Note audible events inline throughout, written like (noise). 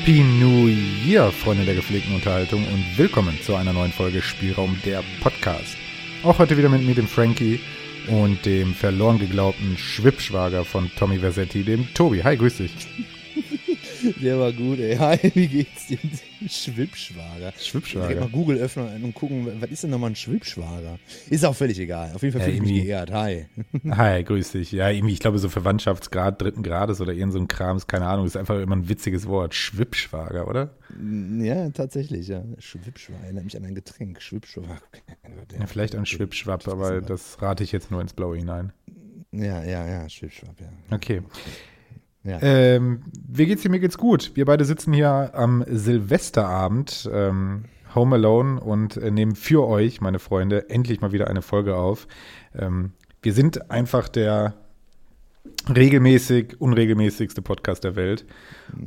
Happy New Year, Freunde der gepflegten Unterhaltung und willkommen zu einer neuen Folge Spielraum der Podcast. Auch heute wieder mit mir, dem Frankie und dem verloren geglaubten Schwippschwager von Tommy Versetti, dem Tobi. Hi, grüß dich. Der war gut, ey. (laughs) Hi, wie geht's dir? Schwippschwager. Schwippschwager. Direkt mal Google öffnen und gucken, was ist denn nochmal ein Schwippschwager? Ist auch völlig egal. Auf jeden Fall Ja, fühle ich mich geehrt. Hi. (laughs) Hi, grüß dich. Ja, irgendwie, ich glaube, so Verwandtschaftsgrad dritten Grades oder irgend so ein Kram ist, keine Ahnung, ist einfach immer ein witziges Wort. Schwippschwager, oder? Ja, tatsächlich, ja. Schwippschwager erinnert mich an ein Getränk. Schwippschwager. Ja, vielleicht ein Schwippschwapp, aber das rate ich jetzt nur ins Blaue hinein. Ja, ja, ja, Schwippschwapp, ja. Okay. Ja. Ähm, wie geht's dir? Mir geht's gut. Wir beide sitzen hier am Silvesterabend, ähm, Home Alone und äh, nehmen für euch, meine Freunde, endlich mal wieder eine Folge auf. Ähm, wir sind einfach der regelmäßig, unregelmäßigste Podcast der Welt.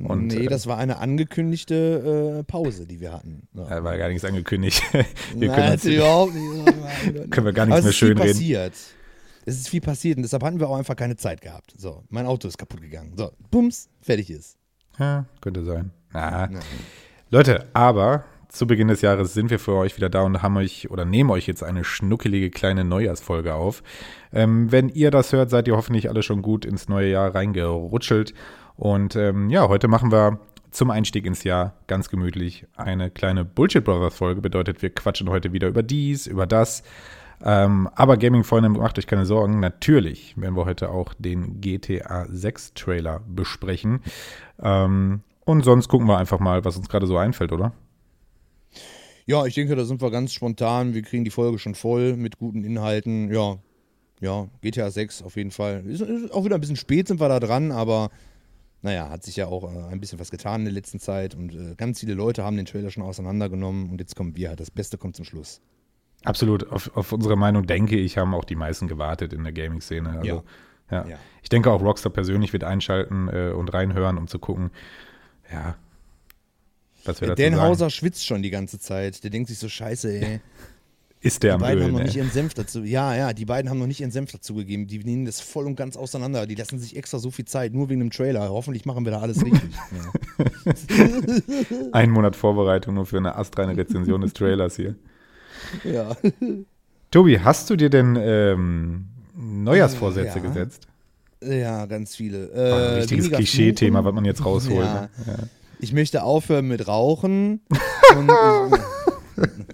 Und, nee, äh, das war eine angekündigte äh, Pause, die wir hatten. Ja. äh, war gar nichts angekündigt. (laughs) wir Nein, können, uns, überhaupt nicht. (laughs) können wir gar nichts mehr schön reden. passiert. Es ist viel passiert und deshalb hatten wir auch einfach keine Zeit gehabt. So, mein Auto ist kaputt gegangen. So, bums, fertig ist. Ja, könnte sein. Na, Ja. Leute, aber zu Beginn des Jahres sind wir für euch wieder da und haben euch oder nehmen euch jetzt eine schnuckelige kleine Neujahrsfolge auf. Ähm, wenn ihr das hört, seid ihr hoffentlich alle schon gut ins neue Jahr reingerutschelt. Und ähm, ja, heute machen wir zum Einstieg ins Jahr ganz gemütlich eine kleine Bullshit Brothers Folge. Bedeutet, wir quatschen heute wieder über dies, über das. Ähm, aber Gaming-Freunde, macht euch keine Sorgen. Natürlich werden wir heute auch den GTA 6 Trailer besprechen. Ähm, und sonst gucken wir einfach mal, was uns gerade so einfällt, oder? Ja, ich denke, da sind wir ganz spontan. Wir kriegen die Folge schon voll mit guten Inhalten. Ja, ja, GTA 6 auf jeden Fall. Ist, ist auch wieder ein bisschen spät sind wir da dran, aber naja, hat sich ja auch äh, ein bisschen was getan in der letzten Zeit und äh, ganz viele Leute haben den Trailer schon auseinandergenommen und jetzt kommen wir halt. Das Beste kommt zum Schluss. Absolut. Auf, auf unsere Meinung, denke ich, haben auch die meisten gewartet in der Gaming-Szene. Also, ja. Ja. Ja. Ich denke auch Rockstar persönlich wird einschalten äh, und reinhören, um zu gucken, ja, was wir Dan. Hauser schwitzt schon die ganze Zeit. Der denkt sich so, scheiße, ey. (laughs) Ist der Die am beiden haben noch ey. nicht ihren Senf dazu. Ja, ja, die beiden haben noch nicht ihren Senf dazugegeben. Die nehmen das voll und ganz auseinander. Die lassen sich extra so viel Zeit, nur wegen dem Trailer. Hoffentlich machen wir da alles richtig. (laughs) ja. Ein Monat Vorbereitung nur für eine astreine Rezension des Trailers hier. Ja. (laughs) Tobi, hast du dir denn ähm, Neujahrsvorsätze Ja. gesetzt? Ja, ganz viele. War ein Äh, richtiges Klischee-Thema, was man jetzt rausholt. Ja. Ne? Ja. Ich möchte aufhören mit Rauchen. (laughs) und ich,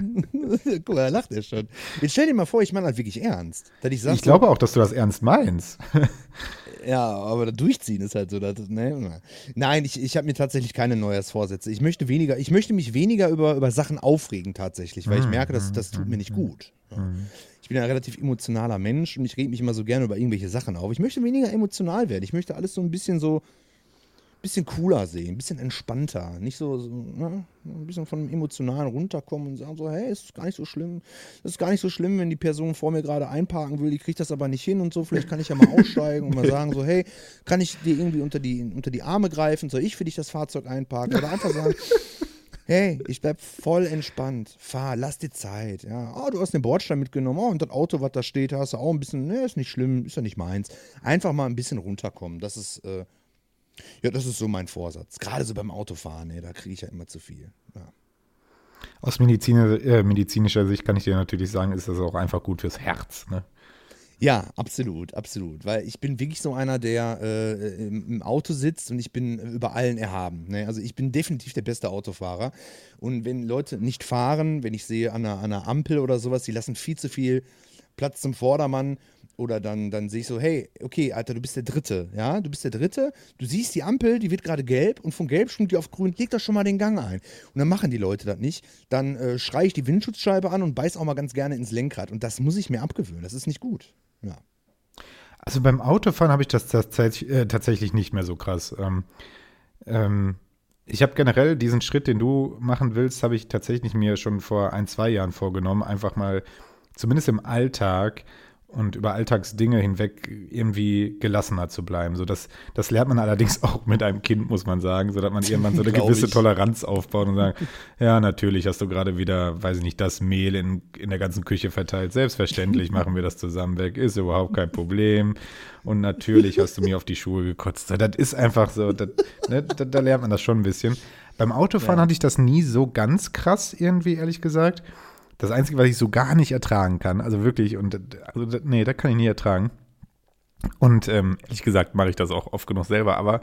(laughs) Guck mal, da lacht er schon. Jetzt stell dir mal vor, ich meine das wirklich ernst. Dass ich sag Ich glaube auch, dass du das ernst meinst. (laughs) ja, aber Durchziehen ist halt so. Das, ne? Nein, ich, ich habe mir tatsächlich keine Neujahrsvorsätze. Ich möchte weniger, ich möchte mich weniger über, über Sachen aufregen tatsächlich, weil ich Mhm, merke, dass das tut mir nicht gut. Ja. Ich bin ein relativ emotionaler Mensch und ich reg mich immer so gerne über irgendwelche Sachen auf. Ich möchte weniger emotional werden. Ich möchte alles so ein bisschen so, bisschen cooler sehen, ein bisschen entspannter. Nicht so, so ne? ein bisschen von dem Emotionalen runterkommen und sagen so, hey, es ist gar nicht so schlimm. Es ist gar nicht so schlimm, wenn die Person vor mir gerade einparken will, die kriegt das aber nicht hin und so. Vielleicht kann ich ja mal aussteigen und mal (laughs) sagen so, hey, kann ich dir irgendwie unter die, unter die Arme greifen? Soll ich für dich das Fahrzeug einparken? Oder einfach sagen, (laughs) hey, ich bleib voll entspannt. Fahr, lass dir Zeit. Ja, oh, du hast den Bordstein mitgenommen. Oh, und das Auto, was da steht, hast du auch ein bisschen, ne, ist nicht schlimm, ist ja nicht meins. Einfach mal ein bisschen runterkommen. Das ist, äh, ja, das ist so mein Vorsatz. Gerade so beim Autofahren, ne, da kriege ich ja immer zu viel. Ja. Aus Medizin, äh, medizinischer Sicht kann ich dir natürlich sagen, ist das auch einfach gut fürs Herz. Ne? Ja, absolut, absolut. Weil ich bin wirklich so einer, der äh, im, im Auto sitzt und ich bin über allen erhaben. Ne? Also ich bin definitiv der beste Autofahrer. Und wenn Leute nicht fahren, wenn ich sehe an einer, an einer Ampel oder sowas, die lassen viel zu viel Platz zum Vordermann. Oder dann, dann sehe ich so, hey, okay, Alter, du bist der Dritte, ja, du bist der Dritte, du siehst die Ampel, die wird gerade gelb und von gelb schwingt die auf grün, leg doch schon mal den Gang ein. Und dann machen die Leute das nicht. Dann äh, schreie ich die Windschutzscheibe an und beiß auch mal ganz gerne ins Lenkrad. Und das muss ich mir abgewöhnen, das ist nicht gut. Ja. Also beim Autofahren habe ich das tatsächlich, äh, tatsächlich nicht mehr so krass. Ähm, ähm, ich habe generell diesen Schritt, den du machen willst, habe ich tatsächlich mir schon vor ein, zwei Jahren vorgenommen, einfach mal zumindest im Alltag und über Alltagsdinge hinweg irgendwie gelassener zu bleiben. So das, das lernt man allerdings (laughs) auch mit einem Kind, muss man sagen, so dass man irgendwann so eine (laughs) gewisse ich. Toleranz aufbaut und sagt, ja, natürlich hast du gerade wieder, weiß ich nicht, das Mehl in, in der ganzen Küche verteilt. Selbstverständlich (laughs) machen wir das zusammen weg, ist überhaupt kein Problem. Und natürlich hast du mir auf die Schuhe gekotzt. Das ist einfach so, das, ne, da, da, lernt man das schon ein bisschen. Beim Autofahren ja. hatte ich das nie so ganz krass irgendwie, ehrlich gesagt. Das Einzige, was ich so gar nicht ertragen kann, also wirklich, und also, nee, das kann ich nie ertragen. Und ähm, ehrlich gesagt mache ich das auch oft genug selber, aber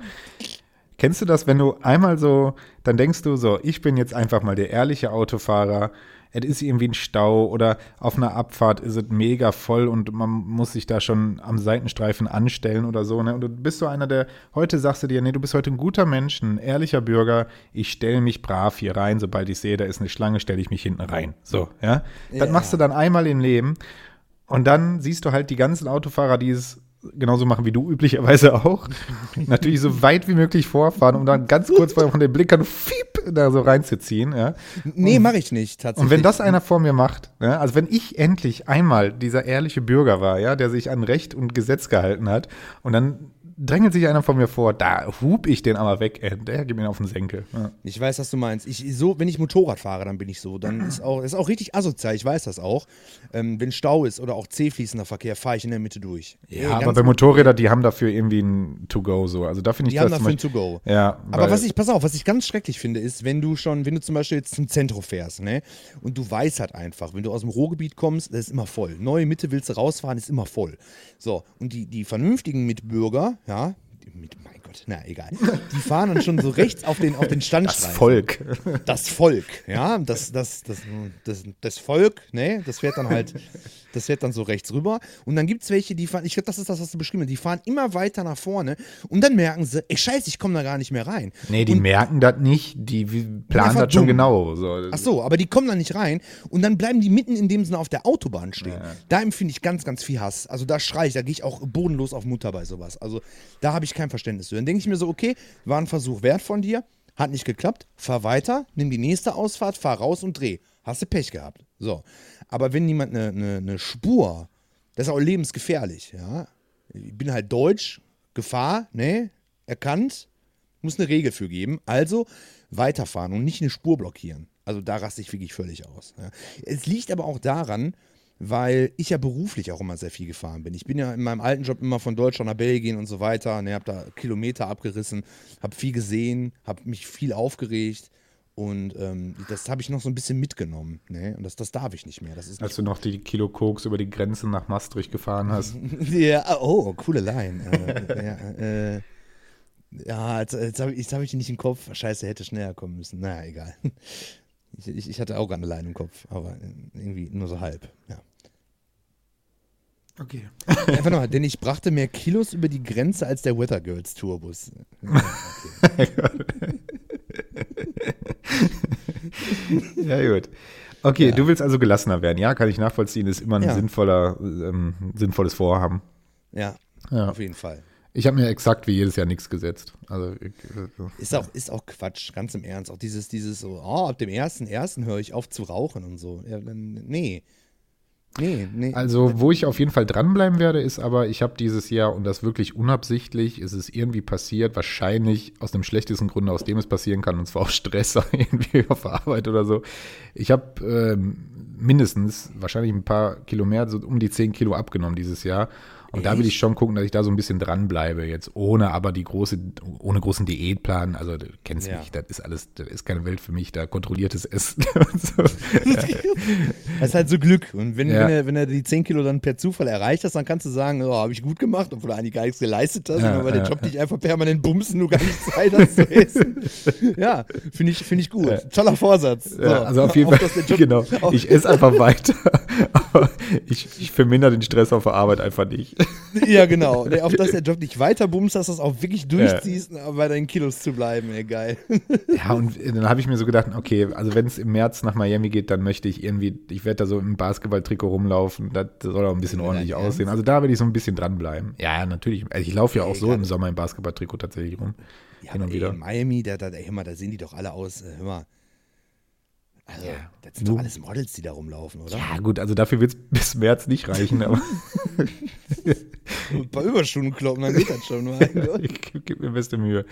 kennst du das, wenn du einmal so, dann denkst du so, ich bin jetzt einfach mal der ehrliche Autofahrer es ist irgendwie ein Stau oder auf einer Abfahrt ist es mega voll und man muss sich da schon am Seitenstreifen anstellen oder so. Ne? Und du bist so einer, der heute sagst du dir, nee, du bist heute ein guter Mensch, ein ehrlicher Bürger. Ich stelle mich brav hier rein, sobald ich sehe, da ist eine Schlange, stelle ich mich hinten rein. So, ja. Das ja. machst du dann einmal im Leben. Und dann siehst du halt die ganzen Autofahrer, die es genauso machen wie du üblicherweise auch. (laughs) Natürlich so weit wie möglich vorfahren, um dann ganz kurz von den Blickern fiep, da so reinzuziehen. Ja. Nee, mache ich nicht, tatsächlich. Und wenn das einer vor mir macht, ja, also wenn ich endlich einmal dieser ehrliche Bürger war, ja, der sich an Recht und Gesetz gehalten hat und dann drängelt sich einer von mir vor, da hub ich den aber weg, ey. der gibt mir auf den Senkel. Ja. Ich weiß, was du meinst. Ich, so, wenn ich Motorrad fahre, dann bin ich so. Dann ist auch, ist auch richtig asozial, ich weiß das auch. Ähm, wenn Stau ist oder auch zähfließender Verkehr, fahre ich in der Mitte durch. Ja, aber bei Motorrädern, die haben dafür irgendwie ein To-Go so. Also da finde ich die das haben dafür ein To-Go. Ja. Aber was ich, pass auf, was ich ganz schrecklich finde, ist, wenn du schon, wenn du zum Beispiel jetzt zum Zentrum fährst, ne, und du weißt halt einfach, wenn du aus dem Ruhrgebiet kommst, das ist immer voll. Neue Mitte willst du rausfahren, ist immer voll. So, und die, die vernünftigen Mitbürger, ja, mit, Gott, na egal. Die fahren dann schon so rechts auf den, auf den Standstreifen. Das Volk. Das Volk, ja. Das, das, das, das, das Volk, ne, das fährt dann halt das fährt dann so rechts rüber. Und dann gibt es welche, die fahren, ich glaube, das ist das, was du beschrieben hast, die fahren immer weiter nach vorne und dann merken sie, ey, scheiße, ich komme da gar nicht mehr rein. Nee, die und, merken das nicht, die planen das schon genau. So. Ach so, aber die kommen da nicht rein und dann bleiben die mitten in dem Sinne auf der Autobahn stehen. Ja. Da empfinde ich ganz, ganz viel Hass. Also da schreie ich, da gehe ich auch bodenlos auf Mutter bei sowas. Also da habe ich kein Verständnis für. Dann denke ich mir so, okay, war ein Versuch wert von dir, hat nicht geklappt, fahr weiter, nimm die nächste Ausfahrt, fahr raus und dreh. Hast du Pech gehabt. So. Aber wenn jemand eine, eine, eine Spur, das ist auch lebensgefährlich, ja. Ich bin halt deutsch, Gefahr, ne, erkannt, muss eine Regel für geben. Also weiterfahren und nicht eine Spur blockieren. Also da raste ich wirklich völlig aus. Ja. Es liegt aber auch daran, weil ich ja beruflich auch immer sehr viel gefahren bin. Ich bin ja in meinem alten Job immer von Deutschland nach Belgien und so weiter. Ne, habe da Kilometer abgerissen, habe viel gesehen, habe mich viel aufgeregt. Und ähm, das habe ich noch so ein bisschen mitgenommen. Ne? Und das, das darf ich nicht mehr. Das ist Als du noch die Kilo Koks über die Grenze nach Maastricht gefahren hast. (laughs) ja, oh, coole Line. äh, ja, äh, ja, jetzt, jetzt habe ich, hab ich die nicht im Kopf. Scheiße, hätte schneller kommen müssen. Naja, egal. Ich, ich, ich hatte auch eine Line im Kopf, aber irgendwie nur so halb. Ja. Okay. Einfach nochmal, denn ich brachte mehr Kilos über die Grenze als der Weather Girls Tourbus. Ja, (laughs) okay. ja, gut. Okay, ja. du willst also gelassener werden, ja? Kann ich nachvollziehen, ist immer ein ja. sinnvoller, ähm, sinnvolles Vorhaben. Ja, ja, auf jeden Fall. Ich habe mir exakt wie jedes Jahr nichts gesetzt. Also, ich, ist, auch, ist auch Quatsch, ganz im Ernst. Auch dieses, dieses so, oh, ab dem ersten, ersten höre ich auf zu rauchen und so. Ja, nee. Nee, nee. Also, wo ich auf jeden Fall dranbleiben werde, ist aber, ich habe dieses Jahr, und das wirklich unabsichtlich, ist es irgendwie passiert, wahrscheinlich aus dem schlechtesten Grunde, aus dem es passieren kann, und zwar auch Stress (laughs) irgendwie auf Arbeit oder so. Ich habe ähm, mindestens, wahrscheinlich ein paar Kilo mehr, so um die 10 Kilo abgenommen dieses Jahr. Und Echt? da will ich schon gucken, dass ich da so ein bisschen dranbleibe jetzt, ohne aber die große, ohne großen Diätplan. Also du kennst ja. mich, das ist alles, das ist keine Welt für mich, da kontrolliertes Essen. so. (laughs) Das ist halt so Glück. Und wenn, ja. wenn, er, wenn er die 10 Kilo dann per Zufall erreicht hast, dann kannst du sagen, oh, habe ich gut gemacht, obwohl du eigentlich gar nichts geleistet hast, ja, weil der Job dich einfach permanent bumsen, du gar nicht Zeit hast zu essen. (laughs) ja, finde ich, find ich gut. Toller Vorsatz. So. also auf jeden Fall, (laughs) genau. Ich esse einfach weiter, aber ich, ich vermindere den Stress auf der Arbeit einfach nicht. (laughs) ja, genau. Nee, auf dass der Job nicht weiter bumst, dass du das auch wirklich durchziehst, ja. bei deinen Kilos zu bleiben. Ey, geil. (laughs) ja, und dann habe ich mir so gedacht, okay, also wenn es im März nach Miami geht, dann möchte ich irgendwie, ich werde da so im Basketballtrikot rumlaufen. Das soll auch ein bisschen ordentlich ja, aussehen. Also da werde ich so ein bisschen dranbleiben. Ja, natürlich. Also ich laufe ja auch so im Sommer im Basketballtrikot tatsächlich rum. Ja, Hin und ey, wieder. in Miami, da, da, ey, hör mal, da sehen die doch alle aus. Äh, hör mal Also, das sind doch alles Models, die da rumlaufen, oder? Ja, gut, also dafür wird es (laughs) bis März nicht reichen, aber Ein paar Überstunden kloppen, dann geht das schon. Gott. ich gebe mir beste Mühe.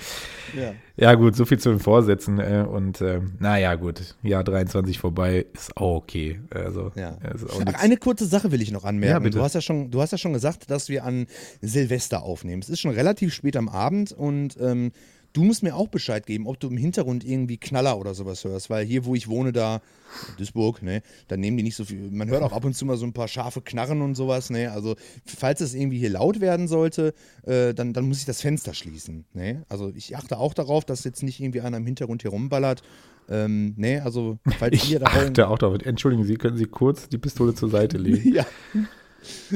Ja. Ja, gut, so viel zu den Vorsätzen. Äh, und äh, naja, gut, Jahr 23 vorbei ist auch okay. Also, Ja. auch Ach, eine kurze Sache will ich noch anmerken. Ja. Du, hast ja schon, du hast ja schon gesagt, dass wir an Silvester aufnehmen. Es ist schon relativ spät am Abend und ähm, du musst mir auch Bescheid geben, ob du im Hintergrund irgendwie Knaller oder sowas hörst. Weil hier, wo ich wohne, da, Duisburg, ne, da nehmen die nicht so viel. Man hört auch ab und zu mal so ein paar scharfe Knarren und sowas. Ne? Also, falls es irgendwie hier laut werden sollte, äh, dann, dann muss ich das Fenster schließen. Ne? Also, ich achte auch darauf, dass jetzt nicht irgendwie einer im Hintergrund hier rumballert. Ähm, ne, also, falls Ich ihr da achte auch darauf. Entschuldigen Sie, können Sie kurz die Pistole zur Seite legen? (laughs) Ja.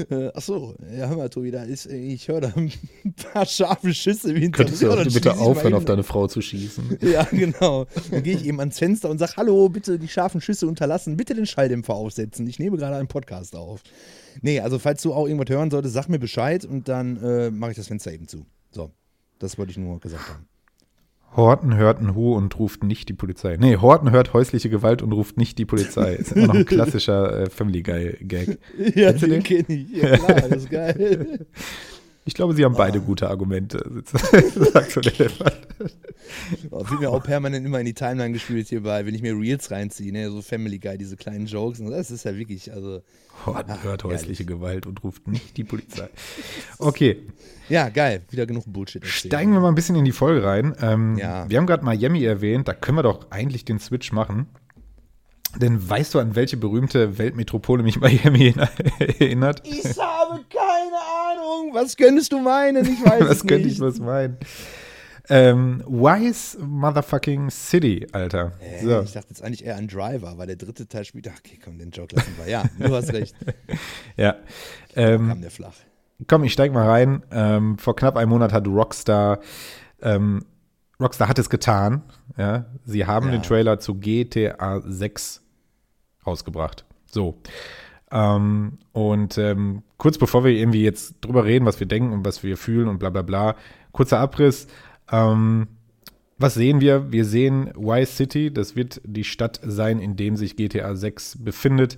Äh, ach so, ja, hör mal, Tobi, da ist, äh, ich höre da ein paar scharfe Schüsse Hintergrund. Könntest du bitte aufhören, auf deine Frau zu schießen? (laughs) Ja, genau. Dann gehe ich eben ans Fenster und sage, hallo, bitte die scharfen Schüsse unterlassen, bitte den Schalldämpfer aufsetzen. Ich nehme gerade einen Podcast auf. Nee, also falls du auch irgendwas hören solltest, sag mir Bescheid und dann äh, mache ich das Fenster eben zu. So, das wollte ich nur gesagt haben. Horten hört ein Hu und ruft nicht die Polizei. Nee, Horten hört häusliche Gewalt und ruft nicht die Polizei. Ist immer noch ein (laughs) klassischer äh, Family Guy Gag. Ja, du den? kenne ich. Ja, klar, das ist geil. (laughs) Ich glaube, sie haben Ah. beide gute Argumente. sagt so der Elefant. Oh, wird mir auch permanent immer in die Timeline gespielt hierbei, wenn ich mir Reels reinziehe, ne? so Family Guy, diese kleinen Jokes. Und das ist ja wirklich, also. Horten hört herrlich. häusliche Gewalt und ruft nicht die Polizei. Okay, Ja, geil. Wieder genug Bullshit. erzählt. steigen wir mal ein bisschen in die Folge rein. Ähm, Ja. Wir haben gerade Miami erwähnt, da können wir doch eigentlich den Switch machen. Denn weißt du, an welche berühmte Weltmetropole mich Miami (laughs) erinnert? Ich habe keine Ahnung. Was könntest du meinen? Ich weiß (laughs) Was könnte ich was meinen? Ähm, Wise Motherfucking City, Alter. Äh, So. Ich dachte jetzt eigentlich eher an Driver, weil der dritte Teil spielt. Ach, okay, komm, den Joke lassen wir. Ja, du hast (laughs) recht. Ja. Ähm, Kam der flach. komm, ich steig mal rein. Ähm, vor knapp einem Monat hat Rockstar, ähm, Rockstar hat es getan. Ja, sie haben Ja. den Trailer zu GTA 6 rausgebracht. So. Ähm, und ähm, kurz bevor wir irgendwie jetzt drüber reden, was wir denken und was wir fühlen und bla bla bla, kurzer Abriss. Ähm, was sehen wir? Wir sehen Vice City, das wird die Stadt sein, in dem sich GTA 6 befindet.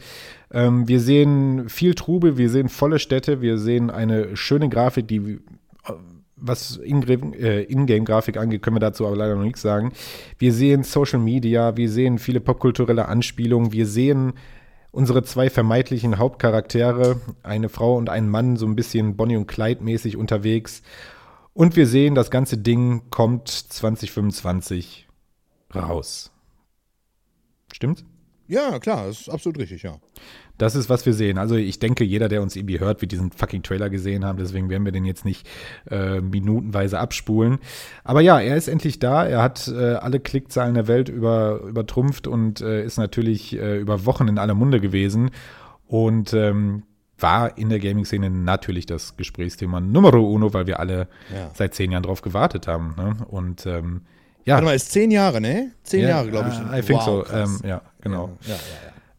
Ähm, wir sehen viel Trubel, wir sehen volle Städte, wir sehen eine schöne Grafik, die, äh, was äh, Ingame-Grafik angeht, können wir dazu aber leider noch nichts sagen. Wir sehen Social Media, wir sehen viele popkulturelle Anspielungen, wir sehen unsere zwei vermeintlichen Hauptcharaktere, eine Frau und ein Mann, so ein bisschen Bonnie und Clyde mäßig unterwegs. Und wir sehen, das ganze Ding kommt 2025 raus. Stimmt's? Ja, klar, ist absolut richtig, ja. Das ist, was wir sehen. Also ich denke, jeder, der uns irgendwie hört, wird diesen fucking Trailer gesehen haben. Deswegen werden wir den jetzt nicht äh, minutenweise abspulen. Aber ja, er ist endlich da. Er hat äh, alle Klickzahlen der Welt über, übertrumpft und äh, ist natürlich äh, über Wochen in aller Munde gewesen. Und ähm, war in der Gaming-Szene natürlich das Gesprächsthema Numero uno, weil wir alle Ja. seit zehn Jahren drauf gewartet haben. Ne? Und ähm, ja. Warte mal, ist zehn Jahre, ne? Zehn ja, Jahre, glaube ich. I think Wow, so. Ähm, ja, genau. Ja.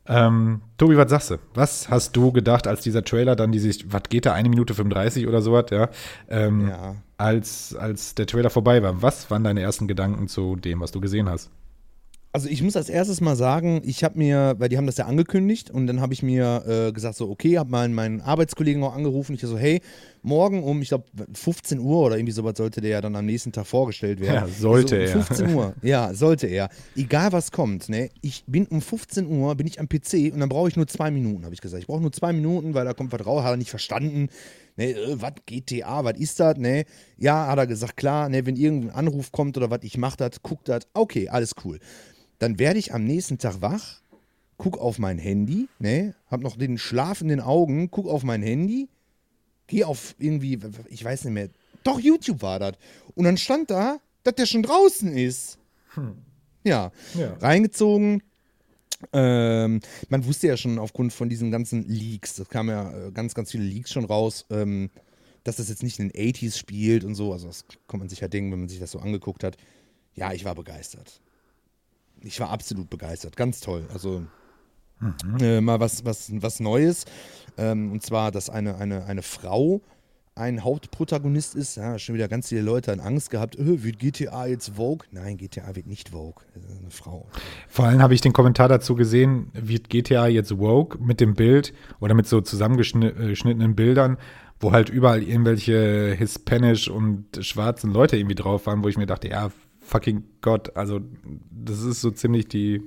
Ähm, Tobi, was sagst du? Was hast du gedacht, als dieser Trailer dann diese, was geht da, eine Minute 35 oder sowas, ja? Ähm, Ja. Als, als der Trailer vorbei war, was waren deine ersten Gedanken zu dem, was du gesehen hast? Also ich muss als erstes mal sagen, ich habe mir, weil die haben das ja angekündigt und dann habe ich mir äh, gesagt so, okay, habe mal meinen Arbeitskollegen auch angerufen. Ich so, hey, morgen um, ich glaube 15 Uhr oder irgendwie sowas sollte der ja dann am nächsten Tag vorgestellt werden. Ja, sollte ich so, er. um 15 Uhr, (laughs) ja, sollte er. Egal was kommt, ne, ich bin um 15 Uhr, bin ich am PC und dann brauche ich nur zwei Minuten, habe ich gesagt. Ich brauche nur zwei Minuten, weil da kommt was raus, hat er nicht verstanden. Ne, äh, was GTA, was ist das? Ne, ja, hat er gesagt, klar, ne, wenn irgendein Anruf kommt oder was, ich mach das, guck das, okay, alles cool dann werde ich am nächsten Tag wach, guck auf mein Handy, ne, hab noch den Schlaf in den Augen, guck auf mein Handy, geh auf irgendwie, ich weiß nicht mehr, doch YouTube war das. Und dann stand da, dass der schon draußen ist. Ja, Ja. reingezogen. Ähm, man wusste ja schon aufgrund von diesen ganzen Leaks, das kamen ja äh, ganz, ganz viele Leaks schon raus, ähm, dass das jetzt nicht in den 80s spielt und so. Also, das kann man sich ja denken, wenn man sich das so angeguckt hat. Ja, ich war begeistert. Ich war absolut begeistert. Ganz toll. Also, äh, mal was, was, was Neues. Ähm, und zwar, dass eine, eine, eine Frau ein Hauptprotagonist ist. Ja, schon wieder ganz viele Leute haben Angst gehabt, öh, wird GTA jetzt Vogue? Nein, GTA wird nicht Vogue. Eine Frau. Vor allem habe ich den Kommentar dazu gesehen, wird GTA jetzt Vogue mit dem Bild oder mit so zusammengeschnittenen Bildern, wo halt überall irgendwelche hispanisch und schwarzen Leute irgendwie drauf waren, wo ich mir dachte, ja, fucking Gott, also das ist so ziemlich die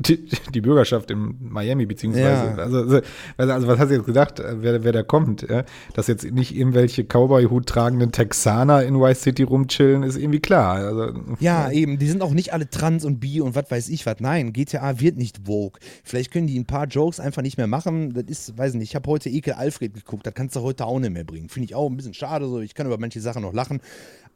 die, die, Bürgerschaft in Miami, beziehungsweise, ja. also, also, also, was hast du jetzt gedacht, äh, wer, wer da kommt? Ja? Dass jetzt nicht irgendwelche Cowboy-Hut tragenden Texaner in Vice City rumchillen, ist irgendwie klar. Also, ja, eben, die sind auch nicht alle trans und bi und was weiß ich was. Nein, GTA wird nicht Vogue. Vielleicht können die ein paar Jokes einfach nicht mehr machen. Das ist, weiß nicht, ich habe heute Ekel Alfred geguckt, das kannst du heute auch nicht mehr bringen. Finde ich auch ein bisschen schade, so. ich kann über manche Sachen noch lachen.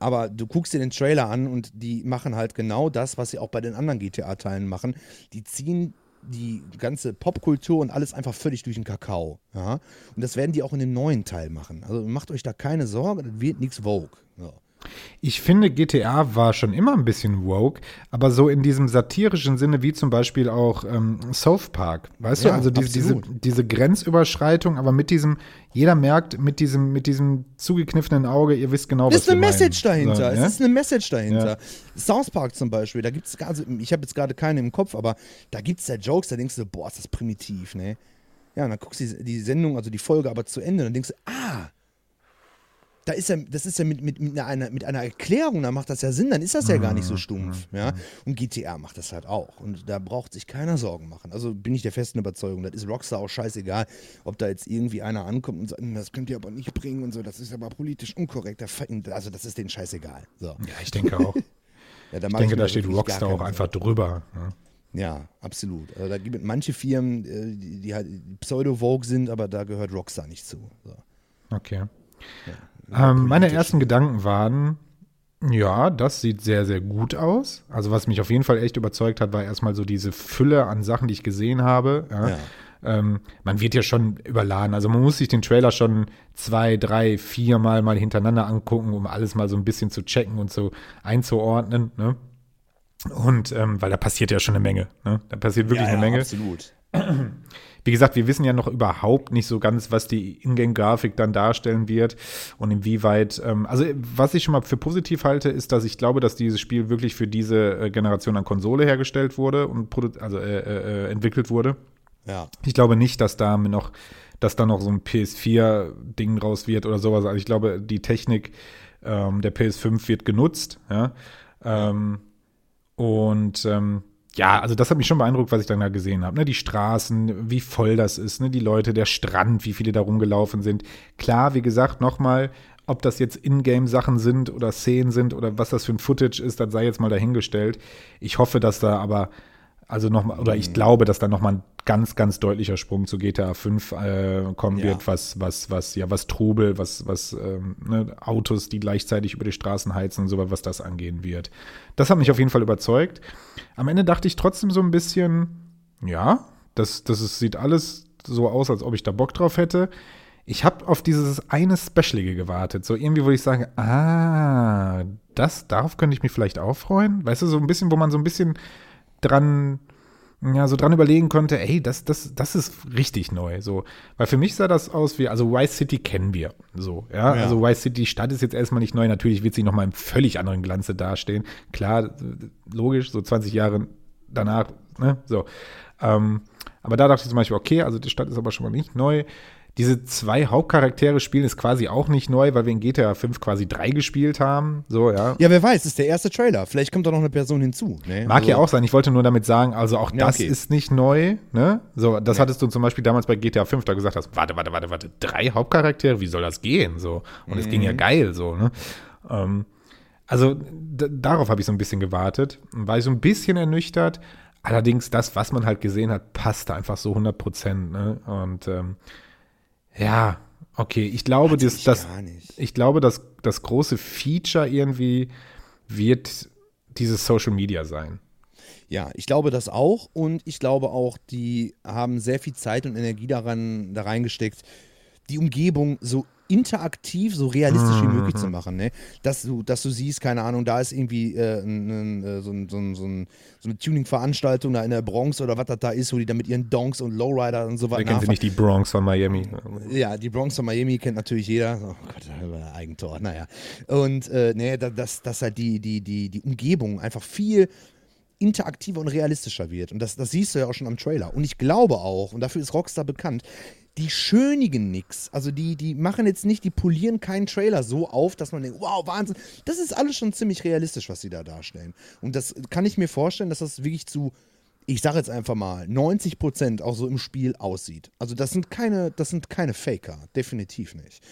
Aber du guckst dir den Trailer an und die machen halt genau das, was sie auch bei den anderen GTA-Teilen machen. Die ziehen die ganze Popkultur und alles einfach völlig durch den Kakao. Ja? Und das werden die auch in dem neuen Teil machen. Also macht euch da keine Sorge, das wird nichts Vogue. Ich finde, GTA war schon immer ein bisschen woke, aber so in diesem satirischen Sinne, wie zum Beispiel auch ähm, South Park. Weißt ja, du, also die, diese, diese Grenzüberschreitung, aber mit diesem, jeder merkt mit diesem, mit diesem zugekniffenen Auge, ihr wisst genau, was ist eine Message meinen. dahinter. So, es ja? ist eine Message dahinter. Ja. South Park zum Beispiel, da gibt es, also ich habe jetzt gerade keinen im Kopf, aber da gibt es ja Jokes, da denkst du, boah, ist das primitiv, ne? Ja, und dann guckst du die, die Sendung, also die Folge aber zu Ende und dann denkst du, ah, da ist ja, das ist ja mit, mit, mit, einer, mit einer Erklärung, da macht das ja Sinn, dann ist das ja gar nicht so mhm. stumpf. Mhm. Ja? Und GTA macht das halt auch. Und da braucht sich keiner Sorgen machen. Also bin ich der festen Überzeugung, das ist Rockstar auch scheißegal, ob da jetzt irgendwie einer ankommt und sagt, hm, das könnt ihr aber nicht bringen und so, das ist aber politisch unkorrekt. Also das ist denen scheißegal. So. Ja, ich denke auch. (laughs) ja, ich denke, ich da steht Rockstar auch einfach drüber. Ja. Ne? Ja, absolut. Also da gibt es manche Firmen, äh, die, die halt Pseudo-Vogue sind, aber da gehört Rockstar nicht zu. So. Okay. Ja. Ähm, meine ersten Gedanken waren, ja, das sieht sehr, sehr gut aus. Also was mich auf jeden Fall echt überzeugt hat, war erstmal so diese Fülle an Sachen, die ich gesehen habe. Ja. Ja. Ähm, man wird ja schon überladen. Also man muss sich den Trailer schon zwei, drei, vier Mal mal hintereinander angucken, um alles mal so ein bisschen zu checken und so einzuordnen. Ne? Und ähm, weil da passiert ja schon eine Menge. Ne? Da passiert wirklich ja, eine Menge. Absolut. (clears throat) (clears throat) Wie gesagt, wir wissen ja noch überhaupt nicht so ganz, was die Ingame-Grafik dann darstellen wird und inwieweit. Ähm, also, was ich schon mal für positiv halte, ist, dass ich glaube, dass dieses Spiel wirklich für diese äh, Generation an Konsole hergestellt wurde und also äh, äh, äh, entwickelt wurde. Ja. Ich glaube nicht, dass da noch, dass da noch so ein PS4-Ding raus wird oder sowas. Also ich glaube, die Technik ähm, der PS5 wird genutzt, ja. Ähm, und ähm, ja, also das hat mich schon beeindruckt, was ich dann da gesehen habe. Ne? Die Straßen, wie voll das ist, ne? die Leute, der Strand, wie viele da rumgelaufen sind. Klar, wie gesagt, nochmal, ob das jetzt Ingame-Sachen sind oder Szenen sind oder was das für ein Footage ist, das sei jetzt mal dahingestellt. Ich hoffe, dass da aber also nochmal, oder ich mhm. glaube, dass da nochmal ein ganz, ganz deutlicher Sprung zu GTA 5 äh, kommen ja. wird, was, was, was, ja, was Trubel, was, was ähm, ne, Autos, die gleichzeitig über die Straßen heizen und so, was das angehen wird. Das hat mich auf jeden Fall überzeugt. Am Ende dachte ich trotzdem so ein bisschen, ja, das, das ist, sieht alles so aus, als ob ich da Bock drauf hätte. Ich habe auf dieses eine Specialige gewartet. So irgendwie, wo ich sage, ah, das, darauf könnte ich mich vielleicht auch freuen. Weißt du, so ein bisschen, wo man so ein bisschen dran, ja, so dran überlegen konnte, ey, das, das, das ist richtig neu. So. Weil für mich sah das aus wie, also Vice City kennen wir. So, ja. ja. Also Vice City Stadt ist jetzt erstmal nicht neu. Natürlich wird sie nochmal im völlig anderen Glanze dastehen. Klar, logisch, so 20 Jahre danach, ne, so. Ähm, aber da dachte ich zum Beispiel, okay, also die Stadt ist aber schon mal nicht neu. Diese zwei Hauptcharaktere spielen ist quasi auch nicht neu, weil wir in GTA 5 quasi drei gespielt haben. So, ja. Ja, wer weiß, ist der erste Trailer. Vielleicht kommt da noch eine Person hinzu. Ne? Mag also, ja auch sein. Ich wollte nur damit sagen, also auch ja, das okay. ist nicht neu. Ne? So, das ja. hattest du zum Beispiel damals bei GTA 5 da gesagt hast, warte, warte, warte, warte, drei Hauptcharaktere, wie soll das gehen? So. Und es mhm. ging ja mhm. geil so, ne? Ähm, also darauf habe ich so ein bisschen gewartet. War ich so ein bisschen ernüchtert. Allerdings, das, was man halt gesehen hat, passte einfach so 100 Prozent. Ne? Und ähm, ja, okay. Ich glaube, das, ich, das, ich glaube, dass das große Feature irgendwie wird dieses Social Media sein. Ja, ich glaube das auch und ich glaube auch, die haben sehr viel Zeit und Energie daran da reingesteckt, die Umgebung so interaktiv so realistisch wie möglich zu machen, ne? Dass du, dass du siehst, keine Ahnung, da ist irgendwie äh, ein, ein, äh, so, so, so, so, eine Tuning-Veranstaltung da in der Bronx oder was das da ist, wo die da mit ihren Donks und Lowrider und so weiter. Wer kennt sie nicht die Bronx von Miami? Ja, die Bronx von Miami kennt natürlich jeder. Oh Gott, Eigentor, naja. Und äh, ne, dass, dass halt die, die, die, die Umgebung einfach viel interaktiver und realistischer wird. Und das, das siehst du ja auch schon am Trailer. Und ich glaube auch, und dafür ist Rockstar bekannt, die schönigen nix. Also die, die machen jetzt nicht, die polieren keinen Trailer so auf, dass man denkt, wow, Wahnsinn. Das ist alles schon ziemlich realistisch, was sie da darstellen. Und das kann ich mir vorstellen, dass das wirklich zu, ich sage jetzt einfach mal, 90 Prozent auch so im Spiel aussieht. Also das sind keine, das sind keine Faker, definitiv nicht.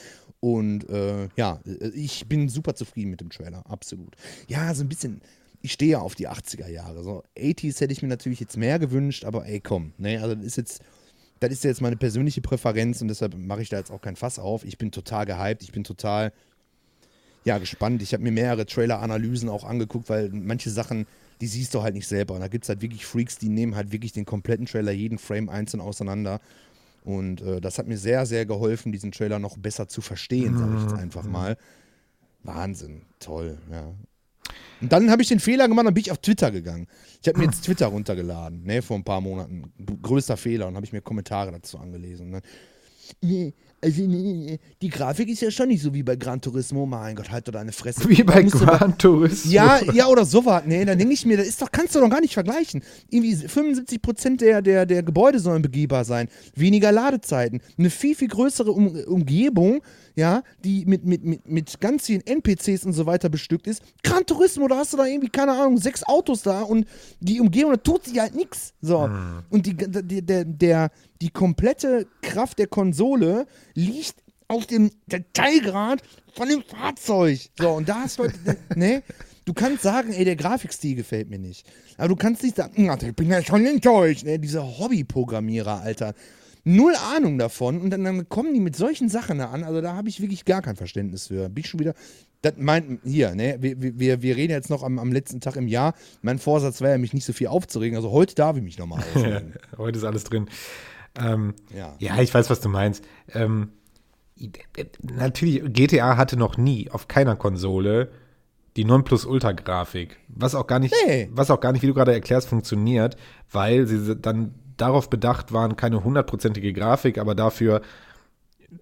Und äh, ja, ich bin super zufrieden mit dem Trailer, absolut. Ja, so ein bisschen, ich stehe ja auf die 80er Jahre. So 80s hätte ich mir natürlich jetzt mehr gewünscht, aber ey, komm, ne, also das ist jetzt das ist jetzt meine persönliche Präferenz und deshalb mache ich da jetzt auch kein Fass auf. Ich bin total gehypt, ich bin total ja, gespannt. Ich habe mir mehrere Trailer-Analysen auch angeguckt, weil manche Sachen, die siehst du halt nicht selber. Und da gibt es halt wirklich Freaks, die nehmen halt wirklich den kompletten Trailer, jeden Frame einzeln auseinander. Und äh, das hat mir sehr, sehr geholfen, diesen Trailer noch besser zu verstehen, sage ich jetzt mhm. einfach mal. Wahnsinn, toll, ja. Und dann habe ich den Fehler gemacht, dann bin ich auf Twitter gegangen. Ich habe mir jetzt Twitter runtergeladen, ne, vor ein paar Monaten. Größter Fehler und habe ich mir Kommentare dazu angelesen. Ne. Also, die Grafik ist ja schon nicht so wie bei Gran Turismo. Mein Gott, halt doch deine Fresse. Wie bei Gran Turismo. Ja, ja, oder sowas. Nee, dann denke ich mir, das ist doch, kannst du doch gar nicht vergleichen. Irgendwie 75% der, der, der Gebäude sollen begehbar sein. Weniger Ladezeiten. Eine viel, viel größere um Umgebung ja, die mit, mit, mit, mit ganz vielen NPCs und so weiter bestückt ist. Gran Turismo, da hast du da irgendwie, keine Ahnung, sechs Autos da und die Umgebung, da tut sich halt nichts. So. Mhm. Und die, die, der, der, die komplette Kraft der Konsole liegt auf dem Detailgrad von dem Fahrzeug. So, und da hast du, (laughs) ne? Du kannst sagen, ey, der Grafikstil gefällt mir nicht. Aber du kannst nicht sagen, ich bin ja schon enttäuscht. Ne? Dieser Hobbyprogrammierer, Alter null Ahnung davon und dann, dann kommen die mit solchen Sachen da an. Also da habe ich wirklich gar kein Verständnis für. Bin ich schon wieder. Das meint, hier, ne, wir, wir, wir reden jetzt noch am, am letzten Tag im Jahr. Mein Vorsatz war ja, mich nicht so viel aufzuregen. Also heute darf ich mich nochmal aufregen. (laughs) heute ist alles drin. Ähm, ja. ja, ich weiß, was du meinst. Ähm, natürlich, GTA hatte noch nie auf keiner Konsole die Nonplusultra-Grafik. Was auch gar nicht, nee. was auch gar nicht, wie du gerade erklärst, funktioniert, weil sie dann darauf bedacht waren, keine hundertprozentige Grafik, aber dafür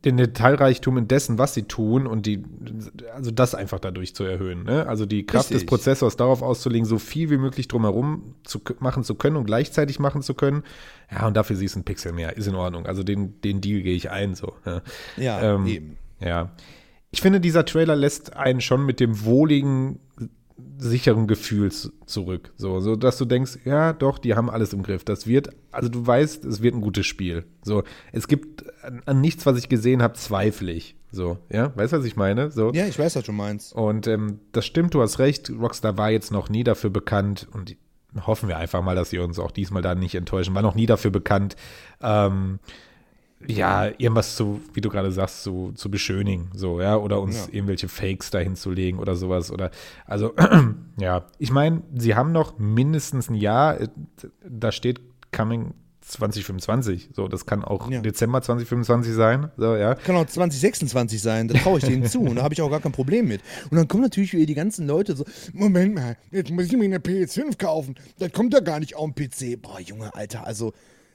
den Detailreichtum in dessen, was sie tun und die, also das einfach dadurch zu erhöhen. Ne? Also die Kraft Richtig. des Prozessors darauf auszulegen, so viel wie möglich drumherum zu machen zu können und gleichzeitig machen zu können. Ja, und dafür siehst du ein Pixel mehr, ist in Ordnung. Also den, den Deal gehe ich ein, so. Ja, ja ähm, eben. Ja. Ich finde, dieser Trailer lässt einen schon mit dem wohligen sicheren Gefühl zurück. So, so, dass du denkst, ja, doch, die haben alles im Griff. Das wird, also du weißt, es wird ein gutes Spiel. So, es gibt an, an nichts, was ich gesehen habe, zweifle ich. So, ja, weißt du, was ich meine? So. Ja, ich weiß, was du meinst. Und ähm, das stimmt, du hast recht. Rockstar war jetzt noch nie dafür bekannt und hoffen wir einfach mal, dass sie uns auch diesmal da nicht enttäuschen. War noch nie dafür bekannt, ähm, ja, irgendwas zu, wie du gerade sagst, zu, zu beschönigen, so, ja, oder uns ja. irgendwelche Fakes dahin zu legen oder sowas. Oder also, (clears throat) ja, ich meine, sie haben noch mindestens ein Jahr, äh, da steht Coming 2025. So, das kann auch ja. Dezember 2025 sein. So, ja. Kann auch 2026 sein, da traue ich denen zu (laughs) und da habe ich auch gar kein Problem mit. Und dann kommen natürlich wieder die ganzen Leute so: Moment mal, jetzt muss ich mir eine PS5 kaufen. Das kommt ja gar nicht auf den PC. Boah, Junge, Alter, also,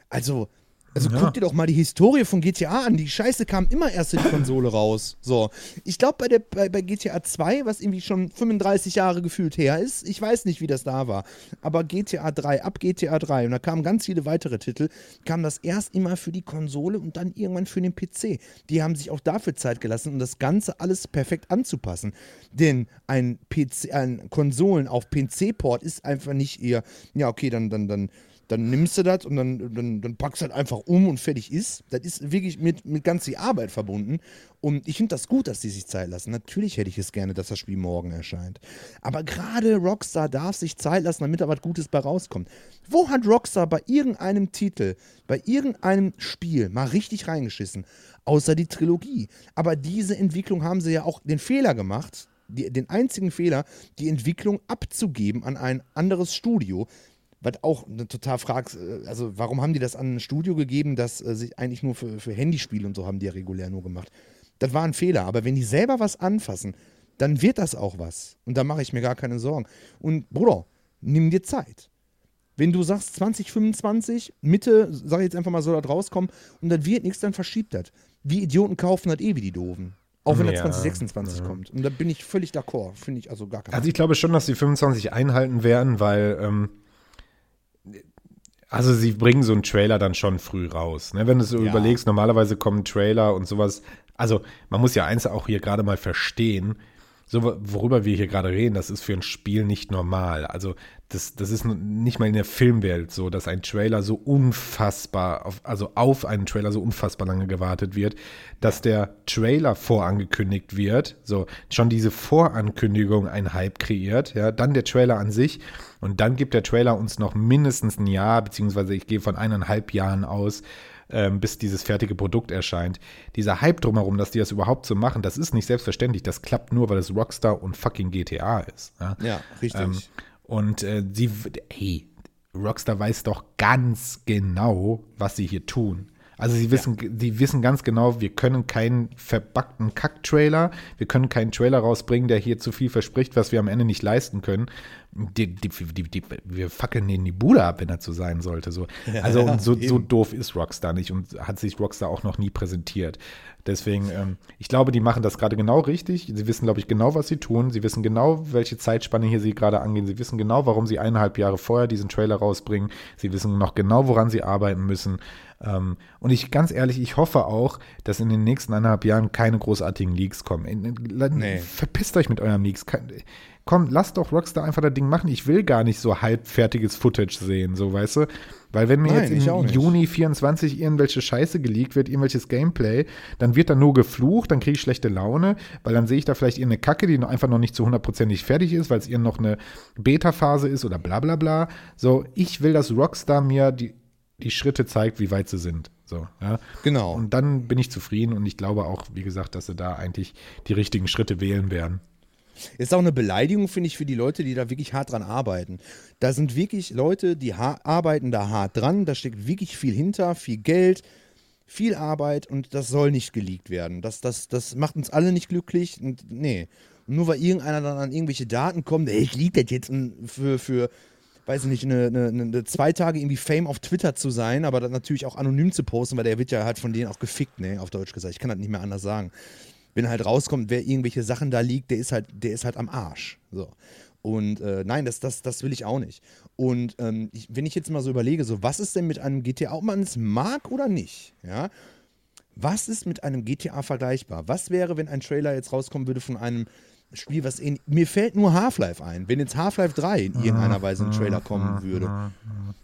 also, also ja. guck dir doch mal die Historie von GTA an. Die Scheiße kam immer erst in die Konsole raus. So. Ich glaube, bei, bei, bei GTA 2, was irgendwie schon 35 Jahre gefühlt her ist, ich weiß nicht, wie das da war, aber GTA 3, ab GTA 3, und da kamen ganz viele weitere Titel, kam das erst immer für die Konsole und dann irgendwann für den PC. Die haben sich auch dafür Zeit gelassen, um das Ganze alles perfekt anzupassen. Denn ein PC, ein Konsolen auf PC-Port ist einfach nicht ihr, ja, okay, dann, dann, dann dann nimmst du das und dann, dann, dann packst du halt einfach um und fertig ist. Das ist wirklich mit, mit ganz viel Arbeit verbunden. Und ich finde das gut, dass die sich Zeit lassen. Natürlich hätte ich es gerne, dass das Spiel morgen erscheint. Aber gerade Rockstar darf sich Zeit lassen, damit da was Gutes bei rauskommt. Wo hat Rockstar bei irgendeinem Titel, bei irgendeinem Spiel mal richtig reingeschissen? Außer die Trilogie. Aber diese Entwicklung haben sie ja auch den Fehler gemacht, die, den einzigen Fehler, die Entwicklung abzugeben an ein anderes Studio, was auch total fragst, äh, also warum haben die das an ein Studio gegeben, das äh, sich eigentlich nur für, für Handyspiele und so haben die ja regulär nur gemacht. das war ein Fehler. Aber wenn die selber was anfassen, dann wird das auch was. Und da mache ich mir gar keine Sorgen. Und Bruder, nimm dir Zeit. Wenn du sagst 2025, Mitte, sag ich jetzt einfach mal, soll das rauskommen und dann wird nichts, dann verschiebt das. Die Idioten kaufen das eh wie die Doofen. Auch wenn Ja, er 2026 ja. kommt. Und da bin ich völlig d'accord. Finde ich also gar kein Also ich glaube schon, dass sie 25 einhalten werden, weil ähm, also sie bringen so einen Trailer dann schon früh raus. Ne? Wenn du so Ja. überlegst, normalerweise kommen Trailer und sowas. Also man muss ja eins auch hier gerade mal verstehen. So, worüber wir hier gerade reden, das ist für ein Spiel nicht normal. Also das, das ist nicht mal in der Filmwelt so, dass ein Trailer so unfassbar, auf, also auf einen Trailer so unfassbar lange gewartet wird, dass der Trailer vorangekündigt wird, so schon diese Vorankündigung einen Hype kreiert, ja, dann der Trailer an sich und dann gibt der Trailer uns noch mindestens ein Jahr, beziehungsweise ich gehe von eineinhalb Jahren aus, ähm, bis dieses fertige Produkt erscheint. Dieser Hype drumherum, dass die das überhaupt so machen, das ist nicht selbstverständlich. Das klappt nur, weil es Rockstar und fucking GTA ist. Ja, Ja, richtig. Ähm, und äh, sie, hey, Rockstar weiß doch ganz genau, was sie hier tun. Also sie wissen, sie wissen ganz genau, wir können keinen verbackten Kack-Trailer, wir können keinen Trailer rausbringen, der hier zu viel verspricht, was wir am Ende nicht leisten können. Die, die, die, die, wir fackeln den die Bude ab, wenn er zu sein sollte. So. Also (laughs) und so, so doof ist Rockstar nicht und hat sich Rockstar auch noch nie präsentiert. Deswegen, ähm, ich glaube, die machen das gerade genau richtig. Sie wissen, glaube ich, genau, was sie tun. Sie wissen genau, welche Zeitspanne hier sie gerade angehen. Sie wissen genau, warum sie eineinhalb Jahre vorher diesen Trailer rausbringen. Sie wissen noch genau, woran sie arbeiten müssen. Ähm, und ich, ganz ehrlich, ich hoffe auch, dass in den nächsten eineinhalb Jahren keine großartigen Leaks kommen. In, in, Nee. Verpisst euch mit euren Leaks. Kein- Komm, lasst doch Rockstar einfach das Ding machen. Ich will gar nicht so halbfertiges Footage sehen, so, weißt du? Weil wenn mir Nein, jetzt im. Juni 24 irgendwelche Scheiße geleakt wird, irgendwelches Gameplay, dann wird da nur geflucht, dann kriege ich schlechte Laune, weil dann sehe ich da vielleicht irgendeine Kacke, die noch einfach noch nicht zu hundertprozentig fertig ist, weil es ihr noch eine Beta-Phase ist oder bla bla bla. So, ich will, dass Rockstar mir die, die Schritte zeigt, wie weit sie sind. So, ja. Genau. Und dann bin ich zufrieden und ich glaube auch, wie gesagt, dass sie da eigentlich die richtigen Schritte wählen werden. Ist auch eine Beleidigung, finde ich, für die Leute, die da wirklich hart dran arbeiten. Da sind wirklich Leute, die arbeiten da hart dran, da steckt wirklich viel hinter, viel Geld, viel Arbeit und das soll nicht geleakt werden. Das, das, das macht uns alle nicht glücklich. Und nee. Und nur weil irgendeiner dann an irgendwelche Daten kommt, ey, ich leak das jetzt für, für weiß ich nicht, eine, eine, eine zwei Tage irgendwie Fame auf Twitter zu sein, aber dann natürlich auch anonym zu posten, weil der wird ja halt von denen auch gefickt, ne, auf Deutsch gesagt. Ich kann das nicht mehr anders sagen wenn halt rauskommt, wer irgendwelche Sachen da liegt, der ist halt, der ist halt am Arsch. So. Und äh, nein, das, das, das will ich auch nicht. Und ähm, ich, wenn ich jetzt mal so überlege, so was ist denn mit einem GTA, ob man es mag oder nicht, ja? Was ist mit einem GTA vergleichbar? Was wäre, wenn ein Trailer jetzt rauskommen würde von einem Spiel, was in, mir fällt nur Half-Life ein, wenn jetzt Half-Life 3 in irgendeiner Weise ein Trailer kommen würde.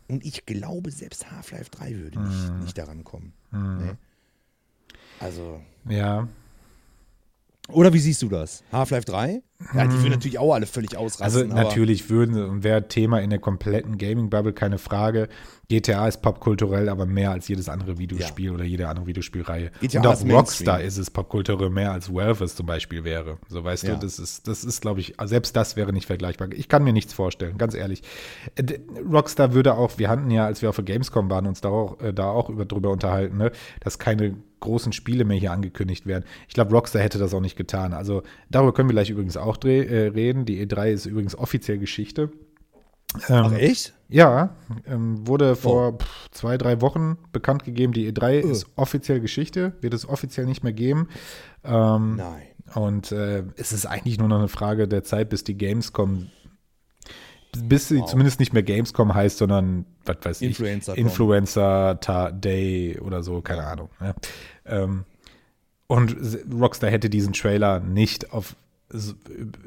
Und ich glaube, selbst Half-Life 3 würde nicht, nicht daran kommen. Nee. Also, Ja. Oder wie siehst du das? Half-Life 3? Ja, die würden natürlich auch alle völlig Also ausrasten. aber- natürlich würden, wäre Thema in der kompletten Gaming-Bubble, keine Frage. GTA ist popkulturell, aber mehr als jedes andere Videospiel oder jede andere Videospielreihe. GTA Und auch Mainstream. Rockstar ist es popkulturell mehr als Valve es zum Beispiel wäre. So weißt Ja. du, das ist, das ist, glaube ich, selbst das wäre nicht vergleichbar. Ich kann mir nichts vorstellen, ganz ehrlich. Äh, Rockstar würde auch, wir hatten ja, als wir auf der Gamescom waren, uns da auch, äh, da auch über, drüber unterhalten, ne, dass keine großen Spiele mehr hier angekündigt werden. Ich glaube, Rockstar hätte das auch nicht getan. Also darüber können wir gleich übrigens auch dreh, äh, reden. Die E3 ist übrigens offiziell Geschichte. Ach, echt? Ja, ähm, wurde vor pff, zwei, drei Wochen bekannt gegeben, die E3 ist offiziell Geschichte, wird es offiziell nicht mehr geben. Ähm, Nein. und äh, es ist eigentlich nur noch eine Frage der Zeit, bis die Gamescom, bis sie zumindest nicht mehr Gamescom heißt, sondern, was weiß ich, Influencer-Con. Influencer Day oder so, keine Ahnung. Ja. Ähm, und Rockstar hätte diesen Trailer nicht auf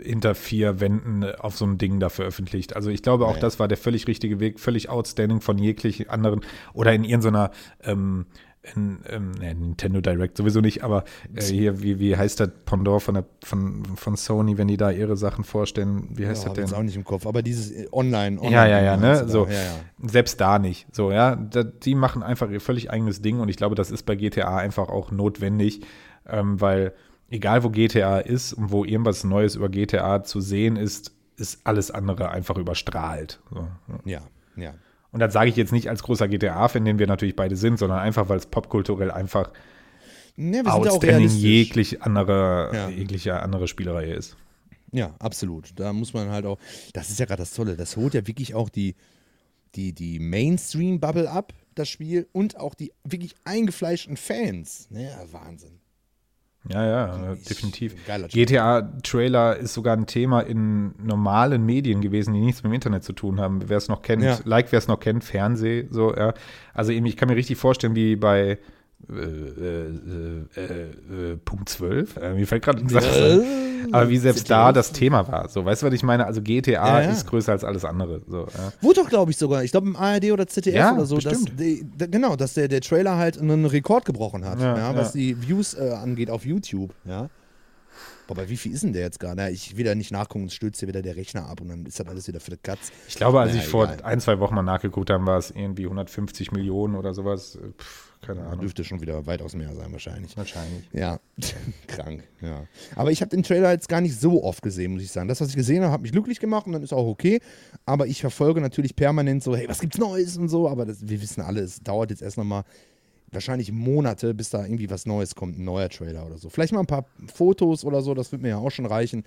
hinter vier Wänden auf so einem Ding da veröffentlicht. Also ich glaube auch, Nee. das war der völlig richtige Weg, völlig outstanding von jeglichen anderen oder in irgendeiner ähm, in, ähm, nee, Nintendo Direct sowieso nicht, aber äh, hier, wie, wie heißt das Pendant von, der, von, von Sony, wenn die da ihre Sachen vorstellen? Wie heißt Ja, das denn? auch nicht im Kopf, aber dieses äh, Online, Online Ja, ja, ja, ne? So. Ja, ja. Selbst da nicht. So, ja. Da, die machen einfach ihr völlig eigenes Ding und ich glaube, das ist bei GTA einfach auch notwendig, ähm, weil egal wo GTA ist und wo irgendwas Neues über GTA zu sehen ist, ist alles andere einfach überstrahlt. So. Ja, ja. Und das sage ich jetzt nicht als großer GTA-Fan, den wir natürlich beide sind, sondern einfach, weil es popkulturell einfach Ne, wir outstanding realistisch. jeglich andere, Ja. jegliche andere Spielreihe ist. Ja, absolut. Da muss man halt auch, das ist ja gerade das Tolle, das holt ja wirklich auch die, die, die Mainstream-Bubble ab, das Spiel, und auch die wirklich eingefleischten Fans. Ne, ja, Wahnsinn. Ja, ja, Ich- definitiv. GTA-Trailer ist sogar ein Thema in normalen Medien gewesen, die nichts mit dem Internet zu tun haben. Wer es noch kennt, Ja. like wer es noch kennt, Fernseh, so, ja. Also eben, ich kann mir richtig vorstellen, wie bei äh, äh, äh, äh, Punkt 12, äh, mir fällt gerade gesagt, aber wie selbst da das Thema war. So, weißt du, was ich meine? Also GTA Ja, ja. ist größer als alles andere. So, ja. Wurde doch, glaube ich, sogar, ich glaube im ARD oder ZDF oder so, dass, die, genau, dass der, der Trailer halt einen Rekord gebrochen hat, was die Views äh, angeht auf YouTube, ja. Wobei, wie viel ist denn der jetzt gerade? Ich will da nicht nachgucken, es stürzt hier wieder der Rechner ab und dann ist das alles wieder für die Katz. Ich glaube, als Naja, ich vor egal. ein, zwei Wochen mal nachgeguckt habe, war es irgendwie 150 Millionen oder sowas. Pff, keine Ahnung. Dürfte schon wieder weitaus mehr sein, wahrscheinlich. Wahrscheinlich. Ja, (laughs) krank, ja. Aber ich habe den Trailer jetzt gar nicht so oft gesehen, muss ich sagen. Das, was ich gesehen habe, hat mich glücklich gemacht und dann ist auch okay. Aber ich verfolge natürlich permanent so, hey, was gibt's Neues und so. Aber das, wir wissen alle, es dauert jetzt erst nochmal wahrscheinlich Monate, bis da irgendwie was Neues kommt, ein neuer Trailer oder so. Vielleicht mal ein paar Fotos oder so, das wird mir ja auch schon reichen.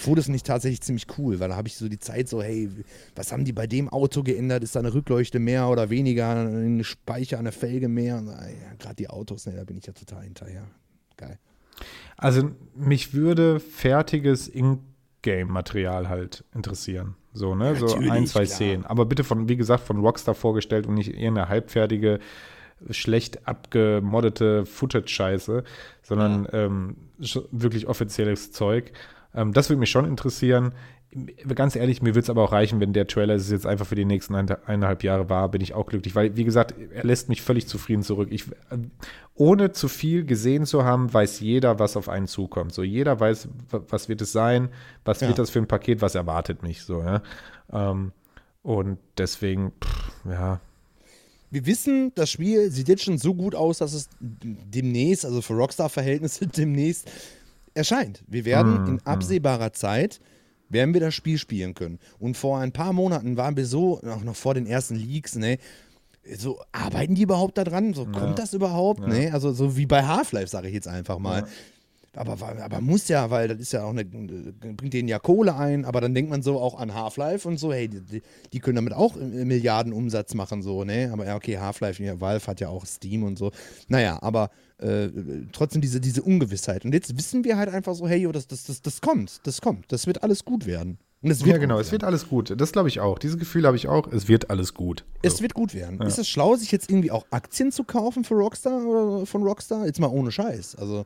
Fotos ich tatsächlich ziemlich cool, weil da habe ich so die Zeit so, hey, was haben die bei dem Auto geändert? Ist da eine Rückleuchte mehr oder weniger? Ein Speicher, eine Felge mehr? Ah, Ja, Gerade die Autos, ne, da bin ich ja total hinterher. Geil. Also mich würde fertiges Ingame-Material halt interessieren. So, ne? So Natürlich, ein, zwei klar. Szenen. Aber bitte von, wie gesagt, von Rockstar vorgestellt und nicht irgendeine halbfertige, schlecht abgemoddete Footage-Scheiße, sondern ähm, sch- wirklich offizielles Zeug. Ähm, das würde mich schon interessieren. Ganz ehrlich, mir würde es aber auch reichen, wenn der Trailer es jetzt einfach für die nächsten ein, eineinhalb Jahre war, bin ich auch glücklich, weil, wie gesagt, er lässt mich völlig zufrieden zurück. Ich, äh, ohne zu viel gesehen zu haben, weiß jeder, was auf einen zukommt. So, jeder weiß, wa- was wird es sein, was Ja. wird das für ein Paket, was erwartet mich, so, ja. Ähm, und deswegen, pff, ja, Wir wissen, das Spiel sieht jetzt schon so gut aus, dass es demnächst, also für Rockstar-Verhältnisse (laughs) demnächst erscheint. Wir werden Mm, in absehbarer Zeit werden wir das Spiel spielen können. Und vor ein paar Monaten waren wir so, auch noch vor den ersten Leaks, ne, so arbeiten die überhaupt da dran? So kommt das überhaupt? Ne? Also so wie bei Half-Life, sage ich jetzt einfach mal. Aber, aber muss ja, weil das ist ja auch eine, bringt denen ja Kohle ein, aber dann denkt man so auch an Half-Life und so, hey, die, die können damit auch Milliarden Umsatz machen, so, ne? Aber ja, okay, Half-Life, ja, Valve hat ja auch Steam und so. Naja, aber äh, trotzdem diese, diese Ungewissheit. Und jetzt wissen wir halt einfach so, hey, yo, das, das, das, das kommt, das kommt, das wird alles gut werden. Ja, genau, es wird alles gut. Das glaube ich auch. Dieses Gefühl habe ich auch. Es wird alles gut. Es wird gut werden. Ist es schlau, sich jetzt irgendwie auch Aktien zu kaufen für Rockstar oder von Rockstar? Jetzt mal ohne Scheiß. Also,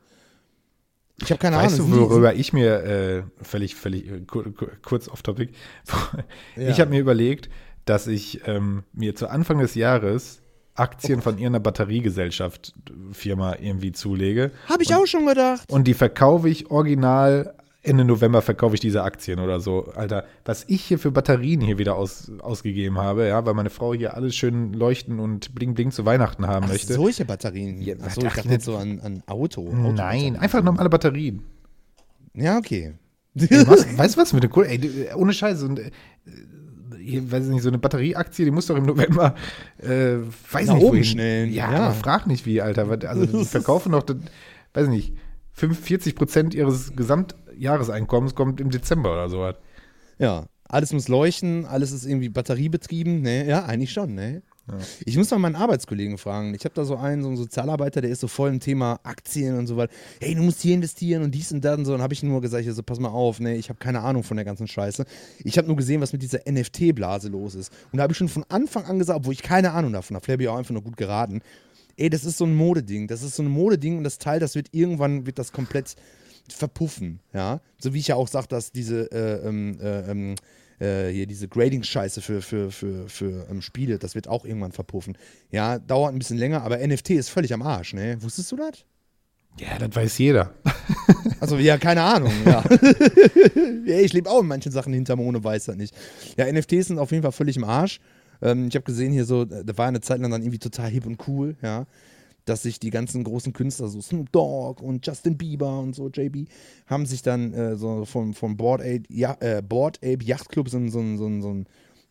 ich habe keine Weißt Ahnung. du, sind die- worüber ich mir äh, völlig, völlig äh, kur, kur, kurz off topic, (laughs) Ja. ich habe mir überlegt, dass ich ähm, mir zu Anfang des Jahres Aktien von irgendeiner Batteriegesellschaft Firma irgendwie zulege Habe ich auch schon gedacht. und die verkaufe ich original Ende November verkaufe ich diese Aktien oder so. Alter, was ich hier für Batterien hier wieder aus, ausgegeben habe, ja, weil meine Frau hier alles schön leuchten und bling bling zu Weihnachten haben Ach, möchte. solche Batterien. Ja, Achso, ich ach, dachte jetzt so an, an Auto. Nein, einfach normale Batterien. Ja, okay. Ey, was, (laughs) weißt du was mit der Kohle? Ey, äh, ohne Scheiße. Und, äh, hier, weiß ich nicht, so eine Batterieaktie, die muss doch im November, äh, weiß Nach nicht, oben schnellen, Ja, ja. aber frag nicht wie, Alter. Also, die (laughs) verkaufen doch, weiß ich nicht, 45 Prozent ihres Gesamtjahreseinkommens kommt im Dezember oder sowas. Ja, alles muss leuchten, alles ist irgendwie batteriebetrieben. Ne? Ja, eigentlich schon. Ne? Ich muss mal meinen Arbeitskollegen fragen. Ich habe da so einen, so einen Sozialarbeiter, der ist so voll im Thema Aktien und so weiter. Hey, du musst hier investieren und dies und das und so. Und habe ich ihm nur gesagt, also pass mal auf, ne, ich habe keine Ahnung von der ganzen Scheiße. Ich habe nur gesehen, was mit dieser NFT-Blase los ist. Und da habe ich schon von Anfang an gesagt, obwohl ich keine Ahnung davon habe, vielleicht habe ich auch einfach nur gut geraten. Ey, das ist so ein Modeding. Das ist so ein Modeding und das Teil, das wird irgendwann, wird das komplett verpuffen, ja. So wie ich ja auch sage, dass diese, äh, ähm, äh, ähm, äh, hier diese Grading-Scheiße für, für, für, für ähm, Spiele, das wird auch irgendwann verpuffen. Ja, dauert ein bisschen länger, aber NFT ist völlig am Arsch, ne? Wusstest du das? Ja, das weiß jeder. (laughs) Also, ja, keine Ahnung, ja. (laughs) ja ich lebe auch in manchen Sachen hinterm ohne weiß das nicht. Ja, NFTs sind auf jeden Fall völlig im Arsch. Ähm, ich habe gesehen hier so, da war eine Zeit lang dann irgendwie total hip und cool, ja. Dass sich die ganzen großen Künstler, so Snoop Dogg und Justin Bieber und so, JB, haben sich dann äh, so vom, vom Board Ape, ja, äh, Board Ape Yacht Club so, ein- so, so, so ein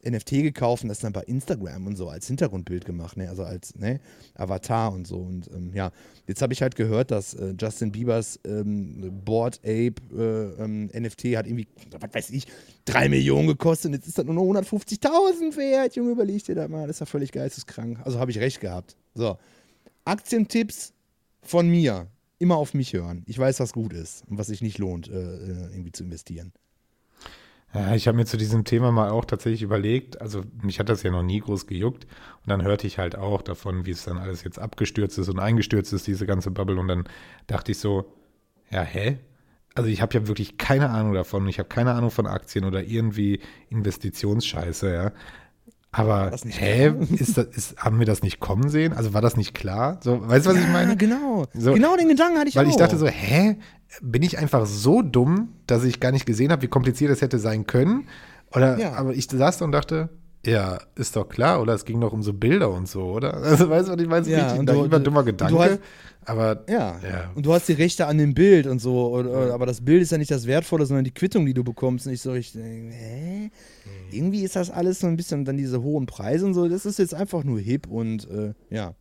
NFT gekauft und das dann bei Instagram und so als Hintergrundbild gemacht, ne? also als ne? Avatar und so. Und ähm, ja, jetzt habe ich halt gehört, dass äh, Justin Biebers ähm, Board Ape äh, ähm, NFT hat irgendwie, was weiß ich, drei Millionen gekostet und jetzt ist das nur noch 150.000 wert. Junge, überleg dir das mal, das ist ja völlig geisteskrank. Also habe ich recht gehabt. So, Aktientipps von mir. Immer auf mich hören. Ich weiß, was gut ist und was sich nicht lohnt, äh, äh irgendwie zu investieren. Ja, ich habe mir zu diesem Thema mal auch tatsächlich überlegt, also mich hat das ja noch nie groß gejuckt und dann hörte ich halt auch davon, wie es dann alles jetzt abgestürzt ist und eingestürzt ist, diese ganze Bubble und dann dachte ich so, ja, hä? Also ich habe ja wirklich keine Ahnung davon, ich habe keine Ahnung von Aktien oder irgendwie Investitionsscheiße, ja. Aber hä, (laughs) ist das, ist, haben wir das nicht kommen sehen? Also war das nicht klar? So, weißt du, was ja, ich meine? Genau. So, genau den Gedanken hatte ich weil auch. Weil ich dachte so, hä, bin ich einfach so dumm, dass ich gar nicht gesehen habe, wie kompliziert das hätte sein können? Oder, ja. aber ich saß da und dachte, ja, ist doch klar, oder? Es ging doch um so Bilder und so, oder? (laughs) Also, weißt du, was ich meine? Ja, richtig und du, naiver, dummer Gedanke. Hast, aber, ja. ja. Und du hast die Rechte an dem Bild und so, oder, aber das Bild ist ja nicht das Wertvolle, sondern die Quittung, die du bekommst. Und ich so richtig, hä? Irgendwie ist das alles so ein bisschen, dann diese hohen Preise und so, das ist jetzt einfach nur hip und äh, ja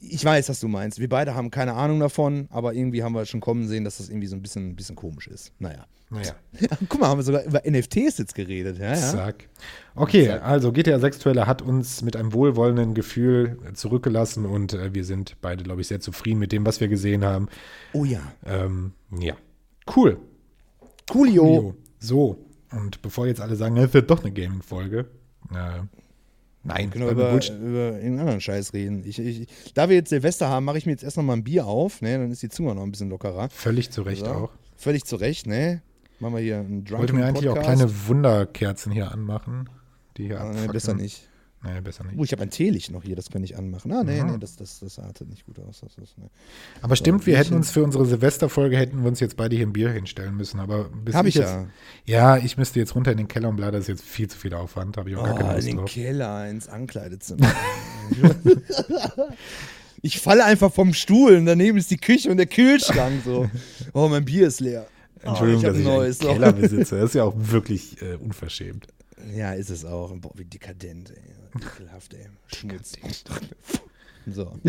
ich weiß, was du meinst. Wir beide haben keine Ahnung davon, aber irgendwie haben wir schon kommen sehen, dass das irgendwie so ein bisschen, ein bisschen komisch ist. Naja. Naja. (laughs) Guck mal, haben wir sogar über NFTs jetzt geredet. Ja, ja. Zack. Okay, Zack. also GTA 6 Trailer hat uns mit einem wohlwollenden Gefühl zurückgelassen und äh, wir sind beide, glaube ich, sehr zufrieden mit dem, was wir gesehen haben. Oh ja. Ähm, ja. Cool. Coolio. Coolio. So, und bevor jetzt alle sagen, es wird doch eine Gaming-Folge, äh, Nein, können wir über, über irgendeinen anderen Scheiß reden. Ich, ich, da wir jetzt Silvester haben, mache ich mir jetzt erst noch mal ein Bier auf, ne? Dann ist die Zunge noch ein bisschen lockerer. Völlig zu Recht so. auch. Völlig zu Recht, ne? Machen wir hier einen Drunken Ich wollte mir eigentlich Podcast. auch kleine Wunderkerzen hier anmachen, die hier ah, nee, besser nicht. Nee, besser nicht. Oh, ich habe ein Teelicht noch hier, das kann ich anmachen. Ah, nee, mhm. nee, das, das, das artet nicht gut aus. Das ist, nee. Aber stimmt, wir hätten uns für unsere Silvesterfolge hätten wir uns jetzt beide hier ein Bier hinstellen müssen. Aber bis hab ich, jetzt, ja. Ja, ich müsste jetzt runter in den Keller und bla, das ist jetzt viel zu viel Aufwand. Habe ich auch oh, gar keine Lust in den drauf. Keller, ins Ankleidezimmer. (laughs) ich falle einfach vom Stuhl und daneben ist die Küche und der Kühlschrank so. Oh, mein Bier ist leer. Entschuldigung, oh, ich dass ich neues, einen Keller besitze. Das ist ja auch wirklich äh, unverschämt. Ja, ist es auch. Boah, wie dekadent, ey. Ekelhaft, ey. (laughs) Schmutz. (laughs) so. (laughs)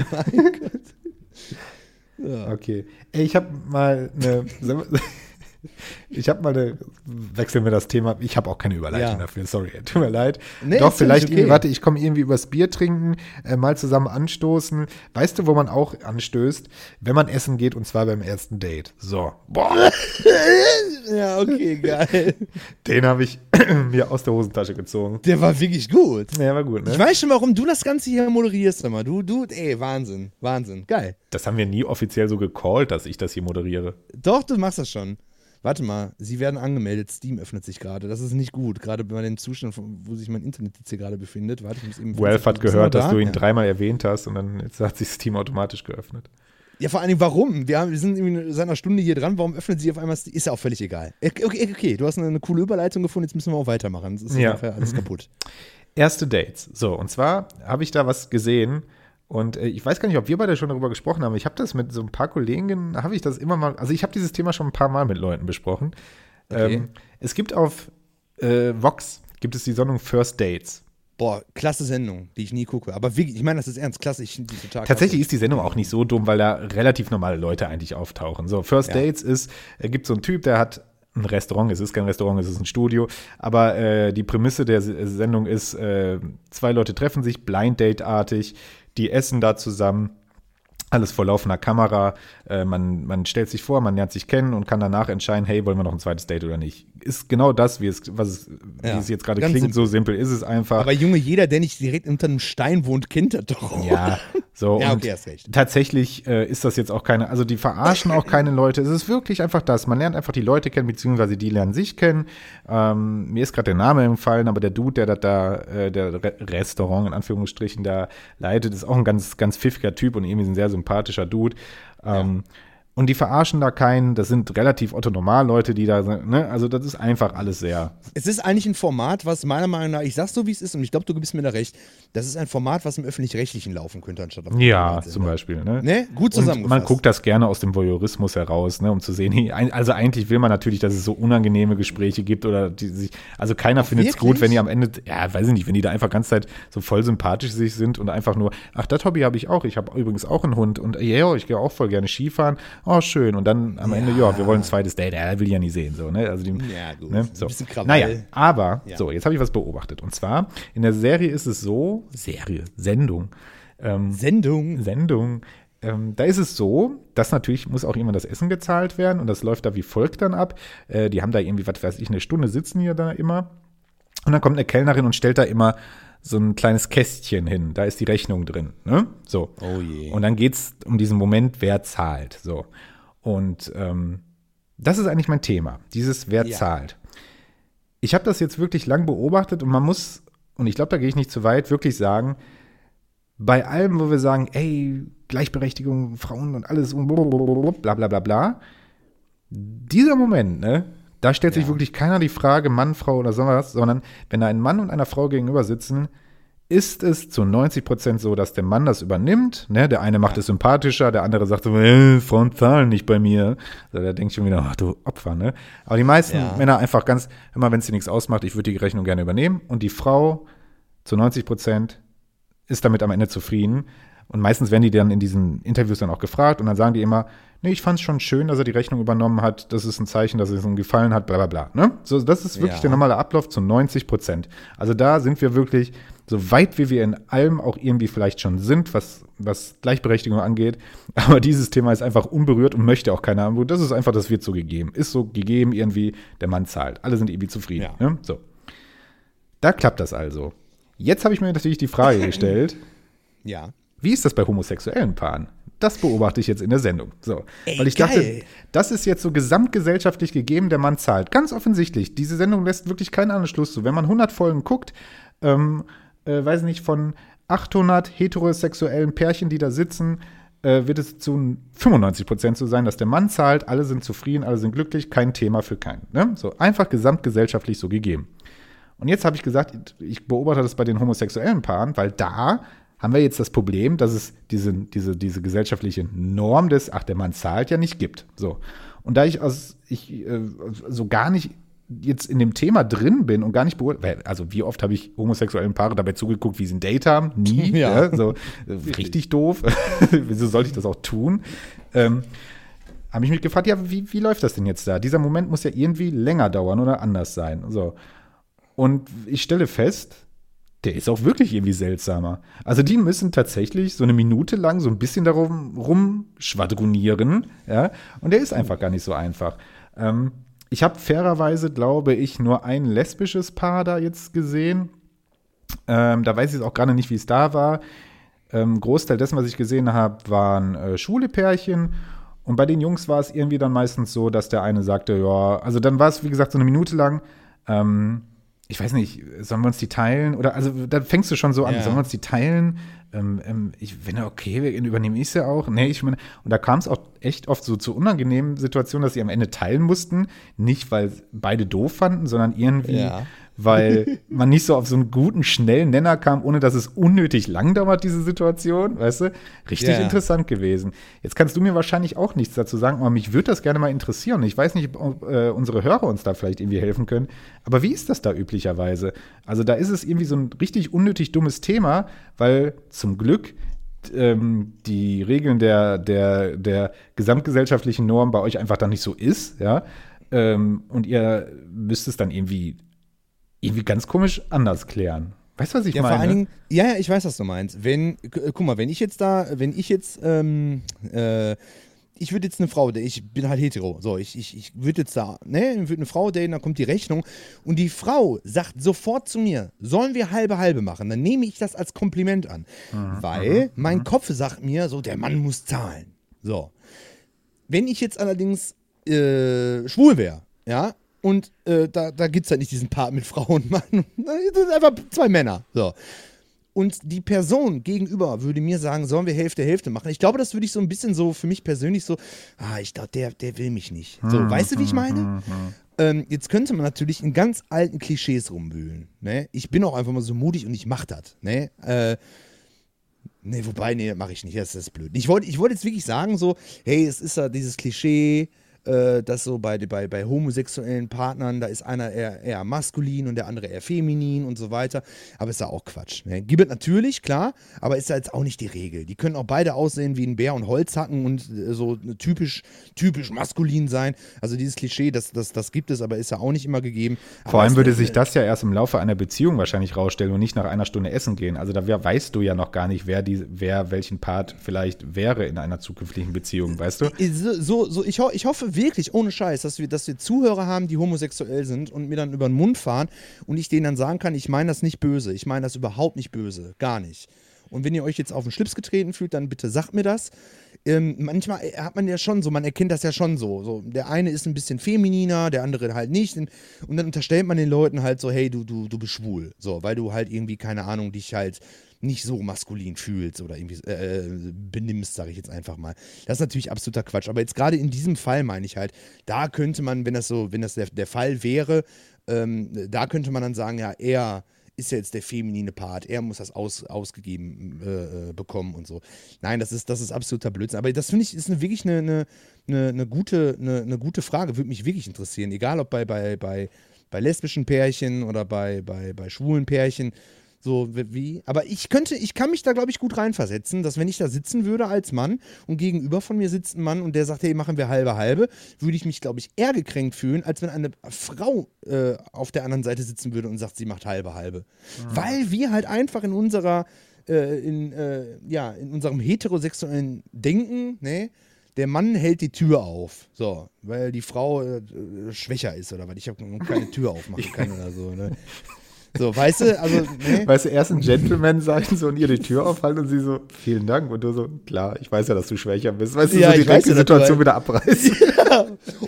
ja. Okay. Ey, ich habe mal eine. Ich habe mal eine, wechseln wir das Thema, ich habe auch keine Überleitung ja. dafür, sorry, tut mir leid. Nee, Doch, vielleicht, okay. warte, ich komme irgendwie übers Bier trinken, äh, mal zusammen anstoßen. Weißt du, wo man auch anstößt? Wenn man essen geht und zwar beim ersten Date. So. Boah. (laughs) ja, okay, geil. Den habe ich (clears throat) mir aus der Hosentasche gezogen. Der war wirklich gut. Ja, war gut, ne? Ich weiß schon, warum du das Ganze hier moderierst, immer. Du, du, ey, Wahnsinn, Wahnsinn, geil. Das haben wir nie offiziell so gecallt, dass ich das hier moderiere. Doch, du machst das schon. Warte mal, Sie werden angemeldet. Steam öffnet sich gerade. Das ist nicht gut, gerade bei dem Zustand, wo sich mein Internet jetzt hier gerade befindet. Warte, ich muss eben. Welf hat gehört, dass da? du ihn ja. dreimal erwähnt hast und dann jetzt hat sich Steam automatisch geöffnet. Ja, vor allen Dingen, warum? Wir, haben, wir sind irgendwie seit einer Stunde hier dran. Warum öffnet sie auf einmal? Ist ja auch völlig egal. Okay, okay, du hast eine, eine, coole Überleitung gefunden. Jetzt müssen wir auch weitermachen. Das ist ja. alles (laughs) kaputt. Erste Dates. So, und zwar habe ich da was gesehen und äh, ich weiß gar nicht, ob wir beide schon darüber gesprochen haben. Ich habe das mit so ein paar Kollegen, habe ich das immer mal, also ich habe dieses Thema schon ein paar Mal mit Leuten besprochen. Okay. Ähm, es gibt auf äh, Vox, gibt es die Sendung First Dates. Boah, klasse Sendung, die ich nie gucke. Aber wirklich, ich meine, das ist ernst, klasse, ich die total Tatsächlich ist die Sendung auch nicht so dumm, weil da relativ normale Leute eigentlich auftauchen. So, First ja. Dates ist, äh, gibt so einen Typ, der hat ein Restaurant, es ist kein Restaurant, es ist ein Studio, aber äh, die Prämisse der Sendung ist, äh, zwei Leute treffen sich, Blind Date-artig, die essen da zusammen. Alles vor laufender Kamera. Äh, man, man stellt sich vor, man lernt sich kennen und kann danach entscheiden, hey, wollen wir noch ein zweites Date oder nicht. Ist genau das, wie es, was es, ja, wie es jetzt gerade klingt. Simpel. So simpel ist es einfach. Aber Junge, jeder, der nicht direkt unter einem Stein wohnt, kennt das doch. Ja, so. (laughs) ja, okay, hast recht. Tatsächlich äh, ist das jetzt auch keine, also die verarschen auch keine Leute. Es ist wirklich einfach das. Man lernt einfach die Leute kennen, beziehungsweise die lernen sich kennen. Ähm, mir ist gerade der Name empfallen, aber der Dude, der da, äh, der Re Restaurant in Anführungsstrichen da leitet, ist auch ein ganz, ganz pfiffiger Typ und irgendwie ein sehr sympathischer Dude. Ähm, ja. Und die verarschen da keinen, das sind relativ Otto-Normal-Leute, die da sind, ne? Also das ist einfach alles sehr. Es ist eigentlich ein Format, was meiner Meinung nach, ich sag's so, wie es ist, und ich glaube, du gibst mir da recht, das ist ein Format, was im Öffentlich-Rechtlichen laufen könnte, anstatt auf Ja, zum Beispiel. Ne? Ne? Gut Und zusammengefasst. man guckt das gerne aus dem Voyeurismus heraus, ne, um zu sehen, also eigentlich will man natürlich, dass es so unangenehme Gespräche gibt oder die sich, also keiner findet es gut, wenn die am Ende, ja, weiß ich nicht, wenn die da einfach ganz Zeit so voll sympathisch sich sind und einfach nur, ach, das Hobby habe ich auch, ich habe übrigens auch einen Hund und ja, ich gehe auch voll gerne Skifahren, oh, schön. Und dann am Ende, ja, wir wollen ein zweites Date, ja, will ich ja nie sehen, so, ne, also die, Ja, gut. Ne, Ein so. bisschen Krawall. Naja, aber, Ja. so, jetzt habe ich was beobachtet und zwar, in der Serie ist es so, Serie, Sendung, ähm, Sendung. Sendung. Ähm, da ist es so, dass natürlich muss auch irgendwann das Essen gezahlt werden und das läuft da wie folgt dann ab. Äh, die haben da irgendwie, was weiß ich, eine Stunde sitzen hier da immer. Und dann kommt eine Kellnerin und stellt da immer so ein kleines Kästchen hin. Da ist die Rechnung drin. Ne? So. Oh je. Und dann geht es um diesen Moment, wer zahlt. So. Und ähm, das ist eigentlich mein Thema. Dieses Wer Ja. zahlt. Ich habe das jetzt wirklich lang beobachtet und man muss, und ich glaube, da gehe ich nicht zu weit, wirklich sagen, bei allem, wo wir sagen, ey, Gleichberechtigung, Frauen und alles und bla bla bla bla, dieser Moment, ne, da stellt sich Ja. wirklich keiner die Frage, Mann, Frau oder sowas, sondern wenn da ein Mann und einer Frau gegenüber sitzen, ist es zu 90 Prozent so, dass der Mann das übernimmt. Ne? Der eine macht es sympathischer, der andere sagt so, äh, Frauen zahlen nicht bei mir. Also da denkt schon wieder, ach du Opfer, ne? Aber die meisten Ja. Männer einfach ganz, immer wenn es dir nichts ausmacht, ich würde die Rechnung gerne übernehmen. Und die Frau zu 90 Prozent ist damit am Ende zufrieden. Und meistens werden die dann in diesen Interviews dann auch gefragt und dann sagen die immer, nee, ich fand es schon schön, dass er die Rechnung übernommen hat, das ist ein Zeichen, dass es ihm gefallen hat, bla bla bla. Ne? So, das ist wirklich Ja. der normale Ablauf zu 90 Prozent. Also da sind wir wirklich, so weit wie wir in allem auch irgendwie vielleicht schon sind, was, was Gleichberechtigung angeht, (laughs) aber dieses Thema ist einfach unberührt und möchte auch keiner haben. Das ist einfach, das wird so gegeben. Ist so gegeben irgendwie, der Mann zahlt. Alle sind irgendwie zufrieden. Ja. Ne? So. Da klappt das also. Jetzt habe ich mir natürlich die Frage (laughs) gestellt, Ja. Wie ist das bei homosexuellen Paaren? Das beobachte ich jetzt in der Sendung. So. Ey, Weil ich geil. dachte, das ist jetzt so gesamtgesellschaftlich gegeben, der Mann zahlt. Ganz offensichtlich. Diese Sendung lässt wirklich keinen Anschluss zu. Wenn man 100 Folgen guckt, ähm, äh, weiß nicht, von 800 heterosexuellen Pärchen, die da sitzen, äh, wird es zu 95 Prozent so sein, dass der Mann zahlt, alle sind zufrieden, alle sind glücklich, kein Thema für keinen. Ne? So einfach gesamtgesellschaftlich so gegeben. Und jetzt habe ich gesagt, ich beobachte das bei den homosexuellen Paaren, weil da haben wir jetzt das Problem, dass es diese, diese, diese gesellschaftliche Norm des, ach, der Mann zahlt ja nicht gibt. So. Und da ich aus, ich äh, so gar nicht jetzt in dem Thema drin bin und gar nicht beurteilt, also wie oft habe ich homosexuellen Paare dabei zugeguckt, wie sie ein Date haben? Nie. (laughs) Ja. Ja. so (laughs) richtig doof. (laughs) Wieso sollte ich das auch tun? Ähm, habe ich mich gefragt, ja, wie, wie läuft das denn jetzt da? Dieser Moment muss ja irgendwie länger dauern oder anders sein. So. Und ich stelle fest, der ist auch wirklich irgendwie seltsamer. Also die müssen tatsächlich so eine Minute lang so ein bisschen darum rumschwadronieren, ja, und der ist einfach gar nicht so einfach. Ähm, ich habe fairerweise, glaube ich, nur ein lesbisches Paar da jetzt gesehen. Ähm, da weiß ich auch gerade nicht, wie es da war. Ähm, Großteil dessen, was ich gesehen habe, waren äh, schwule. Und bei den Jungs war es irgendwie dann meistens so, dass der eine sagte, ja, also dann war es, wie gesagt, so eine Minute lang. Ähm, ich weiß nicht, sollen wir uns die teilen? Oder also da fängst du schon so an, Ja. sollen wir uns die teilen? Ähm, ähm, ich, wenn okay, übernehme ich sie auch. Nee, ich meine, und da kam es auch echt oft so zu unangenehmen Situationen, dass sie am Ende teilen mussten. Nicht, weil beide doof fanden, sondern irgendwie, Ja. Weil man nicht so auf so einen guten, schnellen Nenner kam, ohne dass es unnötig lang dauert, diese Situation, weißt du? Richtig Ja. interessant gewesen. Jetzt kannst du mir wahrscheinlich auch nichts dazu sagen, aber mich würde das gerne mal interessieren. Ich weiß nicht, ob äh, unsere Hörer uns da vielleicht irgendwie helfen können. Aber wie ist das da üblicherweise? Also da ist es irgendwie so ein richtig unnötig dummes Thema, weil zum Glück ähm, die Regeln der, der, der gesamtgesellschaftlichen Norm bei euch einfach dann nicht so ist, ja. Ähm, und ihr müsst es dann irgendwie, irgendwie ganz komisch anders klären. Weißt du, was ich Ja, meine? vor allen Dingen, ja, ja, ich weiß, was du meinst. Wenn, gu- guck mal, wenn ich jetzt da, wenn ich jetzt, ähm, äh, ich würde jetzt eine Frau, ich bin halt hetero, so, ich, ich, ich würde jetzt da, ne, ich würde eine Frau daten, dann kommt die Rechnung und die Frau sagt sofort zu mir, sollen wir halbe halbe machen, dann nehme ich das als Kompliment an, weil mein Kopf sagt mir so, der Mann muss zahlen. So. Wenn ich jetzt allerdings äh, schwul wäre, ja, und äh, da, da gibt es halt nicht diesen Part mit Frau und Mann, (laughs) das sind einfach zwei Männer, so. und die Person gegenüber würde mir sagen, sollen wir Hälfte, Hälfte machen. Ich glaube, das würde ich so ein bisschen so für mich persönlich so, ah, ich glaube, der, der will mich nicht. So, Hm, weißt du, wie ich hm, meine? hm, hm. Ähm, jetzt könnte man natürlich in ganz alten Klischees rumwühlen. Ne? Ich bin auch einfach mal so mutig und ich mach das. Ne? Äh, nee, wobei, nee, mache ich nicht. Das ist blöd. Ich wollte ich wollt jetzt wirklich sagen, so, hey, es ist ja dieses Klischee, äh, dass so bei, bei, bei homosexuellen Partnern, da ist einer eher, eher maskulin und der andere eher feminin und so weiter. Aber ist ja auch Quatsch. Ne? Gibt es natürlich, klar, aber ist ja jetzt auch nicht die Regel. Die können auch beide aussehen wie ein Bär und Holz hacken und äh, so typisch, typisch maskulin sein. Also dieses Klischee, das, das, das gibt es, aber ist ja auch nicht immer gegeben. Vor Aber allem würde sich das ja erst im Laufe einer Beziehung wahrscheinlich rausstellen und nicht nach einer Stunde essen gehen. Also da weißt du ja noch gar nicht, wer, die, wer welchen Part vielleicht wäre in einer zukünftigen Beziehung, weißt du? Äh, So, so, so ich, ho ich hoffe wirklich, ohne Scheiß, dass wir, dass wir Zuhörer haben, die homosexuell sind und mir dann über den Mund fahren und ich denen dann sagen kann, ich meine das nicht böse. Ich meine das überhaupt nicht böse. Gar nicht. Und wenn ihr euch jetzt auf den Schlips getreten fühlt, dann bitte sagt mir das. Ähm, manchmal äh, hat man ja schon so, man erkennt das ja schon so. so. Der eine ist ein bisschen femininer, der andere halt nicht. Und dann unterstellt man den Leuten halt so, hey, du, du, du bist schwul. So, weil du halt irgendwie, keine Ahnung, dich halt nicht so maskulin fühlst oder irgendwie äh, benimmst, sage ich jetzt einfach mal. Das ist natürlich absoluter Quatsch. Aber jetzt gerade in diesem Fall meine ich halt, da könnte man, wenn das so, wenn das der, der Fall wäre, ähm, da könnte man dann sagen, ja, er ist ja jetzt der feminine Part, er muss das aus, ausgegeben äh, äh, bekommen und so. Nein, das ist, das ist absoluter Blödsinn. Aber das finde ich, ist eine, wirklich eine, eine, eine, eine, gute, eine, eine gute Frage, würde mich wirklich interessieren. Egal ob bei, bei, bei, bei lesbischen Pärchen oder bei, bei, bei schwulen Pärchen. So wie, aber ich könnte, ich kann mich da, glaube ich, gut reinversetzen, dass wenn ich da sitzen würde als Mann und gegenüber von mir sitzt ein Mann und der sagt, hey, machen wir halbe halbe, würde ich mich, glaube ich, eher gekränkt fühlen, als wenn eine Frau äh, auf der anderen Seite sitzen würde und sagt, sie macht halbe halbe. Weil wir halt einfach in unserer, äh, in, äh, ja, in unserem heterosexuellen Denken, ne, der Mann hält die Tür auf, so, weil die Frau äh, schwächer ist oder was. Ich habe keine Tür (laughs) aufmachen kann oder so, ne. So, weißt du, also, ne? Weißt du, erst ein Gentleman sein so und ihr die Tür aufhalten und sie so, vielen Dank. Und du so, klar, ich weiß ja, dass du schwächer bist. Weißt du, Ja, so direkt weiß die ja, Situation halt- wieder abreißen. (laughs)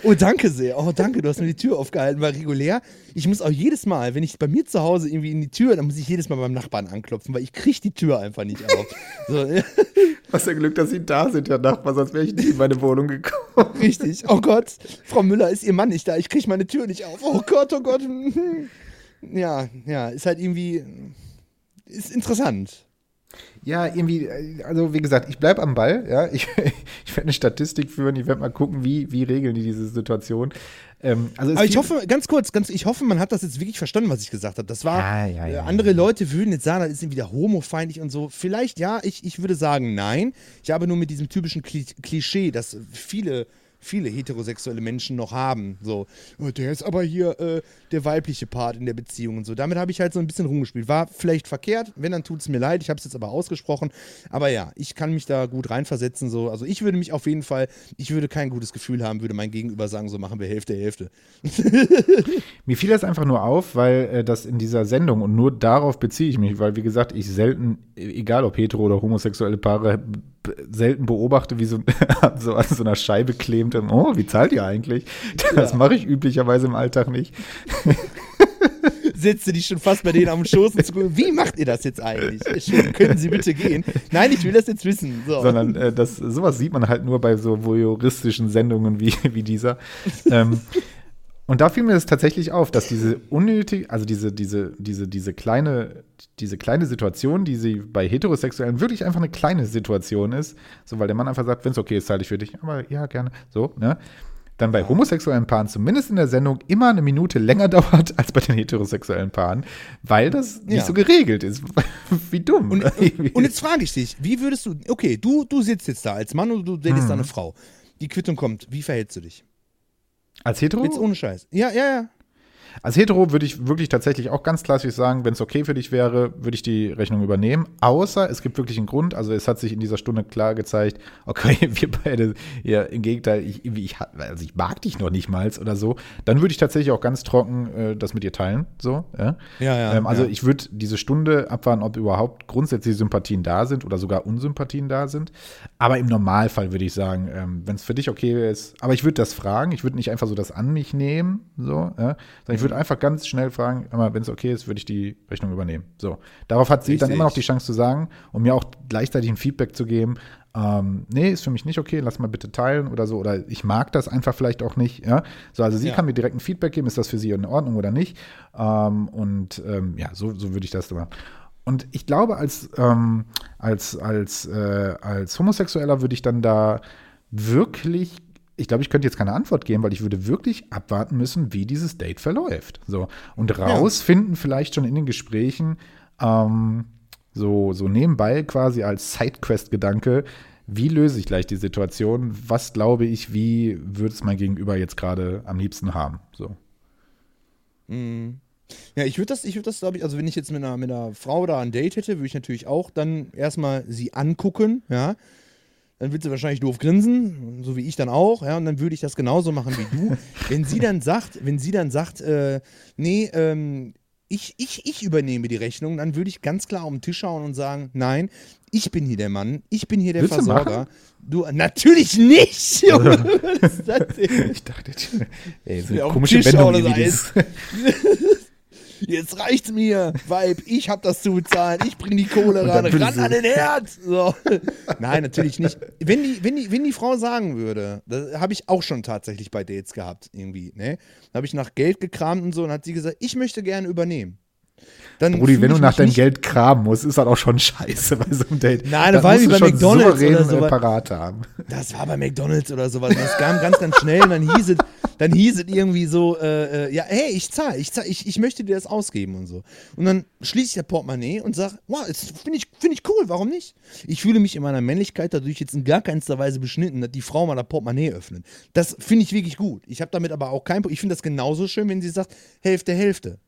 Oh, danke sehr. Oh, danke, du hast mir die Tür aufgehalten, weil regulär, ich muss auch jedes Mal, wenn ich bei mir zu Hause irgendwie in die Tür, dann muss ich jedes Mal beim Nachbarn anklopfen, weil ich kriege die Tür einfach nicht auf. So, (laughs) Was ja Glück, dass sie da sind, Herr Nachbar, sonst wäre ich nicht in meine Wohnung gekommen. richtig. Oh Gott, Frau Müller, ist Ihr Mann nicht da? Ich kriege meine Tür nicht auf. Oh Gott, oh Gott. Ja, ja, ist halt irgendwie, ist interessant. Ja, irgendwie, äh, also wie gesagt, ich bleibe am Ball, ja. Ich, (laughs) ich werde eine Statistik führen, ich werde mal gucken, wie, wie regeln die diese Situation. Ähm, also Aber ich hoffe, ganz kurz, ganz, ich hoffe, man hat das jetzt wirklich verstanden, was ich gesagt habe. Das war, Ja, ja, äh, ja, andere Leute würden jetzt sagen, das ist wieder homofeindlich und so. Vielleicht ja, ich, ich würde sagen nein. Ich habe nur mit diesem typischen Kli- Klischee, das viele, viele heterosexuelle Menschen noch haben. So, oh, der ist aber hier äh, der weibliche Part in der Beziehung und so. Damit habe ich halt so ein bisschen rumgespielt. War vielleicht verkehrt, wenn, dann tut es mir leid. Ich habe es jetzt aber ausgesprochen. Aber ja, ich kann mich da gut reinversetzen. So. Also ich würde mich auf jeden Fall, ich würde kein gutes Gefühl haben, würde mein Gegenüber sagen, so machen wir Hälfte, Hälfte. (laughs) Mir fiel das einfach nur auf, weil äh, das in dieser Sendung und nur darauf beziehe ich mich, weil wie gesagt, ich selten, egal ob hetero oder homosexuelle Paare, selten beobachte, wie so, (laughs) so an so einer Scheibe klebt. und, Oh, wie zahlt ihr eigentlich? Das Ja. mache ich üblicherweise im Alltag nicht. Du dich schon fast bei denen am Schoß und zu gucken, wie macht ihr das jetzt eigentlich? Können Sie bitte gehen? Nein, ich will das jetzt wissen. So. sondern äh, das, sowas sieht man halt nur bei so voyeuristischen Sendungen wie, (laughs) wie dieser. Ähm, und da fiel mir das tatsächlich auf, dass diese unnötig, also diese, diese, diese, diese kleine, diese kleine Situation, die sie bei Heterosexuellen wirklich einfach eine kleine Situation ist, so weil der Mann einfach sagt, wenn es okay ist, zahle ich für dich, aber ja, gerne, so, ne? Dann bei homosexuellen Paaren, zumindest in der Sendung, immer eine Minute länger (laughs) dauert als bei den heterosexuellen Paaren, weil das nicht Ja. so geregelt ist. (laughs) Wie dumm. Und, und, (laughs) und jetzt frage ich dich, wie würdest du, okay, du, du sitzt jetzt da als Mann und du datest Mhm. da eine Frau. Die Quittung kommt, wie verhältst du dich? als hetero? Jetzt ohne Scheiß. Ja, ja, ja. Als Hetero würde ich wirklich tatsächlich auch ganz klassisch sagen, wenn es okay für dich wäre, würde ich die Rechnung übernehmen. Außer es gibt wirklich einen Grund. Also es hat sich in dieser Stunde klar gezeigt, (laughs) okay, wir beide, ja, im Gegenteil, ich, ich, also ich mag dich noch nicht mal oder so. Dann würde ich tatsächlich auch ganz trocken äh, das mit dir teilen. So, ja. Ja, ja, ähm, also ja. ich würde diese Stunde abwarten, ob überhaupt grundsätzlich Sympathien da sind oder sogar Unsympathien da sind. Aber im Normalfall würde ich sagen, ähm, wenn es für dich okay ist, aber ich würde das fragen, ich würde nicht einfach so das an mich nehmen, so, ja, sondern ich würde einfach ganz schnell fragen, wenn es okay ist, würde ich die Rechnung übernehmen. So. Darauf hat sie Richtig. dann immer noch die Chance zu sagen und mir auch gleichzeitig ein Feedback zu geben. Ähm, nee, ist für mich nicht okay, lass mal bitte teilen oder so. Oder ich mag das einfach vielleicht auch nicht. Ja? So, also sie Ja. kann mir direkt ein Feedback geben, ist das für sie in Ordnung oder nicht. Ähm, und ähm, ja, so, so würde ich das machen. Und ich glaube, als, ähm, als, als, äh, als Homosexueller würde ich dann da wirklich, ich glaube, ich könnte jetzt keine Antwort geben, weil ich würde wirklich abwarten müssen, wie dieses Date verläuft. So. Und rausfinden vielleicht schon in den Gesprächen, ähm, so, so nebenbei quasi als Sidequest-Gedanke, wie löse ich gleich die Situation? Was glaube ich, wie würde es mein Gegenüber jetzt gerade am liebsten haben? So. Ja, ich würde das, ich würde das, glaube ich, also wenn ich jetzt mit einer, mit einer Frau da ein Date hätte, würde ich natürlich auch dann erstmal sie angucken, ja. Dann wird sie wahrscheinlich doof grinsen, so wie ich dann auch, ja, und dann würde ich das genauso machen wie du. (laughs) wenn sie dann sagt, wenn sie dann sagt, äh, nee, ähm, ich, ich, ich übernehme die Rechnung, dann würde ich ganz klar um den Tisch schauen und sagen, nein, ich bin hier der Mann, ich bin hier der Willst du Versorger. machen? Du, natürlich nicht, (laughs) Junge. Was ist das denn? Ich dachte, ey, so Ja, auf komische Tisch Wendung dieses. (laughs) Jetzt reicht's mir, Weib, ich hab das zu bezahlen, ich bring die Kohle ran, ran an den Herd. So. (laughs) Nein, natürlich nicht. Wenn die, wenn, die, wenn die Frau sagen würde, das habe ich auch schon tatsächlich bei Dates gehabt, irgendwie, ne? Da habe ich nach Geld gekramt und so und hat sie gesagt, ich möchte gerne übernehmen. Dann Brudi, wenn du nach deinem Geld kramen musst, ist das auch schon scheiße bei so einem Date. Nein, das musst wie bei McDonald's oder so parat haben. Das war bei McDonalds oder sowas. Das kam ganz, ganz schnell und dann hieß es, dann hieß es irgendwie so, äh, äh, ja, hey, ich zahle, ich, zahl, ich, ich möchte dir das ausgeben und so. Und dann schließe ich das Portemonnaie und sage, wow, das finde ich, find ich cool, warum nicht? Ich fühle mich in meiner Männlichkeit dadurch jetzt in gar keinster Weise beschnitten, dass die Frau mal das Portemonnaie öffnet. Das finde ich wirklich gut. Ich habe damit aber auch kein Problem. Ich finde das genauso schön, wenn sie sagt, Hälfte, Hälfte.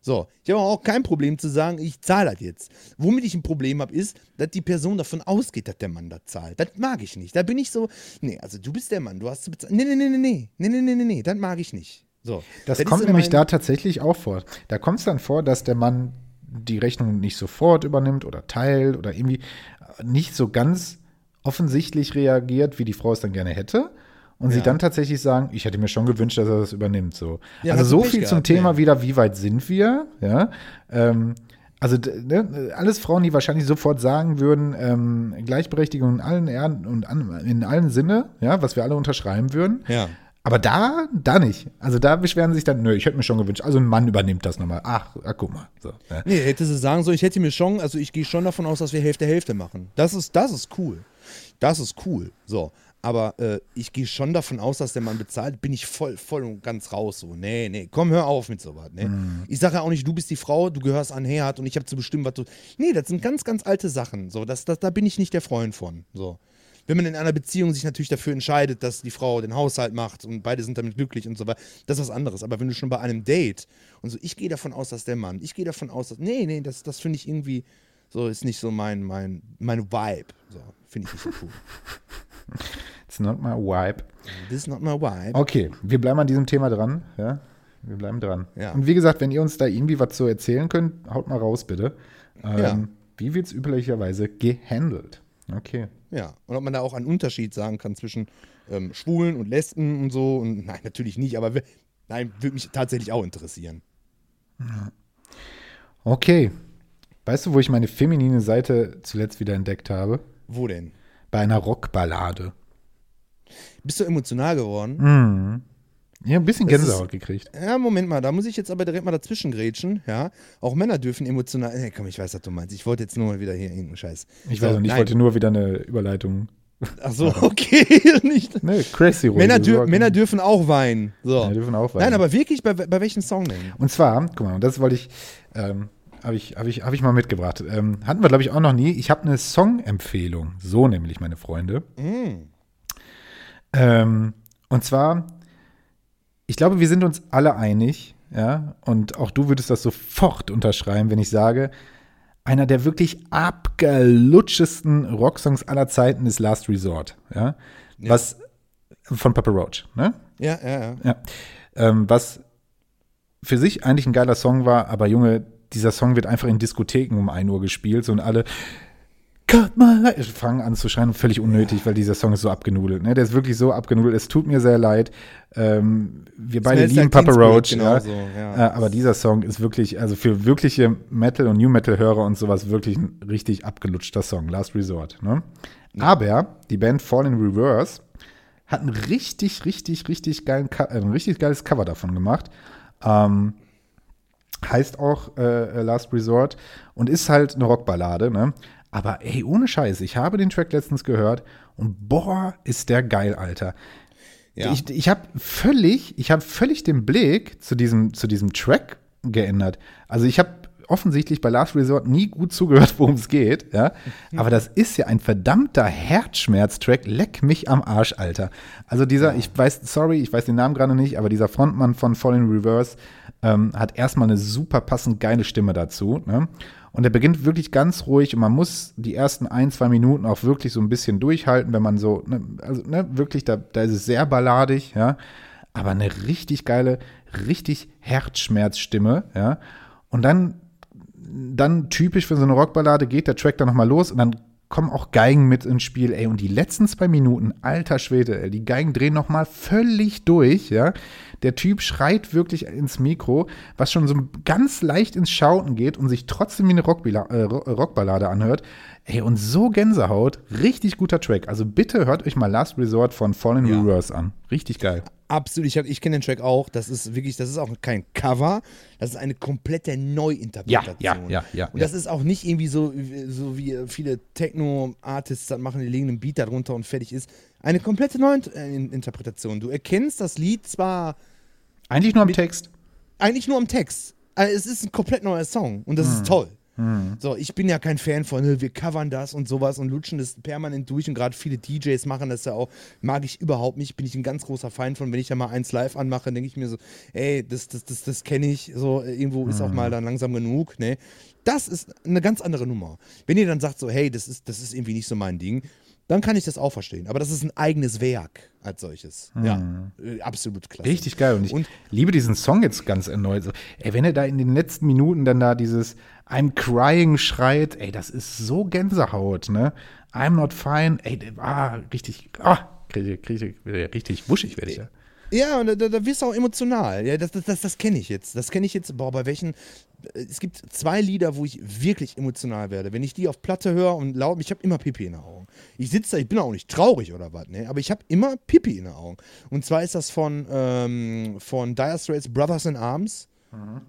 So, ich habe auch kein Problem zu sagen, ich zahle das jetzt. Womit ich ein Problem habe, ist, dass die Person davon ausgeht, dass der Mann das zahlt. Das mag ich nicht. Da bin ich so, nee, also du bist der Mann, du hast zu bezahlen. Nee, nee, nee, nee, nee, nee, nee, nee, nee, nee, das mag ich nicht. So. Das, ist kommt nämlich da tatsächlich auch vor. Da kommt es dann vor, dass der Mann die Rechnung nicht sofort übernimmt oder teilt oder irgendwie nicht so ganz offensichtlich reagiert, wie die Frau es dann gerne hätte. Und sie Ja. dann tatsächlich sagen, ich hätte mir schon gewünscht, dass er das übernimmt. So. Ja, also so viel zum gehabt, Thema nee. wieder, wie weit sind wir? Ja. Ähm, also ne, alles Frauen, die wahrscheinlich sofort sagen würden, ähm, Gleichberechtigung in allen Ehren und an, in allen Sinne, ja, was wir alle unterschreiben würden. Ja. Aber da, da nicht. Also da beschweren sie sich dann, nö, ich hätte mir schon gewünscht. Also ein Mann übernimmt das nochmal. Ach, ach guck mal. So, ne? Nee, hätte sie sagen sollen, ich hätte mir schon, also ich gehe schon davon aus, dass wir Hälfte Hälfte machen. Das ist, das ist cool. Das ist cool. So. Aber äh, ich gehe schon davon aus, dass der Mann bezahlt, bin ich voll, voll und ganz raus. So, nee, nee, komm, hör auf mit sowas. Nee. Ich sage ja auch nicht, du bist die Frau, du gehörst an Herd und ich habe zu bestimmen, was du. Nee, das sind ganz, ganz alte Sachen. So, das, das, da bin ich nicht der Freund von. So. Wenn man in einer Beziehung sich natürlich dafür entscheidet, dass die Frau den Haushalt macht und beide sind damit glücklich und so weiter, das ist was anderes. Aber wenn du schon bei einem Date und so, ich gehe davon aus, dass der Mann, ich gehe davon aus, dass, nee, nee, das, das finde ich irgendwie, so ist nicht so mein, mein, mein Vibe. So, finde ich nicht so cool. (laughs) It's not my wipe. This is not my vibe. Okay, wir bleiben an diesem Thema dran. Ja, wir bleiben dran. Ja. Und wie gesagt, wenn ihr uns da irgendwie was zu erzählen könnt, haut mal raus, bitte. Ähm, Ja. Wie wird es üblicherweise gehandelt? Okay. Ja, und ob man da auch einen Unterschied sagen kann zwischen ähm, Schwulen und Lesben und so. Und nein, natürlich nicht, aber nein, würde mich tatsächlich auch interessieren. Okay. Weißt du, wo ich meine feminine Seite zuletzt wieder entdeckt habe? Wo denn? Bei einer Rockballade. Bist du emotional geworden? Mhm. Ja, ein bisschen Das ist- Gänsehaut gekriegt. Ja, Moment mal, da muss ich jetzt aber direkt mal dazwischen grätschen, ja. Auch Männer dürfen emotional. Nee, komm, ich weiß, was du meinst. Ich wollte jetzt nur mal wieder hier irgendeinen Scheiß. Ich So, weiß nicht, ich wollte nur wieder eine Überleitung. Ach so, (laughs) okay. (laughs) nicht. Ne, crazy Männer, dür. Männer dürfen auch weinen. So. Ja, dürfen auch weinen. Nein, aber wirklich, bei, bei welchem Song denn? Und zwar, guck mal, und das wollte ich, ähm, habe ich, hab ich, hab ich mal mitgebracht. Ähm, hatten wir, glaube ich, auch noch nie. Ich habe eine Song-Empfehlung. So nämlich, meine Freunde. Mm. Ähm, und zwar, ich glaube, wir sind uns alle einig, ja, und auch du würdest das sofort unterschreiben, wenn ich sage, einer der wirklich abgelutschesten Rocksongs aller Zeiten ist Last Resort, ja, Ja. was von Papa Roach, ne? Ja, ja, ja. Ja. Ähm, was für sich eigentlich ein geiler Song war, aber Junge, dieser Song wird einfach in Diskotheken um 1 Uhr gespielt so und alle cut my life. Ich fange an zu schreien, völlig unnötig, weil dieser Song ist so abgenudelt. Ne? Der ist wirklich so abgenudelt. Es tut mir sehr leid. Ähm, wir beide lieben like Papa Roach. genau ja. so, ja. Äh, aber dieser Song ist wirklich, also für wirkliche Metal- und New Metal-Hörer und sowas, wirklich ein richtig abgelutschter Song. Last Resort. Ne? Aber die Band Fall in Reverse hat ein richtig, richtig, richtig geilen, äh, ein richtig geiles Cover davon gemacht. Ähm, heißt auch äh, Last Resort und ist halt eine Rockballade, ne? Aber ey, ohne Scheiß, ich habe den Track letztens gehört und boah, ist der geil, Alter. Ja. Ich, ich habe völlig, ich habe völlig den Blick zu diesem, zu diesem Track geändert. Also ich habe offensichtlich bei Last Resort nie gut zugehört, (laughs) worum es geht, ja. Aber das ist ja ein verdammter Herzschmerz-Track. Leck mich am Arsch, Alter. Also dieser, ich weiß, sorry, ich weiß den Namen gerade nicht, aber dieser Frontmann von Fallen Reverse ähm, hat erstmal eine super passend geile Stimme dazu, ne? Und er beginnt wirklich ganz ruhig und man muss die ersten ein, zwei Minuten auch wirklich so ein bisschen durchhalten, wenn man so, ne, also ne, wirklich, da, da ist es sehr balladig, ja. Aber eine richtig geile, richtig Herzschmerzstimme, ja. Und dann dann typisch für so eine Rockballade geht der Track dann nochmal los und dann kommen auch Geigen mit ins Spiel, ey, und die letzten zwei Minuten, alter Schwede, ey, die Geigen drehen nochmal völlig durch, ja. Der Typ schreit wirklich ins Mikro, was schon so ganz leicht ins Schauten geht und sich trotzdem wie eine Rockbila äh, Ro- Rockballade anhört. Ey, und so Gänsehaut, richtig guter Track. Also bitte hört euch mal Last Resort von Fallen Ja. Reverse an. Richtig geil. Absolut, ich, hab- ich kenne den Track auch. Das ist wirklich, das ist auch kein Cover, das ist eine komplette Neuinterpretation. Ja, ja, ja, ja, Und das ist auch nicht irgendwie so, so wie viele Techno-Artists das machen, die legen einen Beat darunter und fertig ist. Eine komplette Neuinterpretation. Du erkennst das Lied zwar Eigentlich nur am Text. eigentlich nur am Text. Also es ist ein komplett neuer Song und das Hm. ist toll. So, ich bin ja kein Fan von, äh, wir covern das und sowas und lutschen das permanent durch und gerade viele DJs machen das ja auch. Mag ich überhaupt nicht, bin ich ein ganz großer Feind von. Wenn ich da mal eins live anmache, denke ich mir so, ey, das, das, das, das kenne ich. So, irgendwo ist auch mal dann langsam genug. Ne? Das ist eine ganz andere Nummer. Wenn ihr dann sagt, so, hey, das ist, das ist irgendwie nicht so mein Ding, dann kann ich das auch verstehen. Aber das ist ein eigenes Werk als solches. Ja, äh, absolut klasse. Richtig geil. Und ich Und- liebe diesen Song jetzt ganz erneut. So, ey, wenn er da in den letzten Minuten dann da dieses I'm crying schreit, ey, das ist so Gänsehaut, ne? I'm not fine, ey, ah, richtig, ah, krieg, krieg, richtig wuschig werde ich ja. Ja, und da, da wirst du auch emotional. Ja, das das, das, das kenne ich jetzt. Das kenne ich jetzt. Boah, bei welchen. äh, Es gibt zwei Lieder, wo ich wirklich emotional werde. Wenn ich die auf Platte höre und laut, ich habe immer Pipi in den Augen. Ich sitze da, ich bin auch nicht traurig oder was, ne? Aber ich habe immer Pipi in den Augen. Und zwar ist das von, ähm, von Dire Straits Brothers in Arms.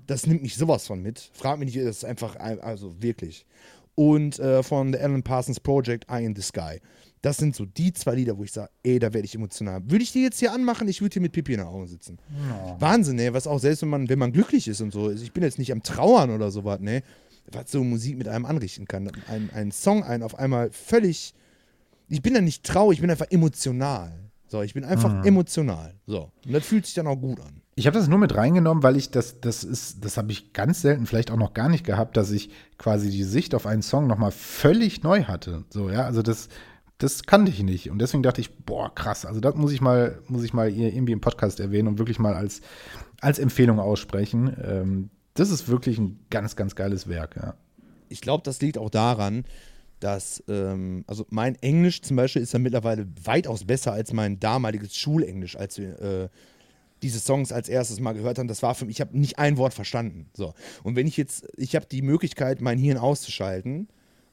Das nimmt mich sowas von mit. Frag mich nicht, das ist einfach, ein- also wirklich. Und äh, von The Alan Parsons Project, Eye in the Sky. Das sind so die zwei Lieder, wo ich sage, ey, da werde ich emotional. Würde ich die jetzt hier anmachen, ich würde hier mit Pipi in den Augen sitzen. Wahnsinn, ne? Was auch selbst, wenn man, wenn man glücklich ist und so. Ich bin jetzt nicht am Trauern oder sowas, ne? Was so Musik mit einem anrichten kann. Ein, ein Song einen auf einmal völlig. Ich bin dann nicht traurig, ich bin einfach emotional. So, ich bin einfach emotional. So. Und das fühlt sich dann auch gut an. Ich habe das nur mit reingenommen, weil ich das, das ist, das habe ich ganz selten, vielleicht auch noch gar nicht gehabt, dass ich quasi die Sicht auf einen Song nochmal völlig neu hatte. So, ja, also das, das kannte ich nicht. Und deswegen dachte ich, boah, krass, also das muss ich mal, muss ich mal hier irgendwie im Podcast erwähnen und wirklich mal als, als Empfehlung aussprechen. Ähm, das ist wirklich ein ganz, ganz geiles Werk, ja. ich glaube, das liegt auch daran, dass, ähm, also mein Englisch zum Beispiel ist ja mittlerweile weitaus besser als mein damaliges Schulenglisch, als wir äh, diese Songs als erstes mal gehört haben. Das war für mich, ich habe nicht ein Wort verstanden. So. Und wenn ich jetzt, ich habe die Möglichkeit, mein Hirn auszuschalten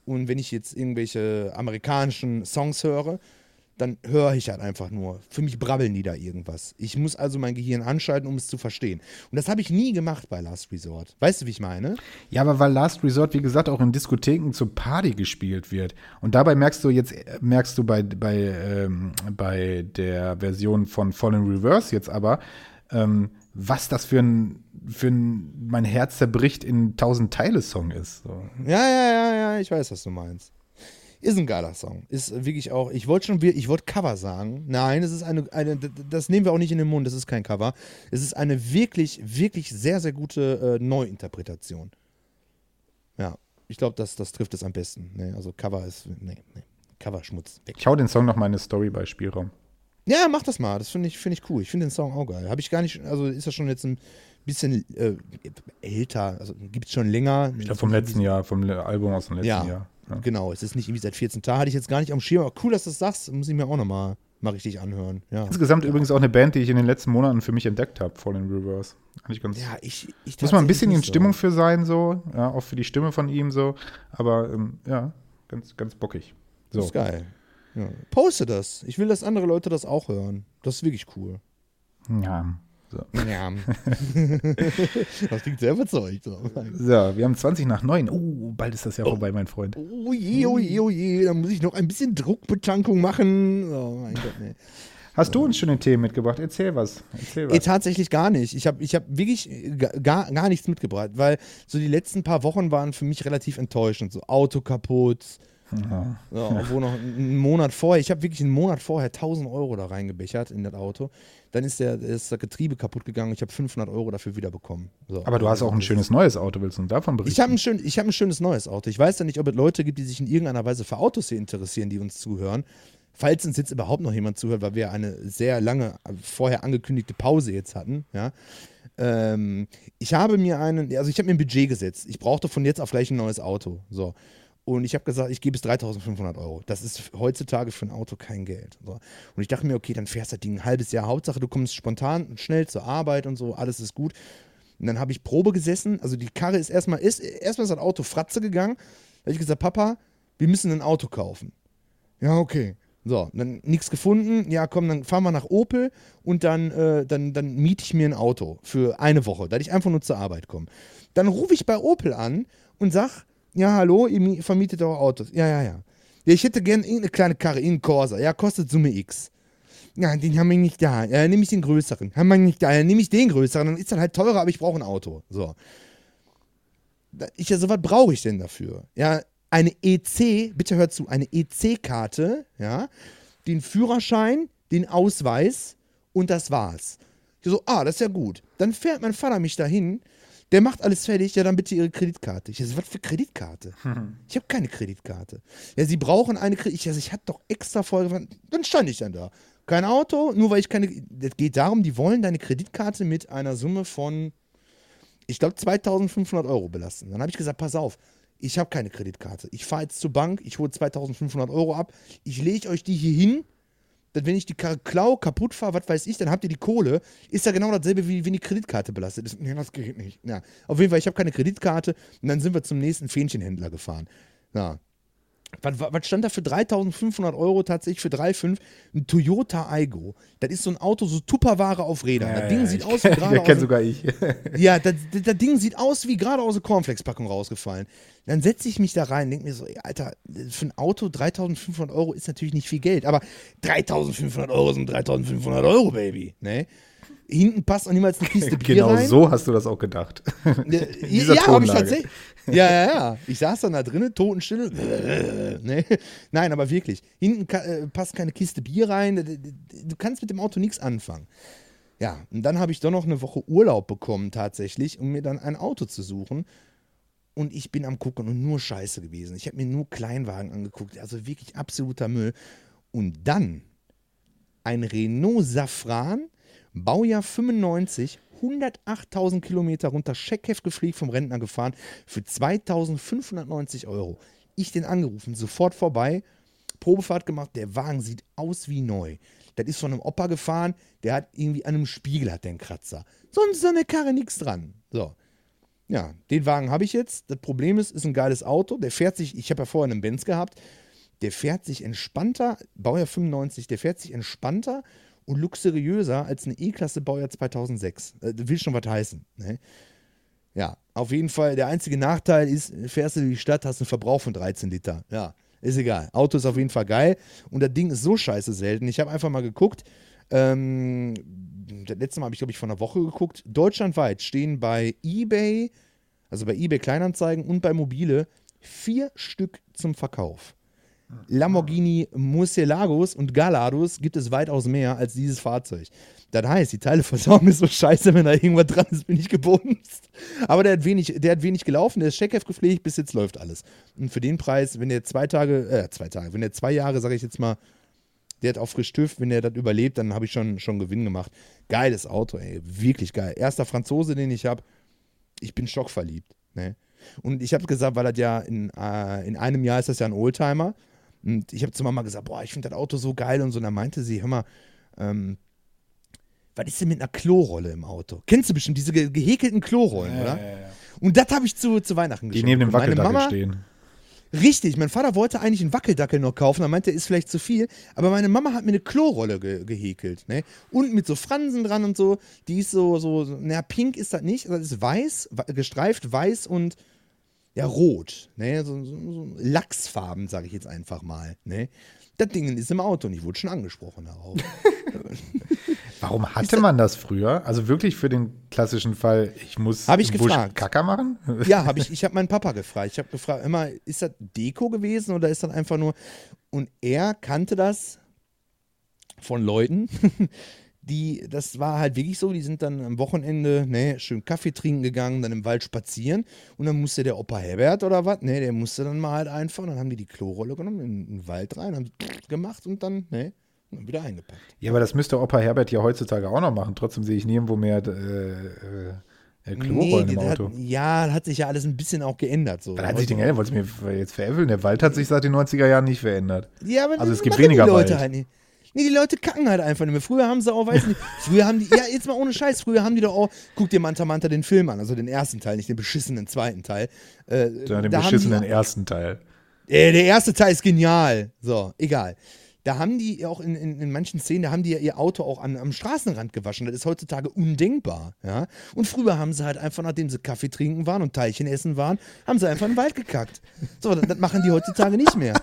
und wenn ich jetzt irgendwelche amerikanischen Songs höre, dann höre ich halt einfach nur. Für mich brabbeln die da irgendwas. Ich muss also mein Gehirn anschalten, um es zu verstehen. Und das habe ich nie gemacht bei Last Resort. Weißt du, wie ich meine? Ja, aber weil Last Resort, wie gesagt, auch in Diskotheken zur Party gespielt wird. Und dabei merkst du jetzt, merkst du bei, bei, ähm, bei der Version von Fallen Reverse jetzt aber, ähm, was das für ein, für ein mein Herz zerbricht in tausend Teile Song ist. So. Ja, ja, ja, ja, ich weiß, was du meinst. Ist ein geiler Song. Ist wirklich auch, ich wollte schon, ich wollte Cover sagen. Nein, es ist eine, eine, das nehmen wir auch nicht in den Mund, das ist kein Cover. Es ist eine wirklich, wirklich sehr, sehr gute äh, Neuinterpretation. Ja, ich glaube, das, das trifft es am besten. Nee, also Cover ist, nee, nee, Cover-Schmutz. Weg. Ich hau den Song noch mal in eine Story bei Spielraum. Ja, mach das mal, das finde ich, find ich cool. Ich finde den Song auch geil. Habe ich gar nicht, also ist ja schon jetzt ein bisschen äh, älter, also gibt es schon länger. Ich glaube vom letzten Jahr, vom Album aus dem letzten Ja, Jahr. Ja. Genau, es ist nicht irgendwie seit 14 Tagen, hatte ich jetzt gar nicht am Schirm, aber cool, dass du das sagst, muss ich mir auch nochmal mal richtig anhören. Ja. Insgesamt übrigens auch eine Band, die ich in den letzten Monaten für mich entdeckt habe, Fallen Reverse. Eigentlich ganz. Ja, ich, ich muss man ein bisschen in Stimmung nicht für sein, so. Ja, auch für die Stimme von ihm, so. Aber ähm, ja, ganz, ganz bockig. so. Das So. ist geil. Ja. Poste das. Ich will, dass andere Leute das auch hören. Das ist wirklich cool. Ja. So. Ja. (laughs) das klingt sehr überzeugt. So. wir haben 20 nach 9. Oh, bald ist das ja vorbei, mein Freund. Oh je, oh je, oh je, da muss ich noch ein bisschen Druckbetankung machen. Oh mein Gott, nee. Hast du uns schöne Themen mitgebracht? Erzähl was. Erzähl was. tatsächlich gar nicht. Ich habe ich hab wirklich gar, gar nichts mitgebracht, weil so die letzten paar Wochen waren für mich relativ enttäuschend. So Auto kaputt, Ja. ja, wo noch einen Monat vorher, ich habe wirklich einen Monat vorher 1000 Euro da reingebechert in das Auto. Dann ist, der, ist das Getriebe kaputt gegangen. Ich habe 500 Euro dafür wieder bekommen. So. Aber du hast auch ein schönes neues Auto, willst du davon berichten? Ich habe ein, schön, ich hab ein schönes neues Auto. Ich weiß ja nicht, ob es Leute gibt, die sich in irgendeiner Weise für Autos hier interessieren, die uns zuhören. Falls uns jetzt überhaupt noch jemand zuhört, weil wir eine sehr lange vorher angekündigte Pause jetzt hatten, ja. Ähm, ich habe mir einen, also ich habe mir ein Budget gesetzt. Ich brauchte von jetzt auf gleich ein neues Auto. So. Und ich habe gesagt, ich gebe es 3500 Euro. Das ist heutzutage für ein Auto kein Geld. Und ich dachte mir, okay, dann fährst du das Ding ein halbes Jahr. Hauptsache, du kommst spontan und schnell zur Arbeit und so, alles ist gut. Und dann habe ich Probe gesessen. Also die Karre ist erstmal, ist, erstmal ist das Auto Fratze gegangen. Da habe ich gesagt, Papa, wir müssen ein Auto kaufen. Ja, okay. So, dann nichts gefunden. Ja, komm, dann fahren wir nach Opel und dann, äh, dann, dann miete ich mir ein Auto für eine Woche, dass ich einfach nur zur Arbeit komme. Dann rufe ich bei Opel an und sag, ja, hallo, ihr mi- vermietet eure Autos. Ja, ja, ja. Ja, ich hätte gerne irgendeine kleine Karre, irgendeinen Corsa. Ja, kostet Summe X. Ja, den haben wir nicht da. Ja, nehme ich den größeren. Haben wir nicht da. Ja, nehme ich den größeren. Dann ist das halt teurer, aber ich brauche ein Auto. So. Ich, ja, so was brauche ich denn dafür? Ja, eine EC, bitte hört zu, eine EC-Karte, ja, den Führerschein, den Ausweis und das war's. Ich so, ah, das ist ja gut. Dann fährt mein Vater mich dahin, der macht alles fertig, ja, dann bitte Ihre Kreditkarte. Ich so, was für Kreditkarte? Ich habe keine Kreditkarte. Ja, Sie brauchen eine Kreditkarte. Ich, ich hatte doch extra vorher, dann stand ich dann da. Kein Auto, nur weil ich keine, das geht darum, die wollen deine Kreditkarte mit einer Summe von, ich glaube, 2500 Euro belasten. Dann habe ich gesagt, pass auf, ich habe keine Kreditkarte. Ich fahre jetzt zur Bank, ich hole 2500 Euro ab, ich lege euch die hier hin, dass wenn ich die klau, kaputt fahre, was weiß ich, dann habt ihr die Kohle. Ist ja genau dasselbe, wie wenn die Kreditkarte belastet ist. Nee, das geht nicht. Ja, auf jeden Fall, ich habe keine Kreditkarte und dann sind wir zum nächsten Fähnchenhändler gefahren. Ja. Was, was stand da für 3500 Euro tatsächlich für 3,5? Ein Toyota Aygo. Das ist so ein Auto, so Tupperware auf Rädern. das Ding sieht aus (laughs) wie gerade Der aus sogar ich. (laughs) ja, das, das, das Ding sieht aus wie gerade aus der Cornflakes-Packung rausgefallen. Dann setze ich mich da rein, denke mir so, ey, Alter, für ein Auto 3500 Euro ist natürlich nicht viel Geld, aber 3500 Euro sind 3500 Euro, Baby. Ne? Hinten passt auch niemals eine Kiste (laughs) Bier genau rein. so hast du das auch gedacht. (laughs) Ja, ja, hab ich tatsächlich. Ja, ja, ja. Ich saß dann da drinnen, Totenstille. (laughs) nee. Nein, aber wirklich. Hinten äh, passt keine Kiste Bier rein. Du kannst mit dem Auto nichts anfangen. Ja, und dann habe ich doch noch eine Woche Urlaub bekommen, tatsächlich, um mir dann ein Auto zu suchen. Und ich bin am Gucken und nur Scheiße gewesen. Ich habe mir nur Kleinwagen angeguckt, also wirklich absoluter Müll. Und dann ein Renault Safran, Baujahr 95, 108.000 Kilometer runter, Scheckheft gepflegt vom Rentner gefahren für 2.590 Euro. Ich den angerufen, sofort vorbei, Probefahrt gemacht, der Wagen sieht aus wie neu. Das ist von einem Opa gefahren, der hat irgendwie an einem Spiegel hat einen Kratzer. Sonst ist an der Karre nichts dran. So. Ja, den Wagen habe ich jetzt. Das Problem ist, ist ein geiles Auto. Der fährt sich, ich habe ja vorher einen Benz gehabt, der fährt sich entspannter, Baujahr 95, der fährt sich entspannter und luxuriöser als eine E-Klasse Baujahr 2006. Äh, will schon was heißen. Ne? Ja, auf jeden Fall. Der einzige Nachteil ist, fährst du durch die Stadt, hast einen Verbrauch von 13 Liter. Ja, ist egal. Auto ist auf jeden Fall geil und das Ding ist so scheiße selten. Ich habe einfach mal geguckt. Ähm, das letzte Mal habe ich, glaube ich, vor einer Woche geguckt. Deutschlandweit stehen bei eBay, also bei eBay Kleinanzeigen und bei Mobile vier Stück zum Verkauf. Lamborghini Murcielagos und Galados gibt es weitaus mehr als dieses Fahrzeug. Das heißt, die Teileversorgung ist so scheiße, wenn da irgendwas dran ist, bin ich gebumst. Aber der hat wenig, der hat wenig gelaufen, der ist Checkheft gepflegt, bis jetzt läuft alles. Und für den Preis, wenn der zwei Tage, äh, zwei Tage, wenn der zwei Jahre, sage ich jetzt mal, der hat auf frisch TÜV, wenn der das überlebt, dann habe ich schon, schon Gewinn gemacht. Geiles Auto, ey, wirklich geil. Erster Franzose, den ich habe, ich bin schockverliebt. Ne? Und ich habe gesagt, weil das ja in, äh, in einem Jahr ist das ja ein Oldtimer. Und ich habe zu Mama gesagt, boah, ich finde das Auto so geil und so. Und dann meinte sie, hör mal, ähm, was ist denn mit einer Klorolle im Auto? Kennst du bestimmt diese ge gehäkelten Klorollen, oder? Und das habe ich zu, zu Weihnachten Die geschenkt. neben dem Wackeldackel Mama, stehen. Richtig, mein Vater wollte eigentlich einen Wackeldackel noch kaufen, er meinte, ist vielleicht zu viel, aber meine Mama hat mir eine Klorolle ge gehäkelt, ne? Und mit so Fransen dran und so, die ist so, so, na, pink ist das nicht, das ist weiß, gestreift weiß und ja, rot, ne? So, so, so Lachsfarben, sage ich jetzt einfach mal, ne? Das Ding ist im Auto und ich wurde schon angesprochen darauf. (laughs) Warum hatte man das früher? Also wirklich für den klassischen Fall, ich muss Hab ich im Busch gefragt. Kacker machen? (laughs) Ja, habe ich, ich habe meinen Papa gefragt. Ich habe gefragt, immer, ist das Deko gewesen oder ist das einfach nur. Und er kannte das von Leuten, (laughs) die, das war halt wirklich so, die sind dann am Wochenende, ne, schön Kaffee trinken gegangen, dann im Wald spazieren und dann musste der Opa Herbert oder was, ne, der musste dann mal halt einfach, dann haben die die Klorolle genommen, in, den Wald rein, haben gemacht und dann, ne, dann wieder eingepackt. Ja, aber das müsste Opa Herbert ja heutzutage auch noch machen. Trotzdem sehe ich nirgendwo mehr äh, äh, äh, Klorollen im das Auto. Hat, ja, hat sich ja alles ein bisschen auch geändert. So. Was hat sich denn geändert? Wolltest du mir jetzt veräppeln? Der Wald hat sich seit den 90er Jahren nicht verändert. Ja, aber Also es gibt weniger die Leute Wald. halt nicht. Nee, die Leute kacken halt einfach nicht mehr. Früher haben sie auch, weiß nicht, (laughs) früher haben die, ja, jetzt mal ohne Scheiß, früher haben die doch auch, guck dir Manta Manta den Film an, also den ersten Teil, nicht den beschissenen zweiten Teil. Äh, Ja, den beschissenen die, ersten Teil. äh, der erste Teil ist genial. So, egal. Da haben die auch in, in, in manchen Szenen, da haben die ja ihr Auto auch an, am Straßenrand gewaschen. Das ist heutzutage undenkbar. Ja? Und früher haben sie halt einfach, nachdem sie Kaffee trinken waren und Teilchen essen waren, haben sie einfach in den Wald gekackt. So, das, das machen die heutzutage nicht mehr.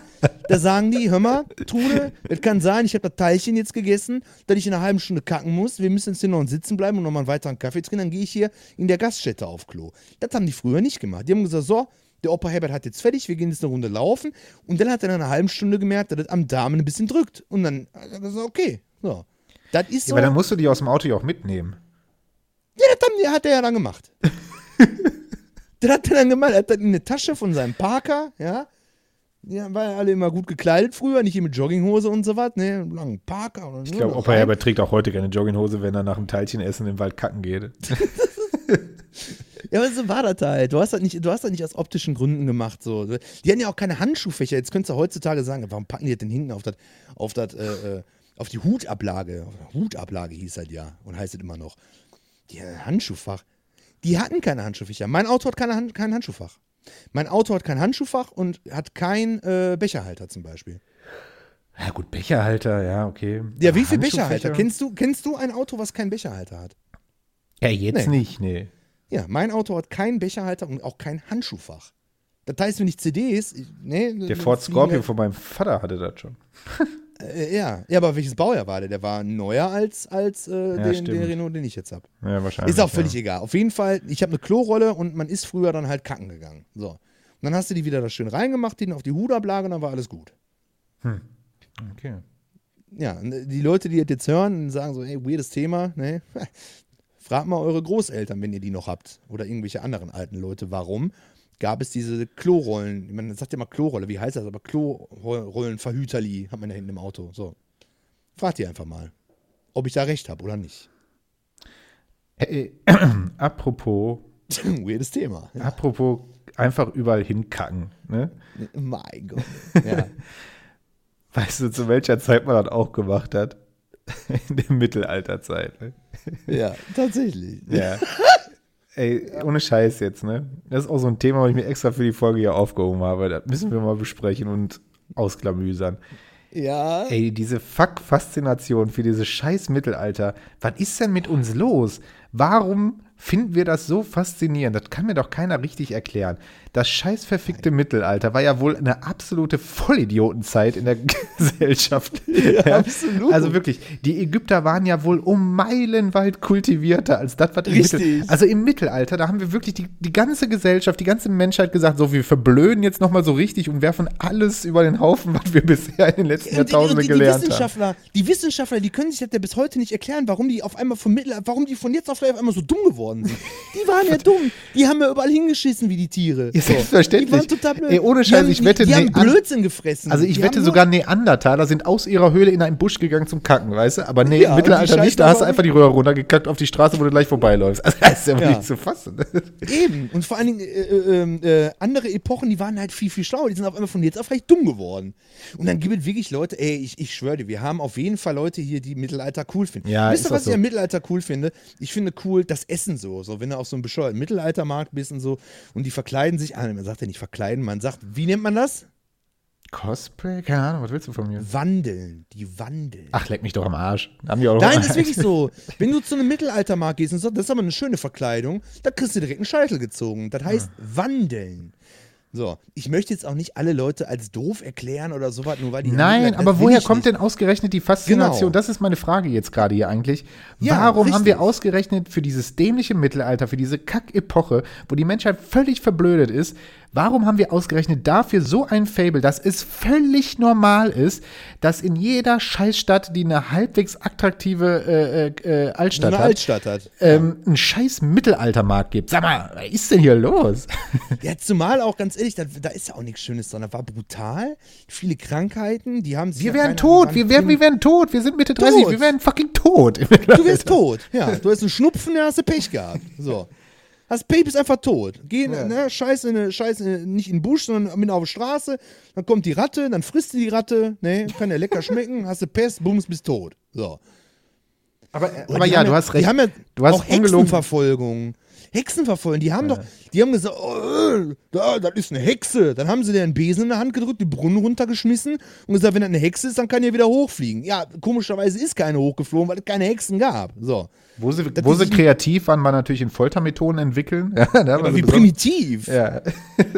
Da sagen die, hör mal, Trude, es kann sein, ich habe das Teilchen jetzt gegessen, dass ich in einer halben Stunde kacken muss. Wir müssen jetzt hier noch sitzen bleiben und nochmal einen weiteren Kaffee trinken. Dann gehe ich hier in der Gaststätte auf Klo. Das haben die früher nicht gemacht. Die haben gesagt, so, der Opa Herbert hat jetzt fertig, wir gehen jetzt eine Runde laufen. Und dann hat er nach einer halben Stunde gemerkt, dass das am Darm ein bisschen drückt. Und dann hat er gesagt, okay, so. Das ist Ja, so. aber dann musst du die aus dem Auto ja auch mitnehmen. ja, das haben, hat er ja dann gemacht. (laughs) das hat er dann gemacht. Er hat dann in eine Tasche von seinem Parker, ja. Ja, waren ja alle immer gut gekleidet früher, nicht hier mit Jogginghose und so was, ne? Langen Parker. Und Ich glaube, Opa Herbert trägt auch heute keine Jogginghose, wenn er nach dem Teilchenessen im Wald kacken geht. (laughs) (laughs) Ja, aber so war das halt. Du hast das nicht, du hast das nicht aus optischen Gründen gemacht. So. Die hatten ja auch keine Handschuhfächer. Jetzt könntest du heutzutage sagen, warum packen die das denn hinten auf, das, auf, das, äh, äh, auf die Hutablage? Hutablage hieß halt ja und heißt es immer noch. Die hatten ein Handschuhfach. Die hatten keine Handschuhfächer. Mein Auto hat keine Hand, kein Handschuhfach. Mein Auto hat kein Handschuhfach und hat kein äh, Becherhalter zum Beispiel. Ja, gut, Becherhalter, ja, okay. Ja, wie viel? Becherhalter? Kennst du, kennst du ein Auto, was keinen Becherhalter hat? Ja, jetzt Nee. nicht, nee. Ja, mein Auto hat keinen Becherhalter und auch kein Handschuhfach. Das heißt, wenn ich CDs, nee, Der Ford Scorpio von meinem Vater hatte das schon. (laughs) Äh, ja. ja, aber welches Baujahr war der? Der war neuer als, als äh, den, stimmt. den Renault, den ich jetzt habe. Ja, wahrscheinlich. Ist auch völlig ja. egal. Auf jeden Fall, ich habe eine Klorolle und man ist früher dann halt kacken gegangen. So. Und dann hast du die wieder da schön reingemacht, die auf die Hudablage und dann war alles gut. Okay. Ja, und die Leute, die das jetzt hören, sagen so, ey, weirdes Thema, ne? (laughs) Fragt mal eure Großeltern, wenn ihr die noch habt. Oder irgendwelche anderen alten Leute, warum gab es diese Klorollen? Man sagt ja mal Klorolle, wie heißt das? Aber Klorollenverhüterli hat man da hinten im Auto. So. Fragt ihr einfach mal, ob ich da recht habe oder nicht. Hey, (clears throat) apropos, (laughs) weirdes Thema. Ja. apropos einfach überall hinkacken. Ne? Mein Gott. (laughs) Ja. Weißt du, zu welcher Zeit man das auch gemacht hat? (laughs) In der Mittelalterzeit. Ne? ja, tatsächlich. (laughs) Ja. Ey, ohne Scheiß jetzt, ne? Das ist auch so ein Thema, was ich mir extra für die Folge hier aufgehoben habe. Das müssen wir mal besprechen und ausklamüsern. Ja. Ey, diese Fuck-Faszination für dieses scheiß Mittelalter. Was ist denn mit uns los? Warum finden wir das so faszinierend? Das kann mir doch keiner richtig erklären. Das scheiß verfickte Mittelalter war ja wohl eine absolute Vollidiotenzeit in der (laughs) Gesellschaft. Ja, absolut. Also wirklich, die Ägypter waren ja wohl um Meilen weit kultivierter als das, was im Richtig. Mittel Also im Mittelalter, da haben wir wirklich die, die ganze Gesellschaft, die ganze Menschheit gesagt, so, wir verblöden jetzt nochmal so richtig und werfen alles über den Haufen, was wir bisher in den letzten die, Jahrtausenden die, die gelernt haben. Wissenschaftler, die Wissenschaftler, die können sich das ja bis heute nicht erklären, warum die auf einmal vom Mittel, warum die von jetzt auf gleich auf einmal so dumm geworden geworden sind. Die waren ja dumm. Die haben ja überall hingeschissen wie die Tiere. Ja, selbstverständlich. Die waren total blöd. Ey, ohne Scheiß, ich wette, Die, die haben Blödsinn gefressen. Also ich die wette sogar Neandertaler sind aus ihrer Höhle in einen Busch gegangen zum Kacken, weißt du? Aber nee, Ja, im Mittelalter nicht, da hast du einfach die Röhre runtergekackt auf die Straße, wo du gleich vorbeiläufst. Also das ist ja, Ja. nicht zu fassen. (laughs) Eben. Und vor allen Dingen äh, äh, äh, andere Epochen, die waren halt viel, viel schlauer. Die sind auf einmal von jetzt auf recht dumm geworden. Und dann gibt es wirklich Leute, ey, ich, ich schwöre dir, wir haben auf jeden Fall Leute hier, die Mittelalter cool finden. Ja, Wisst ihr, was so. ich am Mittelalter cool finde? Ich finde cool das Essen so. So, wenn du auf so einem bescheuerten Mittelaltermarkt bist und so und die verkleiden sich, ah, man sagt ja nicht verkleiden, man sagt, wie nennt man das? Cosplay? Keine Ahnung, was willst du von mir? Wandeln. Die wandeln. Ach, leck mich doch am Arsch. Haben die auch Nein, das ist (laughs) wirklich so. Wenn du zu einem Mittelaltermarkt gehst und sagst, das ist aber eine schöne Verkleidung, da kriegst du direkt einen Scheitel gezogen. Das heißt wandeln. So, ich möchte jetzt auch nicht alle Leute als doof erklären oder sowas, nur weil die. Nein, aber woher kommt nicht. denn ausgerechnet die Faszination? Genau. Das ist meine Frage jetzt gerade hier eigentlich. Ja, Warum haben wir richtig. ausgerechnet für dieses dämliche Mittelalter, für diese Kack-Epoche, wo die Menschheit völlig verblödet ist, warum haben wir ausgerechnet dafür so ein Fable, dass es völlig normal ist, dass in jeder Scheißstadt, die eine halbwegs attraktive äh, äh, äh, Altstadt eine hat, Altstadt hat? ähm, einen scheiß Mittelaltermarkt gibt? Sag mal, was ist denn hier los? (laughs) Ja, zumal auch ganz ehrlich, da, da ist ja auch nichts Schönes dran. Da war brutal, viele Krankheiten, die haben sich. Wir ja werden keiner- tot, wir werden, wir werden tot, wir sind Mitte 30, Tot. wir werden fucking tot. (laughs) Du wirst tot. Ja, du hast einen Schnupfen, dann hast du Pech gehabt. So. Hast Pech, bist einfach tot. Geh, ne, scheiß, in, scheiß in, nicht in den Busch, sondern mit auf die Straße. Dann kommt die Ratte, dann frisst du die Ratte. Ne, kann ja lecker schmecken. Hast du Pest, bums, bist tot. So. Aber, Und aber ja, haben du hast recht. Die haben ja du hast auch ungelogen. Hexenverfolgung. Hexenverfolgung. Die haben doch, die haben gesagt, oh, äh, da, das ist eine Hexe. Dann haben sie dir einen Besen in der Hand gedrückt, den Brunnen runtergeschmissen und gesagt, wenn das eine Hexe ist, dann kann die wieder hochfliegen. Ja, komischerweise ist keine hochgeflogen, weil es keine Hexen gab. So. Wo sie, Das wo sie kreativ waren, war natürlich in Foltermethoden entwickeln. (laughs) Ja, ne, Aber also wie primitiv. ja,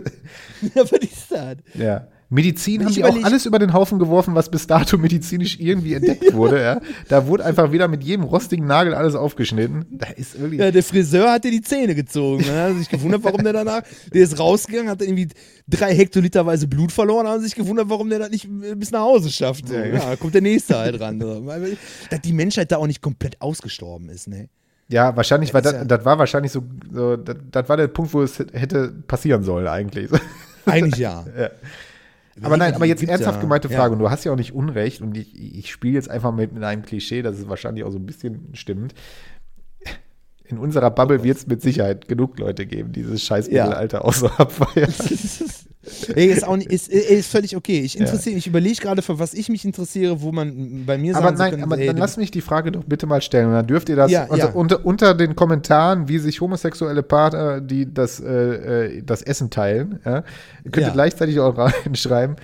(laughs) Ja, was ist das? ja. Medizin Ich haben die auch alles über den Haufen geworfen, was bis dato medizinisch irgendwie entdeckt (laughs) wurde. Ja. Da wurde einfach wieder mit jedem rostigen Nagel alles aufgeschnitten. Da ist irgendwie. Ja, der Friseur hat dir die Zähne gezogen. Ne? Hat sich gewundert, warum der danach, der ist rausgegangen, hat irgendwie drei Hektoliterweise Blut verloren, haben sich gewundert, warum der das nicht äh, bis nach Hause schafft. So. Ja, da kommt der nächste halt ran. Weil- Dass die Menschheit da auch nicht komplett ausgestorben ist, ne? Ja, wahrscheinlich war Das das, war wahrscheinlich so, so das, das war der Punkt, wo es hätte passieren sollen eigentlich. Eigentlich ja. (laughs) Aber nein, aber jetzt ernsthaft ja. gemeinte Ja. Frage, und du hast ja auch nicht Unrecht, und ich, ich spiele jetzt einfach mit, mit einem Klischee, das ist wahrscheinlich auch so ein bisschen stimmt. In unserer Bubble wird es mit Sicherheit genug Leute geben, die dieses scheiß Ja. Mittelalter auch so (laughs) abfeiern. (laughs) Ey, ist, auch nicht, ist, ist völlig okay. Ich interessiere, ich überlege gerade, für was ich mich interessiere, wo man bei mir Aber sagen nein, kann, aber ey, dann lass mich die Frage doch bitte mal stellen. Und dann dürft ihr das Ja, also ja. Unter, unter den Kommentaren, wie sich homosexuelle Paare, die das, äh, äh, das Essen teilen, ja, könnt ihr Ja. gleichzeitig auch (laughs) reinschreiben,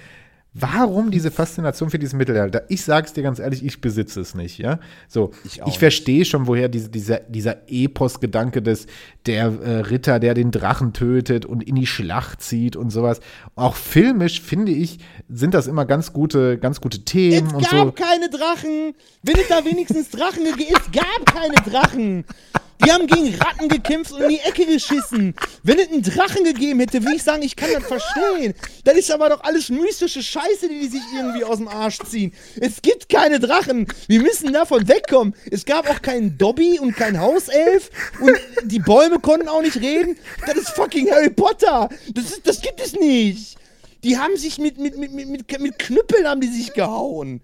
warum diese Faszination für dieses Mittelalter? Ich sag's dir ganz ehrlich, ich besitze es nicht, ja. So, Ich ich, verstehe schon, woher diese, dieser, dieser Epos-Gedanke des, der äh, Ritter, der den Drachen tötet und in die Schlacht zieht und sowas. Auch filmisch, finde ich, sind das immer ganz gute, ganz gute Themen Es und gab so. keine Drachen. Wenn es da wenigstens Drachen gegeben Es gab keine Drachen. Die haben gegen Ratten gekämpft und in die Ecke geschissen. Wenn es einen Drachen gegeben hätte, würde ich sagen, ich kann das verstehen. Das ist aber doch alles mystische Scheiße, die die sich irgendwie aus dem Arsch ziehen. Es gibt keine Drachen. Wir müssen davon wegkommen. Es gab auch keinen Dobby und keinen Hauself. Und die Bäume konnten auch nicht reden. Das ist fucking Harry Potter. Das, ist, das gibt es nicht. Die haben sich mit, mit, mit, mit, mit, mit Knüppeln haben die sich gehauen.